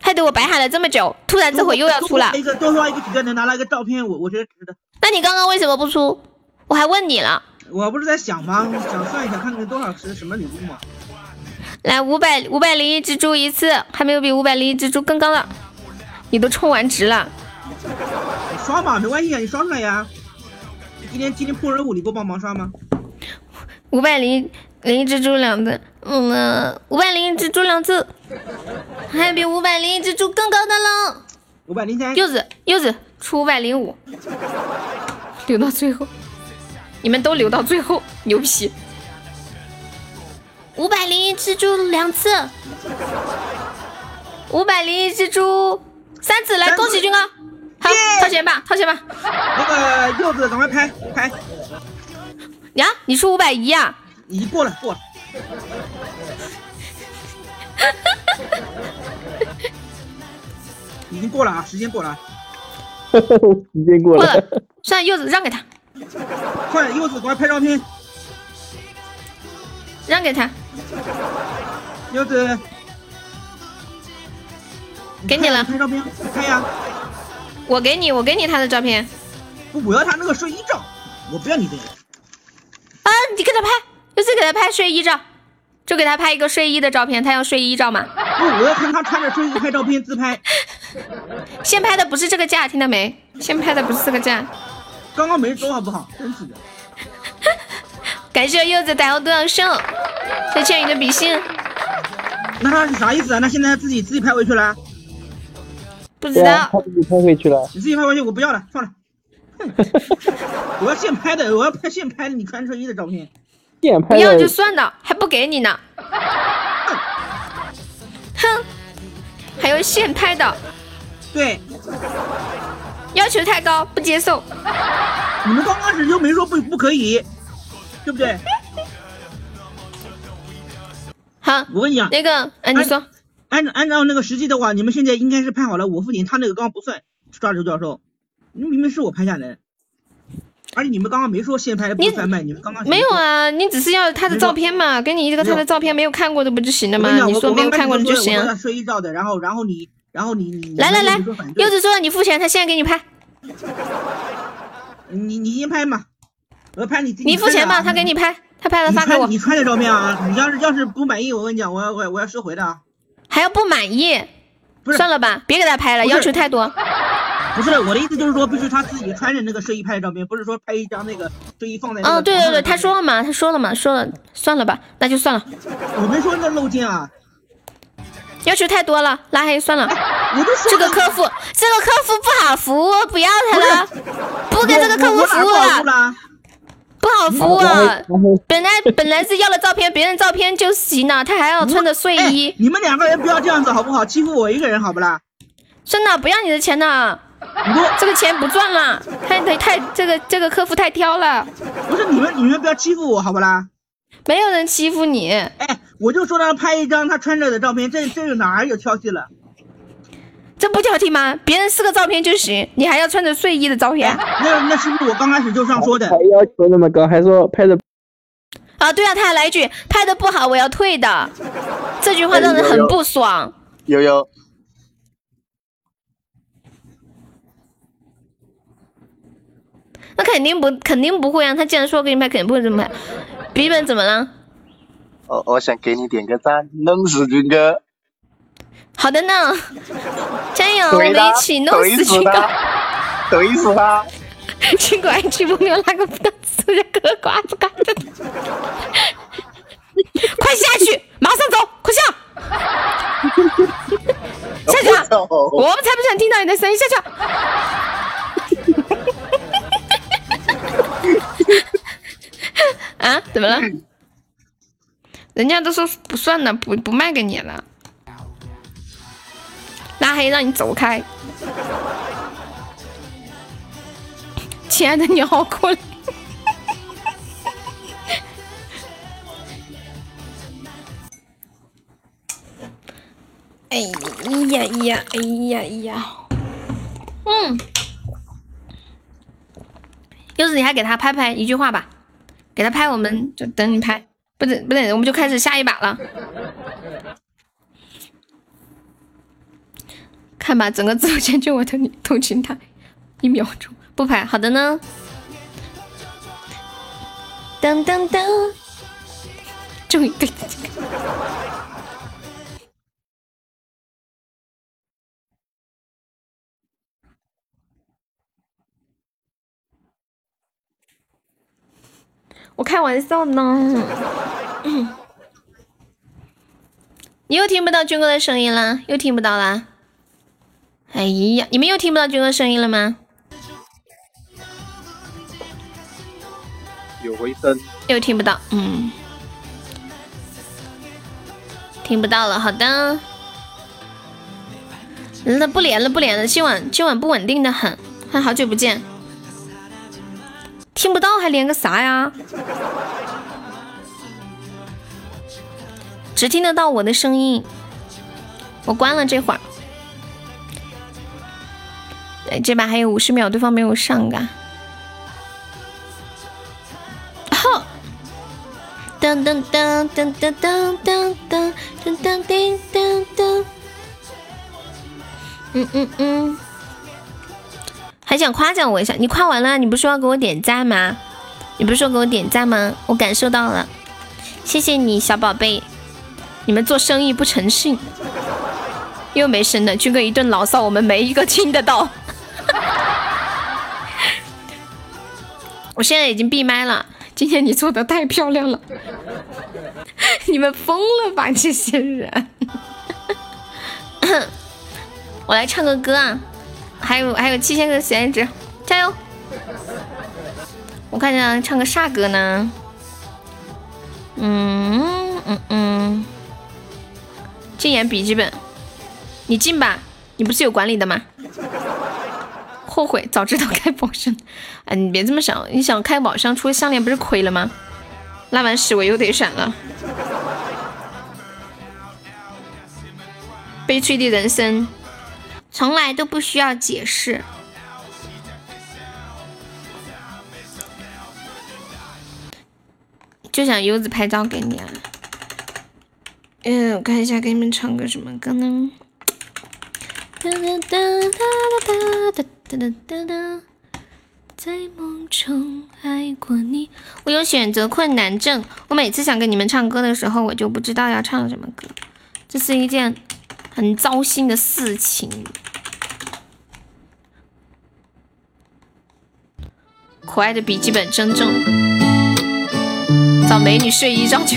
害得我白喊了这么久，突然这会又要出了。一个多刷一个能拿来一个照片，我我觉得值得。那你刚刚为什么不出？我还问你了。我不是在想吗？想算一下，看看多少是什么礼物嘛。来，五百五百零一只猪一次，还没有比五百零一只猪更高的。你都充完值了。你刷嘛，没关系啊，你刷出来呀。今天今天破任务，你给我帮忙刷吗？五百零零一只猪两次，嗯，五百零一只猪两次，还有比五百零一只猪更高的了。五百零三。柚子柚子出五百零五，留到最后，你们都留到最后，牛皮。五百零一只猪两次，五百零一只猪三次，来恭喜军哥，好掏钱吧，掏钱吧。那个柚子赶快拍拍。呀，你出五百一啊？已经过了，过了。已经过了啊，时间过了。时间过了。算了，柚子让给他。快，柚子，赶快拍照片。让给他。柚子。给你了，拍照片，拍呀。我给你，我给你他的照片。不，我要他那个睡衣照，我不要你这个。啊，你给他拍，就是给他拍睡衣照，就给他拍一个睡衣的照片。他要睡衣照吗？不，我要看他穿着睡衣拍照片自拍。先拍的不是这个价，听到没？先拍的不是这个价。刚刚没说好不好？真是的。感谢柚子打我多少胜？谢谢你的比心。那他是啥意思啊？那现在自己自己拍回去了？不知道。他自己拍回去了。你自己拍回去，我不要了，算了。我要现拍的，我要拍现拍的，你穿睡衣的照片。现拍。不要就算了，还不给你呢。哼，还有现拍的。对。要求太高，不接受。你们刚开始又没说不不可以，对不对？好，我跟你讲，那个，哎，你说，按照按照那个实际的话，你们现在应该是拍好了我父亲，他那个刚刚不算抓周教授，明明是我拍下来，而且你们刚刚没说现拍不翻拍，你们刚刚没有啊？你只是要他的照片嘛，给你一个他的照片，没有看过的不就行了吗？你说没有看过的就行。睡衣照的，然后然后你然后你你来来来，柚子说了你付钱，他现在给你拍。你你先拍嘛，我要拍你。你付钱吧，他给你拍。他拍了发给我。你穿的照片啊，你要是要是不满意，我跟你讲，我要我我要收回的啊。还要不满意？不是，算了吧，别给他拍了，要求太多。不是我的意思，就是说必须他自己穿着那个睡衣拍的照片，不是说拍一张那个睡衣放在。嗯，对对对，他说了嘛，他说了嘛，说了，算了吧，那就算了。我没说那露肩啊。要求太多了，拉黑算了。这个客服，这个客服不好服务，不要他了，不给这个客户服务了。不好服啊！本来本来是要了照片，别人照片就行了，他还要穿着睡衣。你们两个人不要这样子好不好？欺负我一个人好不啦？真的不要你的钱了，这个钱不赚了。太太太，这个这个客服太挑了。不是你们你们不要欺负我好不啦？没有人欺负你。哎，我就说让他拍一张他穿着的照片，这这哪有挑剔了？这不挑剔吗？别人四个照片就行，你还要穿着睡衣的照片？那那是不是我刚开始就这样说的？还要求那么高，还说拍的啊？对啊，他还来一句拍的不好，我要退的。这句话让人很不爽。悠悠，那肯定不肯定不会啊！他既然说给你拍，肯定不会这么拍。笔记本怎么了？我我想给你点个赞，弄死军哥。好的呢，加油！我们一起弄死军哥，怼死他！军哥 爱吃不了那个不能吃的嗑瓜子干的，快下去，马上走，快下！下去！我们才不想听到你的声音，下去！啊？怎么了？人家都说不算了，不不卖给你了。拉黑，让你走开。亲爱的，你好可怜。哎呀呀，哎呀呀，嗯，柚子，你还给他拍拍一句话吧，给他拍，我们就等你拍，不等不等，我们就开始下一把了。看吧，整个直播间就我的你同情他，一秒钟不拍，好的呢。噔噔噔，终于对自己。我开玩笑呢。你又听不到军哥的声音了，又听不到啦。哎呀，你们又听不到军哥声音了吗？有回声。又听不到，嗯，听不到了。好的，那不连了，不连了。今晚今晚不稳定的很，还好久不见。听不到还连个啥呀？只听得到我的声音，我关了这会儿。这把还有五十秒，对方没有上嘎。好，噔噔噔噔噔噔噔噔噔噔噔噔。嗯嗯嗯，还想夸奖我一下？你夸完了，你不是说要给我点赞吗？你不是说给我点赞吗？我感受到了，谢谢你，小宝贝。你们做生意不诚信，又没声了。军哥一顿牢骚，我们没一个听得到。我现在已经闭麦了。今天你做的太漂亮了，你们疯了吧这些人？我来唱个歌啊，还有还有七千个喜爱值，加油！我看一下唱个啥歌呢？嗯嗯嗯，禁言笔记本，你进吧，你不是有管理的吗？后悔，早知道开宝箱。哎，你别这么想，你想开宝箱出项链不是亏了吗？拉完屎我又得闪了。悲催的人生，从来都不需要解释。就想优子拍照给你啊。嗯，我看一下，给你们唱个什么歌呢？哒哒哒哒哒哒哒。哒哒哒哒，在梦中爱过你。我有选择困难症，我每次想跟你们唱歌的时候，我就不知道要唱什么歌，这是一件很糟心的事情。可爱的笔记本真重，找美女睡一觉去。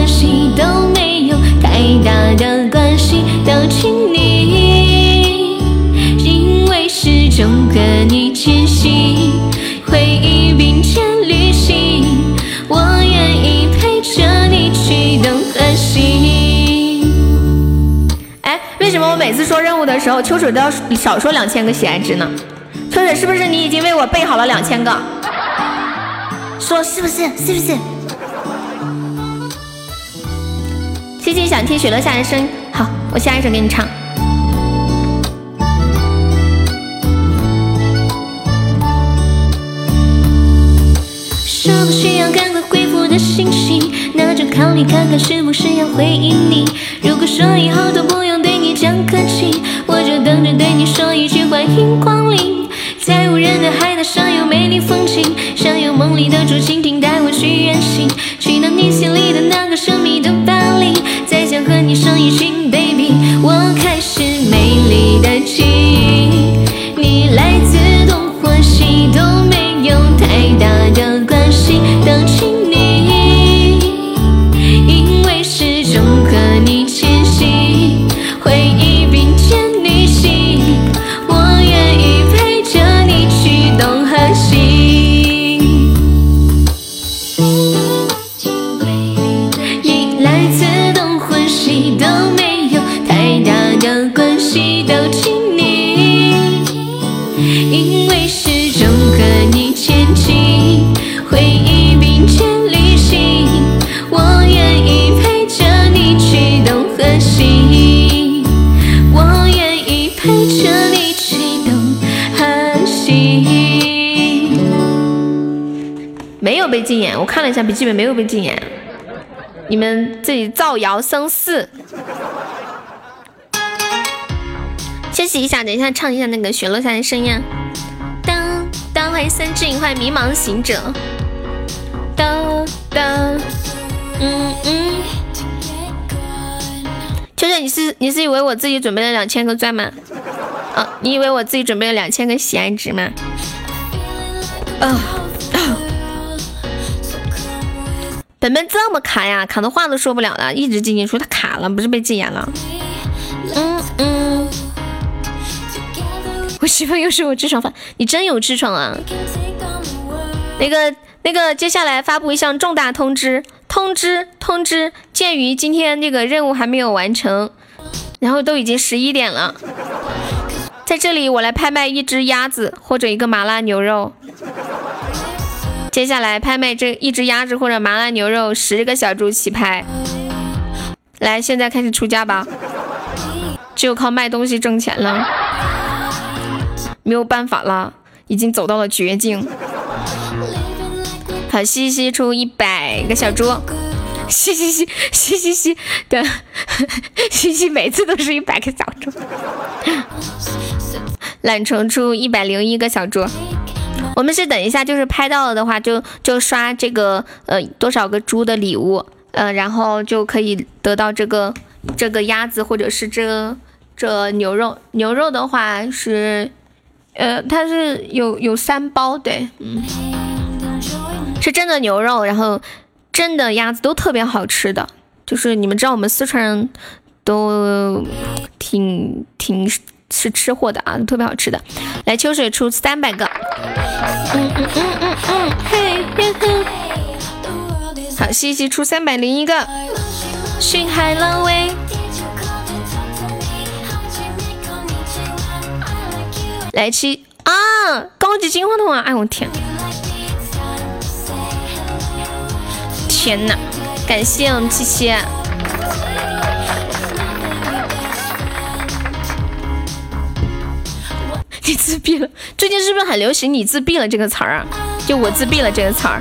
东或西都没有太大的关系。都请你，因为始终和你前行，回忆并肩旅行，我愿意陪着你去东和西。哎，为什么我每次说任务的时候，秋水都要少说两千个喜爱值呢？秋水是不是你已经为我备好了两千个？说是不是？是不是？最近想听雪落下的声音。好，我下一首给你唱。收到需要赶快回复的信息，那就考虑看看是不是要回应你。如果说以后都不用对你讲客气，我就等着对你说一句欢迎光临。在无人的海岛上有美丽风景，想有梦里的竹蜻蜓带我去远行，去到你心里的那个神秘的巴黎，再想和你生一群 baby。我开始美丽的记禁言，我看了一下笔记本，没有被禁言。你们自己造谣生事。休息一下，等一下唱一下那个雪落下的声音。当当，欢迎三只欢迎迷茫行者。当当，嗯嗯。秋秋，你是你是以为我自己准备了两千个钻吗？啊，你以为我自己准备了两千个喜爱值吗？啊。本本这么卡呀，卡的话都说不了了，一直进进出，他卡了，不是被禁言了。嗯嗯。我媳妇又是我痔疮犯，你真有痔疮啊？那个那个，接下来发布一项重大通知，通知通知，鉴于今天这个任务还没有完成，然后都已经十一点了，在这里我来拍卖一只鸭子或者一个麻辣牛肉。接下来拍卖这一只鸭子或者麻辣牛肉，十个小猪起拍。来，现在开始出价吧，只有靠卖东西挣钱了，没有办法了，已经走到了绝境。好，西西出一百个小猪，西西西西西西的，西西每次都是一百个小猪。懒虫出一百零一个小猪。我们是等一下，就是拍到了的话，就就刷这个呃多少个猪的礼物，呃，然后就可以得到这个这个鸭子或者是这这牛肉。牛肉的话是，呃，它是有有三包，对，嗯，是真的牛肉，然后真的鸭子都特别好吃的，就是你们知道我们四川人都挺挺。是吃货的啊，特别好吃的。来，秋水出三百个。嗯嗯嗯嗯嗯，嘿嘿嘿。好，西西出三百零一个。寻海浪威。来七啊，高级金话筒啊！哎我天，天哪！感谢我们七七。你自闭了？最近是不是很流行“你自闭了”这个词儿啊？就我自闭了这个词儿，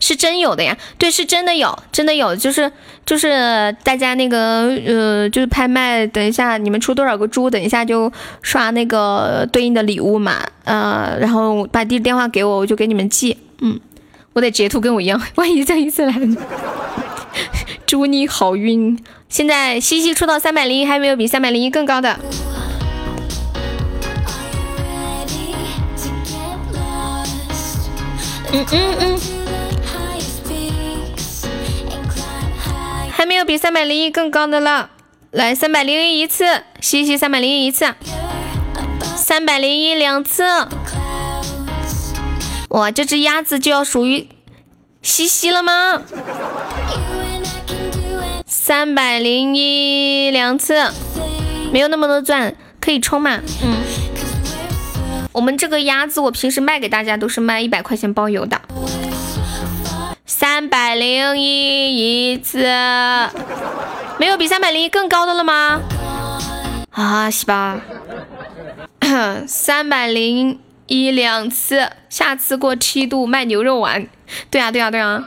是真有的呀？对，是真的有，真的有，就是就是大家那个呃，就是拍卖，等一下你们出多少个猪，等一下就刷那个对应的礼物嘛，呃，然后把地址电话给我，我就给你们寄。嗯，我得截图跟我一样，万一这一次来了，祝你好运。现在西西出到三百零一，还有没有比三百零一更高的？嗯嗯嗯，还没有比三百零一更高的了，来三百零一一次，西西三百零一一次，三百零一两次，哇，这只鸭子就要属于西西了吗？三百零一两次，没有那么多钻，可以充嘛？嗯。我们这个鸭子，我平时卖给大家都是卖一百块钱包邮的，三百零一一次，没有比三百零一更高的了吗？啊，西吧？三百零一两次，下次过七度卖牛肉丸。对啊，对啊，对啊！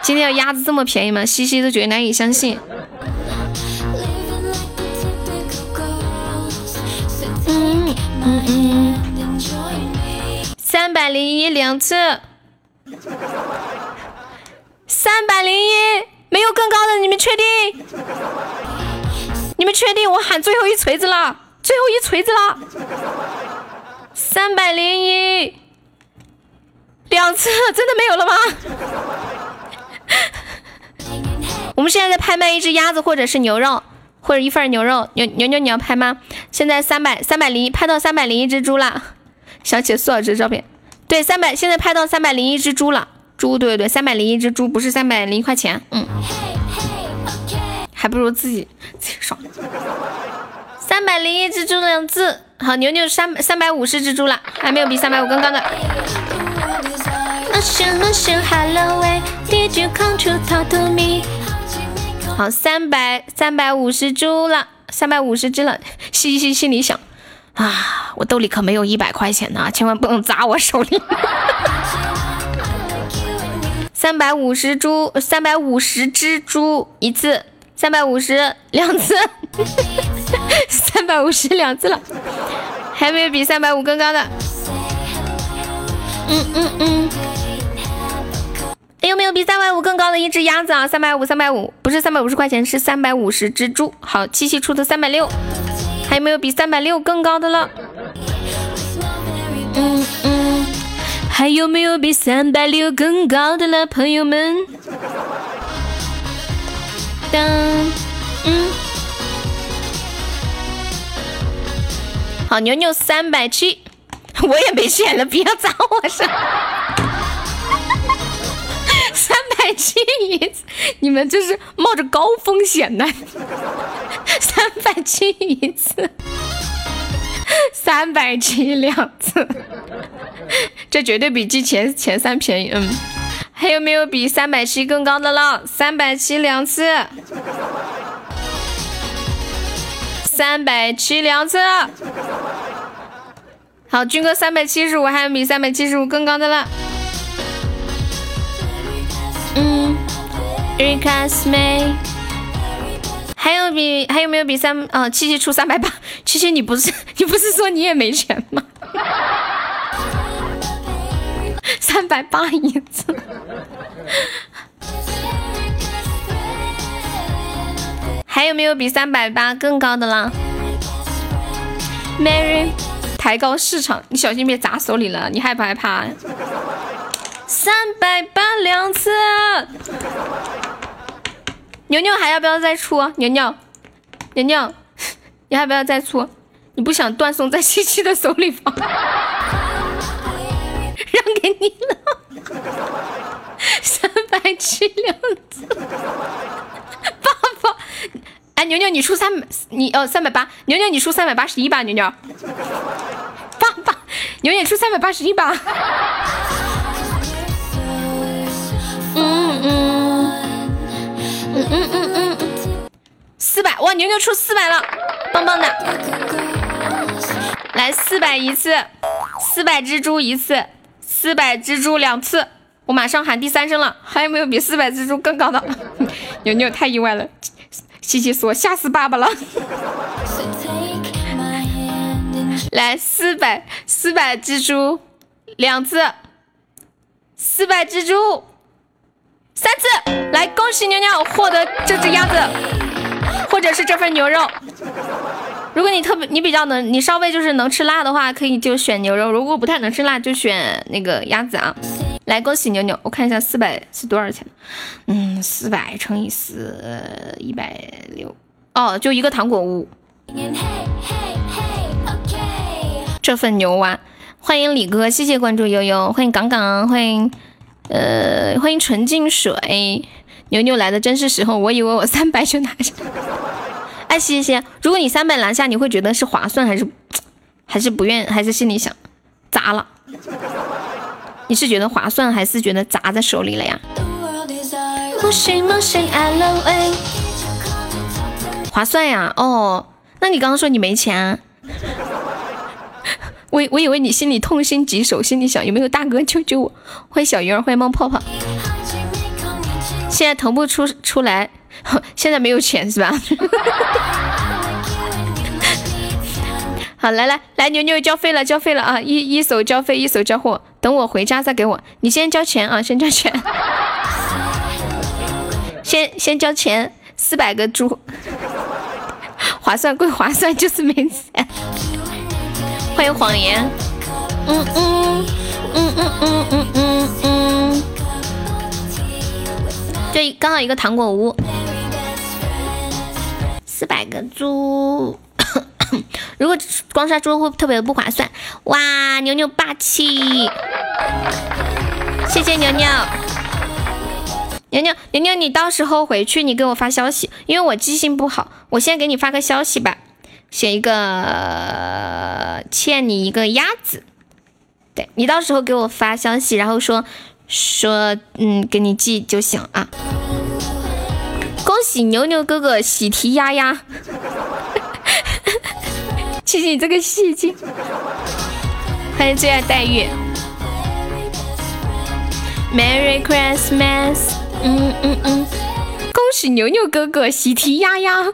今天鸭子这么便宜吗？西西都觉得难以相信。嗯嗯，三百零一两次，三百零一没有更高的，你们确定？你们确定？我喊最后一锤子了，最后一锤子了，三百零一两次，真的没有了吗？我们现在在拍卖一只鸭子或者是牛肉。或者一份牛肉，牛牛牛你要拍吗？现在三百三百零一拍到三百零一只猪了，想起苏老师照片，对，三百现在拍到三百零一只猪了，猪对对对，三百零一只猪不是三百零一块钱，嗯，还不如自己自己爽。三百零一只猪两字，好牛牛三三百五十只猪了，还没有比三百五更高的。好，三百三百五十猪了，三百五十只了。西西心里想啊，我兜里可没有一百块钱呢，千万不能砸我手里。三百五十猪，三百五十只猪一次，三百五十两次，三百五十两次了，还没有比三百五更高的。嗯嗯嗯。有没有比三百五更高的一只鸭子啊？三百五，三百五，不是三百五十块钱，是三百五十只猪。好，七七出的三百六，还有没有比三百六更高的了？嗯嗯，还有没有比三百六更高的了，朋友们？当，嗯，好，牛牛三百七，我也没选了，不要砸我上。三百七一次，你们这是冒着高风险的。三百七一次，三百七两次，这绝对比之前前三便宜。嗯，还有没有比三百七更高的了？三百七两次，三百七两次。好，军哥三百七十五，还有比三百七十五更高的了。，Recast me。还有比还有没有比三啊？七七出三百八，七七你不是 你不是说你也没钱吗？三百八一次。还有没有比三百八更高的啦？Mary。抬高市场，你小心别砸手里了。你害不害怕？三百八两次，牛牛还要不要再出？牛牛，牛牛，你还要不要再出？你不想断送在七七的手里吗？让给你了，三百七两次，爸爸。哎，牛牛，你出三百，你哦三百八，牛牛你出三百八十一吧，牛牛，爸爸，牛牛出三百八十一吧，嗯嗯嗯嗯嗯，四百哇，牛牛出四百了，棒棒的，来四百一次，四百蜘蛛一次，四百蜘蛛两次，我马上喊第三声了，还有没有比四百蜘蛛更高的？牛牛太意外了。琪琪说：“吓死爸爸了！”来，四百四百蜘蛛两次，四百蜘蛛三次。来，恭喜牛牛获得这只鸭子，或者是这份牛肉。如果你特别你比较能，你稍微就是能吃辣的话，可以就选牛肉；如果不太能吃辣，就选那个鸭子啊。来，恭喜牛牛！我看一下四百是多少钱？嗯，四百乘以四，一百六。哦，就一个糖果屋。这份牛蛙，欢迎李哥，谢谢关注悠悠，欢迎杠杠，欢迎呃，欢迎纯净水。牛牛来的真是时候，我以为我三百就拿下。哎，谢谢。如果你三百拿下，你会觉得是划算还是 还是不愿，还是心里想砸了？你是觉得划算，还是觉得砸在手里了呀？划算呀！哦，那你刚刚说你没钱，我我以为你心里痛心疾首，心里想有没有大哥救救我？欢迎小鱼儿，欢迎冒泡泡。现在腾不出出来，现在没有钱是吧？好，来来来，牛牛交费了，交费了啊！一一手交费，一手交货，等我回家再给我。你先交钱啊，先交钱，先先交钱，四百个猪，划算归划算，就是没钱。欢迎谎言，嗯嗯嗯嗯嗯嗯嗯嗯，这刚好一个糖果屋，四百个猪。如果光刷猪会特别的不划算。哇，牛牛霸气！谢谢牛牛，牛牛牛牛，你到时候回去你给我发消息，因为我记性不好。我先给你发个消息吧，写一个欠你一个鸭子。对你到时候给我发消息，然后说说嗯，给你寄就行啊。恭喜牛牛哥哥喜提鸭鸭。谢谢你这个戏精，欢迎最爱黛玉，Merry Christmas，嗯嗯嗯，恭喜牛牛哥哥喜提丫丫，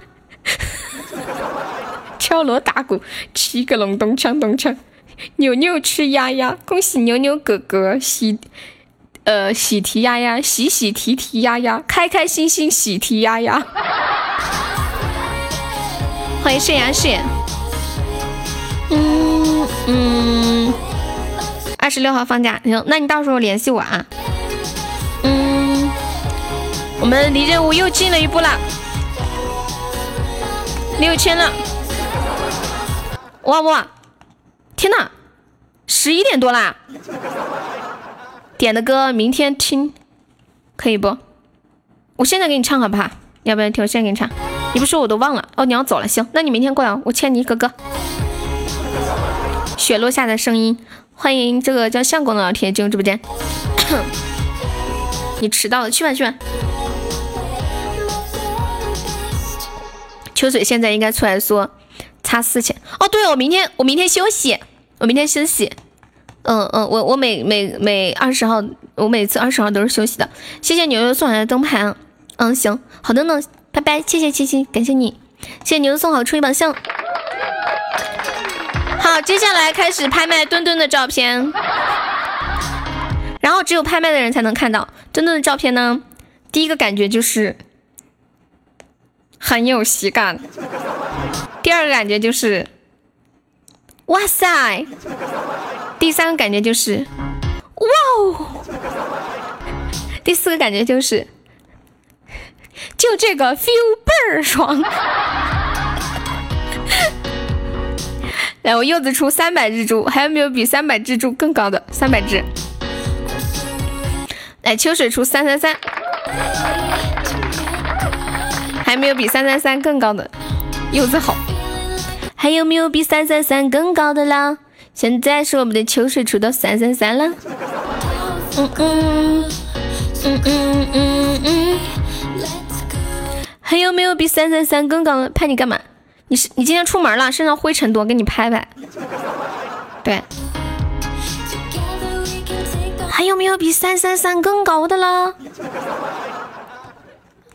敲锣打鼓，七个隆咚锵咚锵，牛牛吃鸭鸭，恭喜牛牛哥哥喜，呃喜提鸭鸭，喜喜提提鸭鸭，开开心心喜提鸭鸭，欢迎盛阳雪。嗯嗯，二十六号放假，行，那你到时候联系我啊。嗯，我们离任务又近了一步了，六千了。哇哇，天呐，十一点多啦！点的歌明天听，可以不？我现在给你唱好不好？要不要听？我现在给你唱。你不说我都忘了哦。你要走了，行，那你明天过来，我牵你一个歌。雪落下的声音，欢迎这个叫相公的老铁进入直播间。你迟到了，去吧去吧。秋水现在应该出来说差四千哦。对，我明天我明天休息，我明天休息。嗯嗯，我我每每每二十号，我每次二十号都是休息的。谢谢牛牛送来的灯牌。嗯，行，好的呢，拜拜，谢谢七七，感谢你，谢谢牛牛送好初一宝箱。好，接下来开始拍卖墩墩的照片，然后只有拍卖的人才能看到墩墩的照片呢。第一个感觉就是很有喜感，第二个感觉就是哇塞，第三个感觉就是哇哦，第四个感觉就是就这个 feel 倍儿爽。来，我柚子出三百只猪，还有没有比三百只猪更高的？三百只。来，秋水出三三三，还没有比三三三更高的。柚子好，还有没有比三三三更高的了？现在是我们的秋水出到三三三了。嗯嗯嗯嗯嗯嗯。还有没有比三三三更高的？拍你干嘛？你是你今天出门了，身上灰尘多，给你拍拍。对，还有没有比三三三更高的了？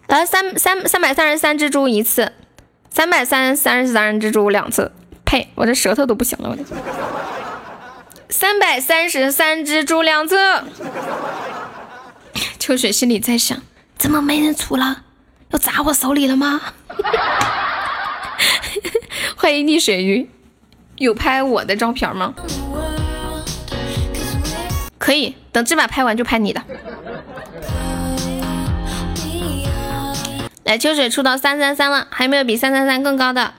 来三三三百三十三只猪一次，三百三三十三只猪两次。呸，我这舌头都不行了，我的。三百三十三只猪两次。秋水心里在想：怎么没人出了？要砸我手里了吗？欢迎溺水鱼，有拍我的照片吗？可以，等这把拍完就拍你的。来，秋水出到三三三了，还有没有比三三三更高的？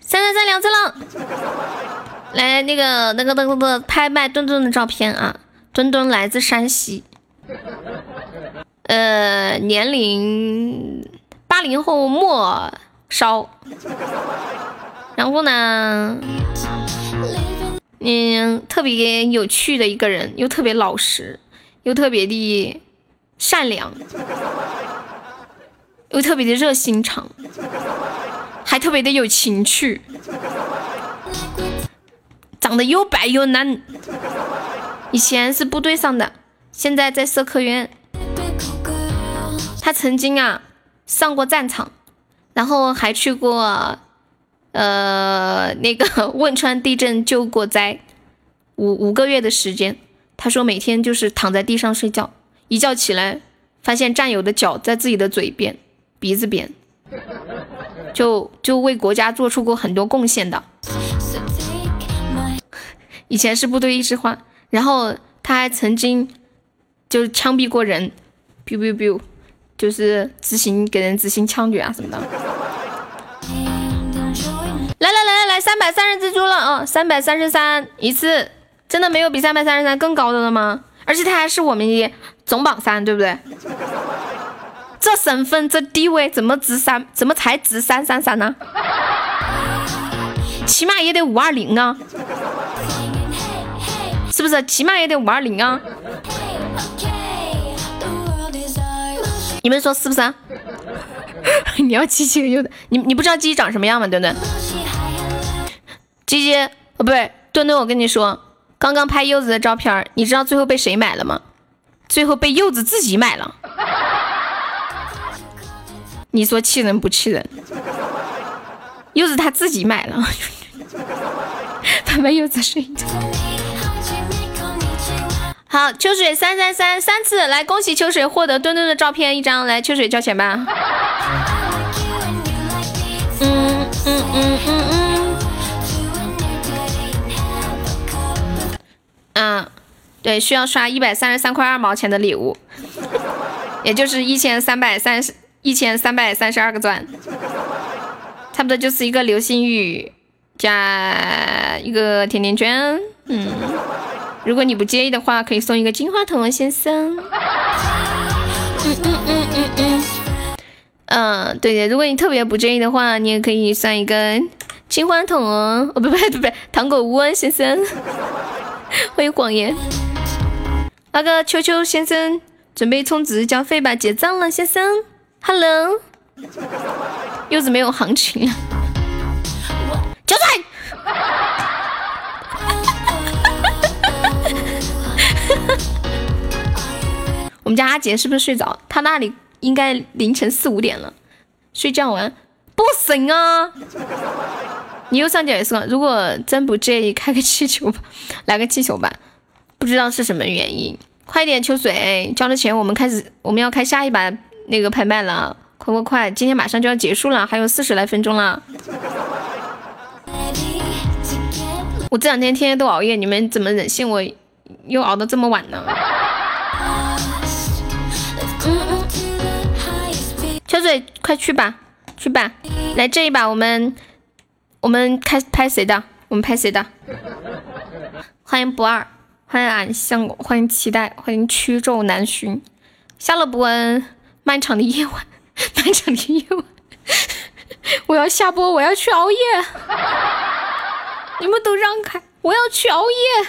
三三三两次了。来，那个那个那个那个拍卖墩墩的照片啊，墩墩来自山西，呃，年龄八零后末。梢，然后呢，嗯，特别有趣的一个人，又特别老实，又特别的善良，又特别的热心肠，还特别的有情趣，长得又白又嫩，以前是部队上的，现在在社科院，他曾经啊上过战场。然后还去过，呃，那个 汶川地震救过灾，五五个月的时间。他说每天就是躺在地上睡觉，一觉起来发现战友的脚在自己的嘴边、鼻子扁，就就为国家做出过很多贡献的。以前是部队一枝花，然后他还曾经就是枪毙过人，biu biu biu。就是执行给人执行枪决啊什么的。来来来来来，三百三十只猪了啊，三百三十三一次，真的没有比三百三十三更高的了吗？而且他还是我们的总榜三，对不对？这身份这地位怎么值三？怎么才值三三三呢？起码也得五二零啊，是不是？起码也得五二零啊。你们说是不是？啊 你要鸡鸡柚子，你你不知道鸡鸡长什么样吗？墩墩，鸡鸡哦不对，墩墩，我跟你说，刚刚拍柚子的照片，你知道最后被谁买了吗？最后被柚子自己买了。你说气人不气人？柚子他自己买了，他把柚子睡着。好，秋水三三三三次来，恭喜秋水获得墩墩的照片一张，来，秋水交钱吧。嗯嗯嗯嗯嗯。嗯，对，需要刷一百三十三块二毛钱的礼物，也就是一千三百三十一千三百三十二个钻，差不多就是一个流星雨加一个甜甜圈，嗯。如果你不介意的话，可以送一个金话筒哦，先生。嗯嗯嗯嗯嗯，嗯，对的，如果你特别不介意的话，你也可以算一个金话筒哦。哦，不不不不，糖果屋先生，欢迎广言。那个秋秋先生，准备充值交费吧，结账了，先生。Hello，柚子没有行情啊，交税。我们家阿杰是不是睡着？他那里应该凌晨四五点了，睡觉完不行啊！你右上角也是如果真不介意，开个气球吧，来个气球吧。不知道是什么原因，快点秋水交了钱，我们开始我们要开下一把那个拍卖了，快快快！今天马上就要结束了，还有四十来分钟了。我这两天天天都熬夜，你们怎么忍心我又熬到这么晚呢？秋水，快去吧，去吧！来这一把，我们我们开拍谁的？我们拍谁的？欢迎不二，欢迎俺相公，欢迎期待，欢迎曲骤难寻。下了不恩，漫长的夜晚，漫长的夜晚，我要下播，我要去熬夜。你们都让开，我要去熬夜。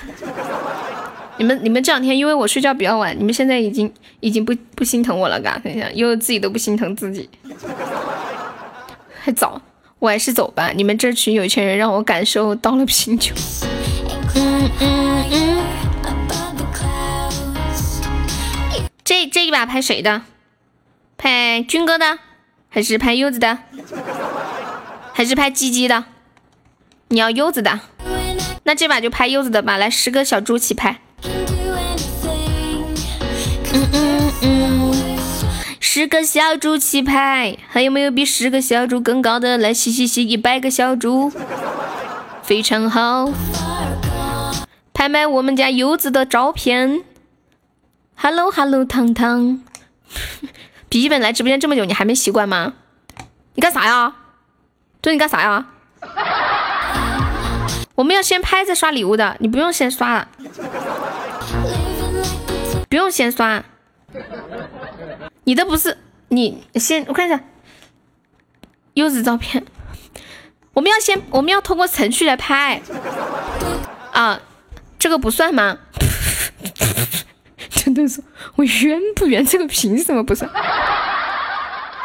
你们你们这两天因为我睡觉比较晚，你们现在已经已经不不心疼我了，嘎，等一下，因为自己都不心疼自己，还早，我还是走吧。你们这群有钱人让我感受到了贫穷。这这一把拍谁的？拍军哥的，还是拍柚子的？还是拍鸡鸡的？你要柚子的，那这把就拍柚子的吧。来，十个小猪起拍。十个小猪起拍，还有没有比十个小猪更高的？来，嘻嘻嘻，一百个小猪，非常好。拍卖我们家柚子的照片。Hello Hello，糖糖，笔记本来直播间这么久，你还没习惯吗？你干啥呀？对，你干啥呀？我们要先拍再刷礼物的，你不用先刷了。不用先刷，你的不是你先我看一下，柚子照片，我们要先我们要通过程序来拍啊，这个不算吗？我冤不冤？这个凭什么不算？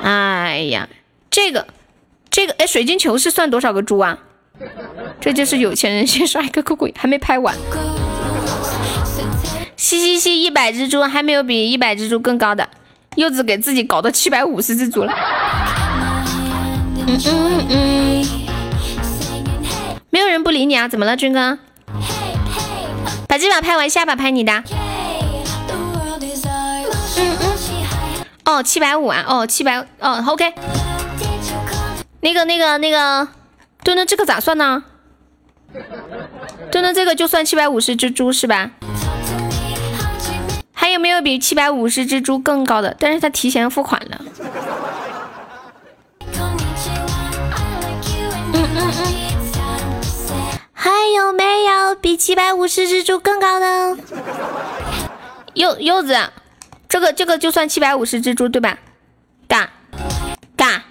哎呀，这个这个哎，水晶球是算多少个猪啊？这就是有钱人先刷一个酷酷，还没拍完。嘻嘻嘻，一百只猪还没有比一百只猪更高的，柚子给自己搞到七百五十只猪了。嗯嗯嗯，没有人不理你啊？怎么了，军哥？把这把拍完，下把拍你的。哦，七百五啊？哦，七百哦，OK。那个那个那个，墩墩这个咋算呢？墩墩这个就算七百五十只猪是吧？还有没有比七百五十只猪更高的？但是他提前付款了。嗯嗯嗯。还有没有比七百五十只猪更高的？柚柚子，这个这个就算七百五十只猪对吧？嘎嘎，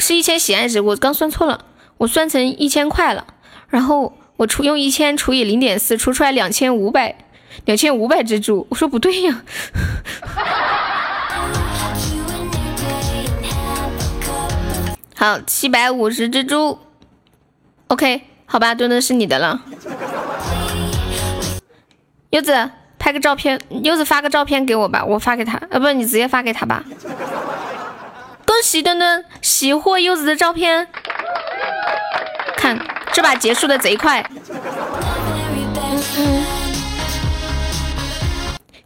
是一千喜爱值，我刚算错了，我算成一千块了，然后我除用一千除以零点四，除出来两千五百。两千五百只猪，我说不对呀。好，七百五十只猪，OK，好吧，墩墩是你的了。柚子拍个照片，柚子发个照片给我吧，我发给他，啊不，你直接发给他吧。恭喜墩墩喜获柚子的照片，看这把结束的贼快。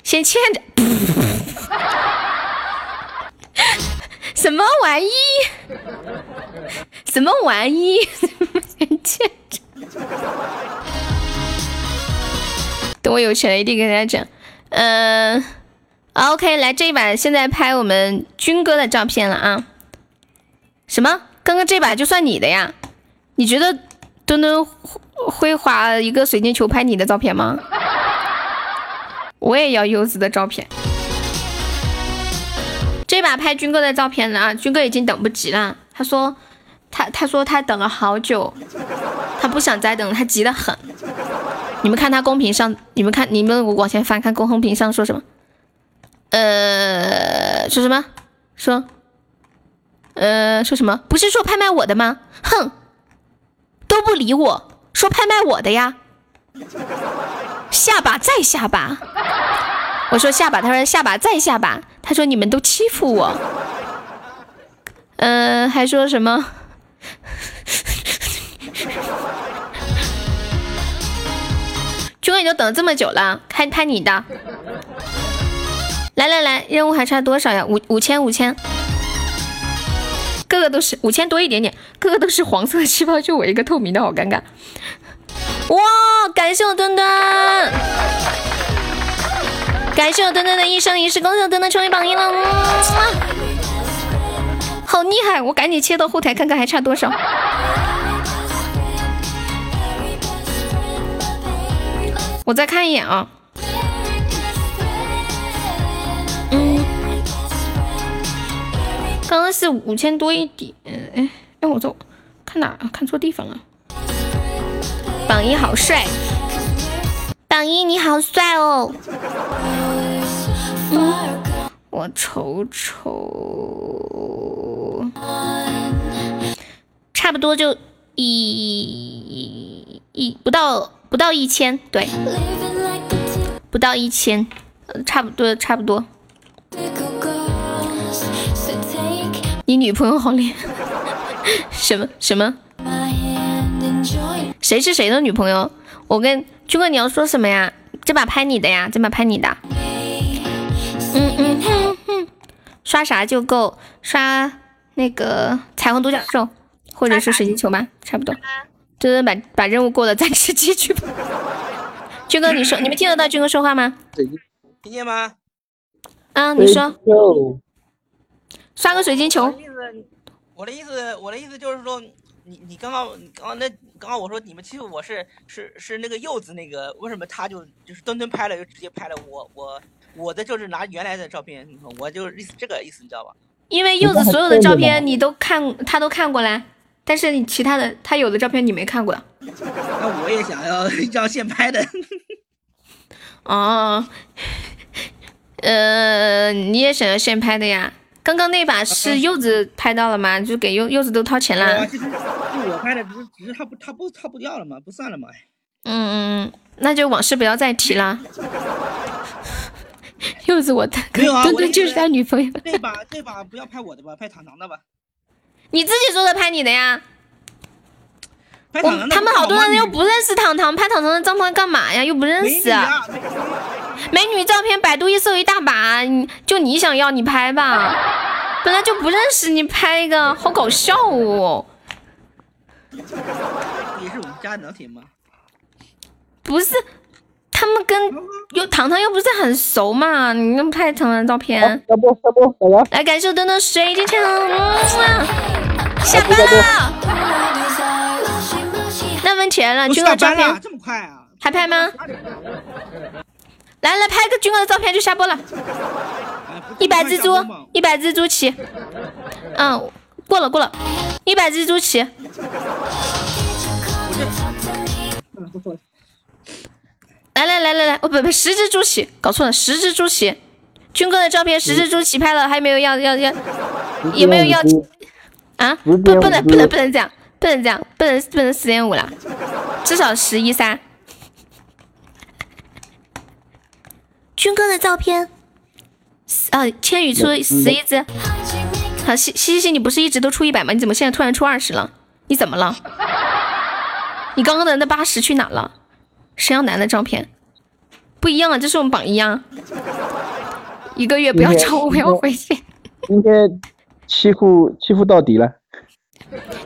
先欠着，什么玩意？什么玩意？先欠着。等我有钱了，一定跟大家讲。嗯，OK，来这一把，现在拍我们军哥的照片了啊。什么？刚刚这把就算你的呀？你觉得墩墩会花一个水晶球拍你的照片吗？我也要柚子的照片。这把拍军哥的照片了啊！军哥已经等不及了，他说他他说他等了好久，他不想再等，他急得很。你们看他公屏上，你们看你们往前翻看公屏上说什么？呃，说什么？说呃说什么？不是说拍卖我的吗？哼，都不理我，说拍卖我的呀。下巴再下巴，我说下巴，他说下巴再下巴，他说你们都欺负我，嗯、还说什么？军哥，你都等了这么久了，开拍你的，来来来，任务还差多少呀？五五千五千，个个都是五千多一点点，个个都是黄色的气泡，就我一个透明的，好尴尬。哇！感谢我墩墩，感谢我墩墩的一生一世，恭喜我墩墩成为榜一了，嗯好厉害！我赶紧切到后台看看还差多少。我再看一眼啊，嗯，刚刚是五千多一点，哎哎，我这看哪看错地方了。榜一好帅，榜一你好帅哦！我瞅瞅，差不多就一一不到不到一千，对，不到一千，呃差不多差不多。你女朋友好厉害？什么什么？谁是谁的女朋友？我跟军哥，你要说什么呀？这把拍你的呀，这把拍你的。嗯嗯哼哼，刷啥就够？刷那个彩虹独角兽，或者是水晶球吗，差不多。真的把把任务过了再吃鸡去吧。军哥，你说你们听得到军哥说话吗？听见吗？啊，你说刷个水晶球。我的意思，我的意思就是说，你你刚刚刚刚那刚刚我说你们欺负我是是是那个柚子那个，为什么他就就是墩墩拍了就直接拍了我我我的就是拿原来的照片，我就意思这个意思你知道吧？因为柚子所有的照片你都看，他都看过来，但是你其他的他有的照片你没看过。那我也想要要现拍的，哦，呃，你也想要现拍的呀？刚刚那把是柚子拍到了吗？就给柚柚子都掏钱了。啊其实是我拍的，只是只是他不他不他不要了嘛，不算了嘛。嗯嗯，嗯，那就往事不要再提了。柚子我的，没有啊墩我的意思墩就是他女朋友。这把这把不要拍我的吧，拍糖糖的吧。你自己说的拍你的呀？我他们好多人又不不认识糖糖，拍糖糖的照片干嘛呀？又不认美识女。啊，美美女照片百度一搜一大把，你就你想要你拍吧，本来就不认识你拍一个，好搞笑哦！你是我们家老铁吗。不是，他们跟又糖糖又不是很熟嘛，你那么拍糖糖的照片？下播下播，大家来感受灯的水晶球，嗯啊下班了，那问钱了，军哥照片。这么快啊？还拍吗？来来拍个军哥的照片就下播了，哎一百只猪，一百只猪起，嗯，过了过了，一百蜘蛛起，嗯，不错了。来来来来来，哦不不，十只猪齐，搞错了，十只猪齐，军哥的照片十只猪齐拍了，还有没有要要要有没有要啊？不不能不能不能这样，不能这样，不能不能十点五了，至少十一三。军哥的照片，啊，千羽出十一只。好，西西西，你不是一直都出一百吗？你怎么现在突然出二十了？你怎么了？你刚刚的那八十去哪了？沈阳南的照片不一样啊，这是我们榜一啊。一个月不要找我，我要回去。今天欺负欺负到底了。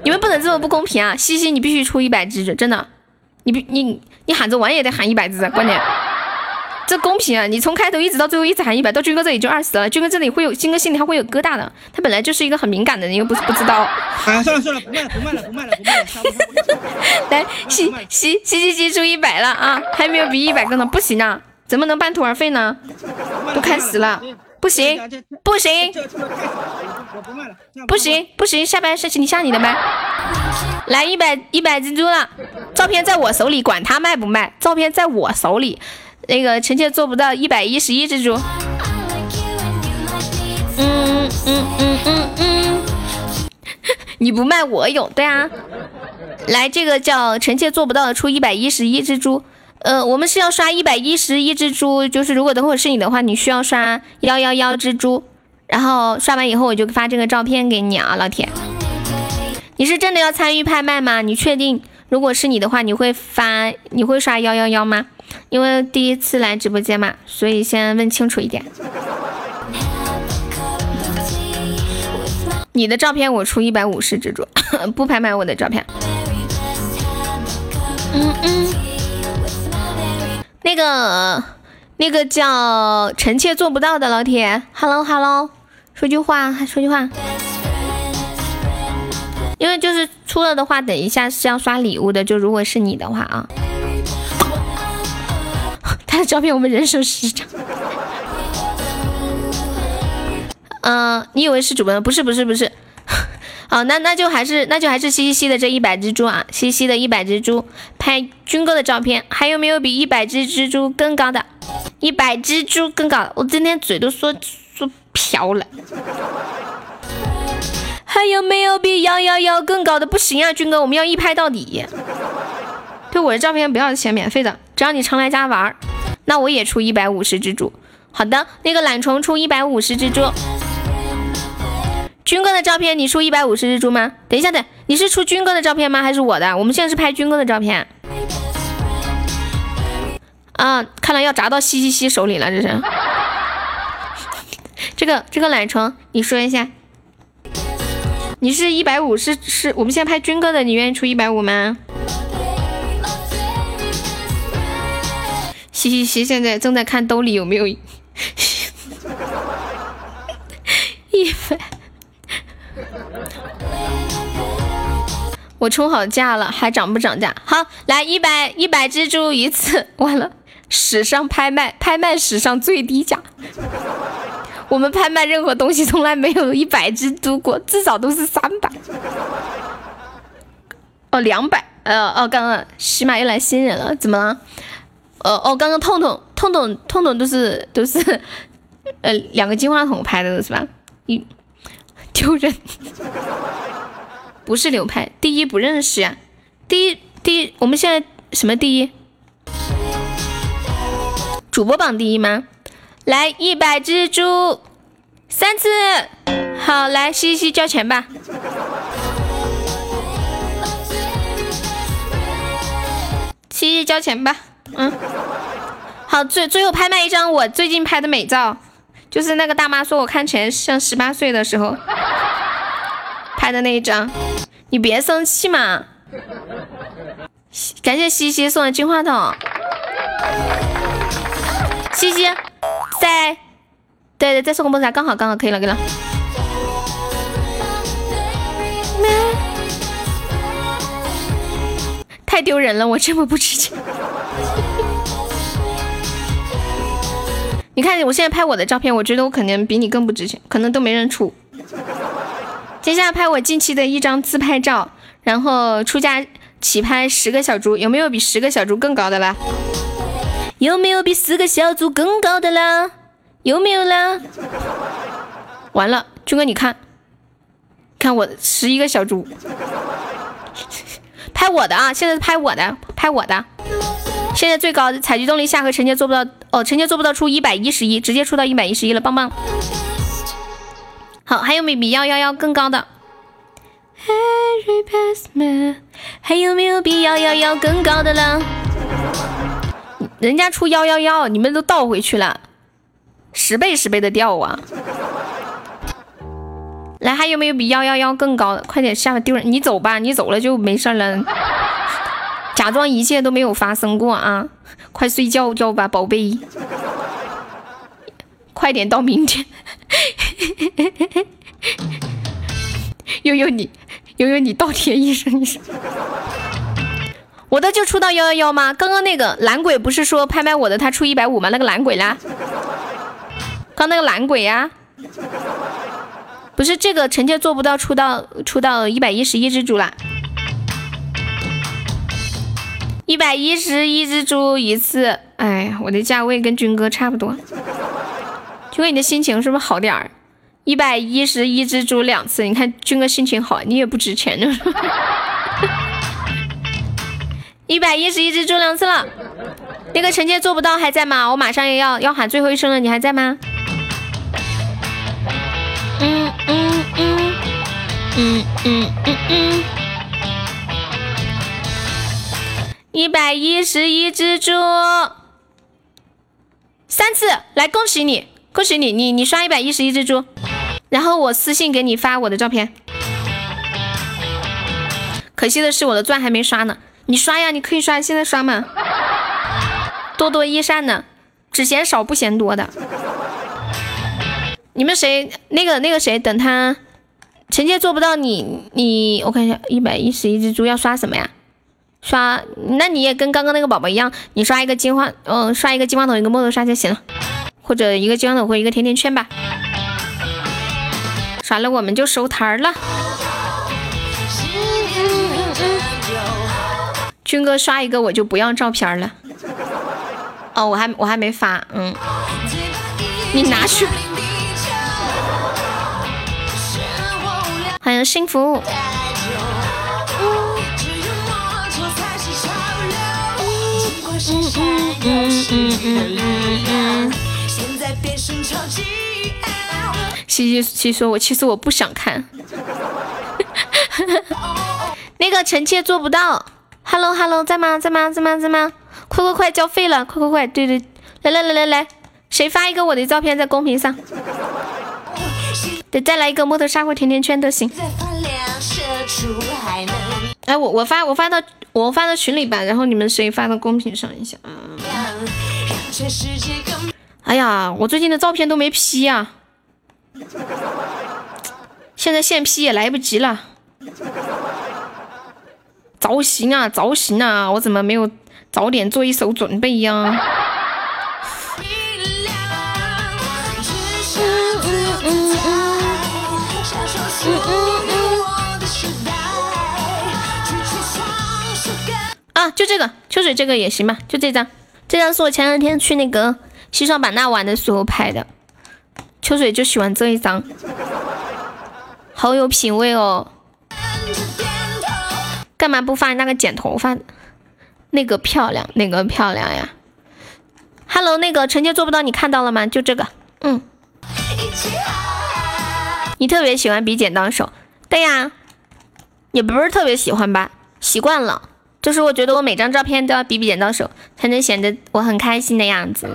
你们不能这么不公平啊！西西，你必须出一百只，真的，你必你你喊着玩也得喊一百只，关键这公平啊！你从开头一直到最后一直喊一百，到军哥这里就二十了，军哥这里会有军哥心里还会有疙瘩的，他本来就是一个很敏感的人，又不是不知道。哎，算了算了，不卖了不卖了不卖了不卖了。来，西西西西西出一百了啊，还没有比一百更呢，不行啊，怎么能半途而废呢？都开始了，不行，不行，不行，不行，下班事情你下你的麦，来一百一百蜘蛛了，照片在我手里，管他卖不卖，照片在我手里，那个臣妾做不到一百一十一只猪，嗯嗯嗯嗯嗯，你不卖我有，对啊，来这个叫臣妾做不到的出一百一十一只猪。呃，我们是要刷一百一十一只猪，就是如果等会是你的话，你需要刷幺幺幺只猪，然后刷完以后我就发这个照片给你啊，老铁。你是真的要参与拍卖吗？你确定？如果是你的话，你会发你会刷幺幺幺吗？因为第一次来直播间嘛，所以先问清楚一点。你的照片我出一百五十只猪，不拍卖我的照片。嗯嗯。那个，那个叫臣妾做不到的老铁，Hello Hello，说句话，说句话，因为就是出了的话，等一下是要刷礼物的，就如果是你的话啊，他的照片我们人手十张，嗯，你以为是主播不是不是不是。好，那那就还是那就还是西西的这一百只猪啊，西西的一百只猪拍军哥的照片，还有没有比一百只蜘蛛更高的？一百只猪更高，我今天嘴都说说瓢了。还有没有比幺幺幺更高的？不行啊，军哥，我们要一拍到底。对我的照片不要钱，免费的，只要你常来家玩儿，那我也出一百五十只猪。好的，那个懒虫出一百五十只猪。军哥的照片，你出一百五十只猪吗？等一下，等，你是出军哥的照片吗？还是我的？我们现在是拍军哥的照片。啊，看来要砸到西西西手里了，这是。这个这个懒虫，你说一下，你是一百五是是？我们现在拍军哥的，你愿意出一百五吗？嘻嘻嘻现在正在看兜里有没有一百。我充好价了，还涨不涨价？好，来一百一百只猪一次，完了，史上拍卖，拍卖史上最低价。我们拍卖任何东西从来没有一百只猪过，至少都是三百。哦，两百，呃，哦，刚刚起码又来新人了，怎么了？哦哦，刚刚痛痛痛痛痛痛都是都是，呃，两个金话筒拍的是吧？一丢人。不是流派，第一不认识呀。第一，第一，我们现在什么第一？主播榜第一吗？来一百只猪，三次。好，来西西交钱吧。西西交钱吧。嗯。好，最最后拍卖一张我最近拍的美照，就是那个大妈说我看起来像十八岁的时候。拍的那一张，你别生气嘛！感谢西西送的金话筒，西西在，对对，再送个蹦跶，刚好刚好可以了，可以了。太丢人了，我这么不值钱。你看，我现在拍我的照片，我觉得我肯定比你更不值钱，可能都没人出。接下来拍我近期的一张自拍照，然后出价起拍十个小猪，有没有比十个小猪更高的啦？有没有比四个小猪更高的啦？有没有啦？完了，军哥你看，看我十一个小猪，拍我的啊！现在是拍我的，拍我的。现在最高采集动力下和陈杰做不到哦，陈杰做不到出一百一十一，直接出到一百一十一了，棒棒。好，还有没比幺幺幺更高的？还有没有比幺幺幺更高的了？人家出幺幺幺，你们都倒回去了，十倍十倍的掉啊！来，还有没有比幺幺幺更高的？快点下来丢人！你走吧，你走了就没事了。假装一切都没有发生过啊！快睡觉觉吧，宝贝。快点到明天。悠悠你，悠悠你倒贴一声一声。我的就出到幺幺幺吗？刚刚那个懒鬼不是说拍卖我的他出一百五吗？那个懒鬼啦，刚那个懒鬼呀，不是这个臣妾做不到出到出到一百一十一只猪啦，一百一十一只猪一次，哎呀，我的价位跟军哥差不多。军哥，你的心情是不是好点儿？一百一十一只猪两次，你看军哥心情好，你也不值钱就是。一百一十一只猪两次了，那个臣妾做不到还在吗？我马上也要要喊最后一声了，你还在吗？嗯嗯嗯嗯嗯嗯嗯，一百一十一只猪，三次，来恭喜你，恭喜你，你你刷一百一十一只猪，然后我私信给你发我的照片。可惜的是我的钻还没刷呢。你刷呀，你可以刷，现在刷嘛。多多益善呢，只嫌少不嫌多的。你们谁那个那个谁，等他臣妾做不到，你你我看一下，一百一十一只猪要刷什么呀？刷，那你也跟刚刚那个宝宝一样，你刷一个金花，嗯，刷一个金花筒，一个木头刷就行了，或者一个金花筒或一个甜甜圈吧。刷了我们就收摊了。军哥刷一个我就不要照片了。哦，我还我还没发，嗯，你拿去。欢迎幸福。西西西说：“我其实我不想看，那个臣妾做不到。” Hello Hello，在吗在吗在吗在吗？快快快交费了，快快快！对对，来来来来来，谁发一个我的照片在公屏上？对，再来一个摸头沙或甜甜圈都行。哎，我我发我发到我发到群里吧，然后你们谁发到公屏上一下啊？哎呀，我最近的照片都没 P 呀，现在现 P 也来不及了。造型啊，造型啊！我怎么没有早点做一手准备呀？啊，啊就这个秋水这个也行吧，就这张，这张是我前两天去那个西双版纳玩的时候拍的，秋水就喜欢这一张，好有品味哦。干嘛不发那个剪头发？那个漂亮，那个漂亮呀！Hello，那个臣妾做不到，你看到了吗？就这个，嗯。你特别喜欢比剪刀手？对呀，也不是特别喜欢吧，习惯了。就是我觉得我每张照片都要比比剪刀手，才能显得我很开心的样子。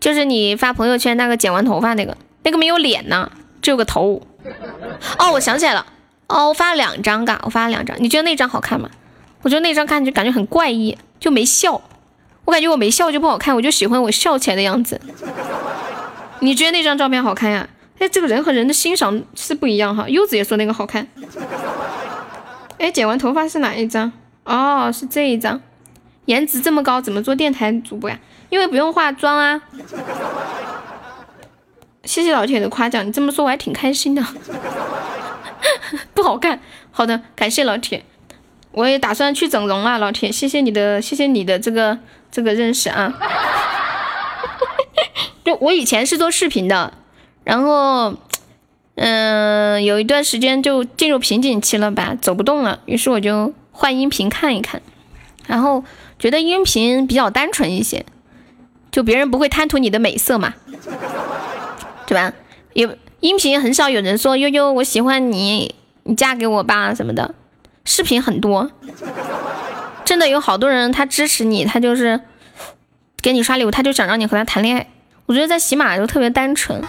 就是你发朋友圈那个剪完头发那个，那个没有脸呢，只有个头。哦，我想起来了。哦，我发了两张嘎，我发了两张，你觉得那张好看吗？我觉得那张看就感觉很怪异，就没笑。我感觉我没笑就不好看，我就喜欢我笑起来的样子。你觉得那张照片好看呀？哎，这个人和人的欣赏是不一样哈。柚子也说那个好看。哎，剪完头发是哪一张？哦，是这一张。颜值这么高，怎么做电台主播呀？因为不用化妆啊。谢谢老铁的夸奖，你这么说我还挺开心的。不好看，好的，感谢老铁，我也打算去整容了，老铁，谢谢你的，谢谢你的这个这个认识啊。就我以前是做视频的，然后，嗯，有一段时间就进入瓶颈期了吧，走不动了，于是我就换音频看一看，然后觉得音频比较单纯一些，就别人不会贪图你的美色嘛，对吧？有。音频很少有人说悠悠，我喜欢你，你嫁给我吧什么的。视频很多，真的有好多人他支持你，他就是给你刷礼物，他就想让你和他谈恋爱。我觉得在喜马就特别单纯。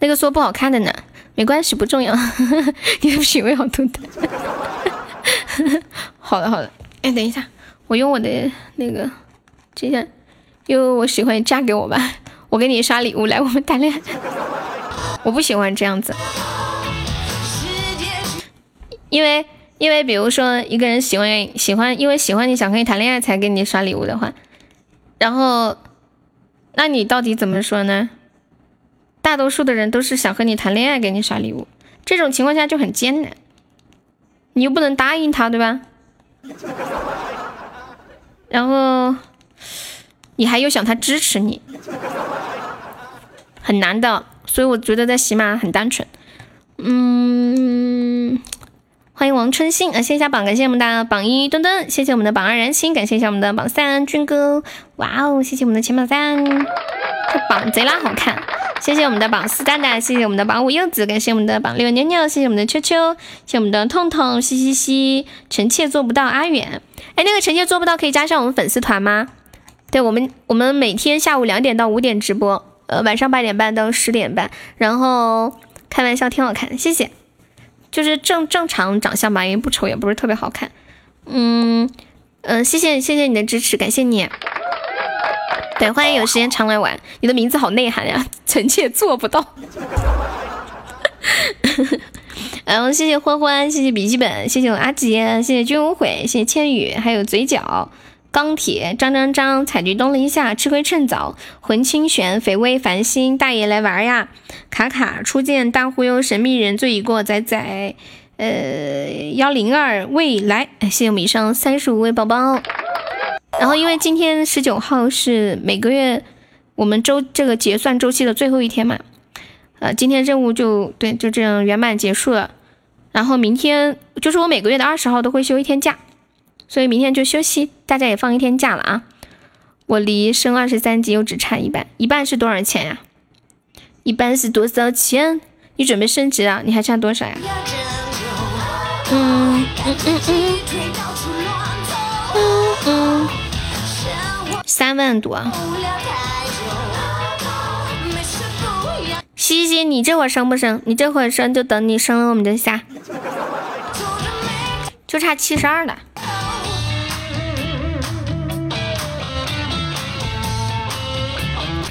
那个说不好看的呢，没关系，不重要。你的品味好独特。好的好的，哎，等一下，我用我的那个，这下，因为我喜欢嫁给我吧。我给你刷礼物来，我们谈恋爱。我不喜欢这样子，因为因为比如说一个人喜欢喜欢，因为喜欢你想跟你谈恋爱才给你刷礼物的话，然后那你到底怎么说呢？大多数的人都是想和你谈恋爱，给你刷礼物，这种情况下就很艰难。你又不能答应他，对吧？然后你还又想他支持你，很难的。所以我觉得在喜马很单纯。嗯，欢迎王春信啊，谢谢下榜，感谢我们的榜一墩墩，谢谢我们的榜二燃心，感谢一下我们的榜三军哥，哇哦，谢谢我们的前榜三，这榜贼拉好看。谢谢我们的榜四蛋蛋，谢谢我们的榜五柚子，感谢我们的榜六妞妞，谢谢我们的秋秋，谢我们的痛痛，嘻嘻嘻，臣妾做不到阿远，哎，那个臣妾做不到可以加上我们粉丝团吗？对我们，我们每天下午两点到五点直播，呃，晚上八点半到十点半，然后开玩笑挺好看，谢谢，就是正正常长相吧，也不丑，也不是特别好看，嗯嗯，谢谢谢谢你的支持，感谢你。对，欢迎有时间常来玩。你的名字好内涵呀，臣妾做不到。然 后谢谢欢欢，谢谢笔记本，谢谢我阿杰，谢谢君无悔，谢谢千羽，还有嘴角、钢铁、张张张、采菊东篱下、吃亏趁早、魂清玄、肥微、繁星、大爷来玩呀、卡卡、初见、大忽悠、神秘人、醉已过、仔仔、呃幺零二未来，谢谢我们以上三十五位宝宝。然后，因为今天十九号是每个月我们周这个结算周期的最后一天嘛，呃，今天任务就对就这样圆满结束了。然后明天就是我每个月的二十号都会休一天假，所以明天就休息，大家也放一天假了啊。我离升二十三级又只差一半，一半是多少钱呀？一半是多少钱？你准备升职啊？你还差多少呀？嗯嗯嗯嗯嗯三万多，西西，你这会儿升不升？你这会儿升就等你升了我们就下，就差七十二了。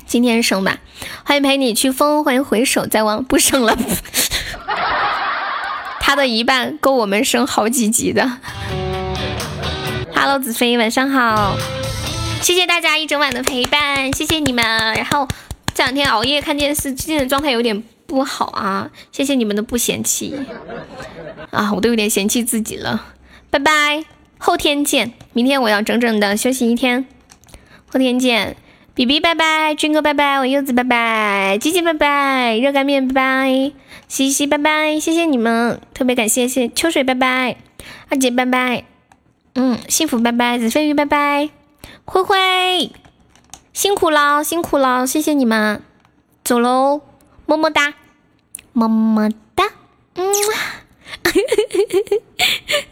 今天升吧，欢迎陪你去疯，欢迎回首再望，不升了，他的一半够我们升好几级的。Hello，子飞，晚上好。谢谢大家一整晚的陪伴，谢谢你们。然后这两天熬夜看电视，最近的状态有点不好啊。谢谢你们的不嫌弃啊，我都有点嫌弃自己了。拜拜，后天见。明天我要整整的休息一天，后天见。比比拜拜，军哥拜拜，我柚子拜拜，鸡鸡拜拜，热干面拜拜，西西拜拜，谢谢你们，特别感谢谢秋水拜拜，二姐拜拜，嗯，幸福拜拜，子飞鱼拜拜。灰灰，辛苦了，辛苦了，谢谢你们，走喽，么么哒，么么哒，嗯。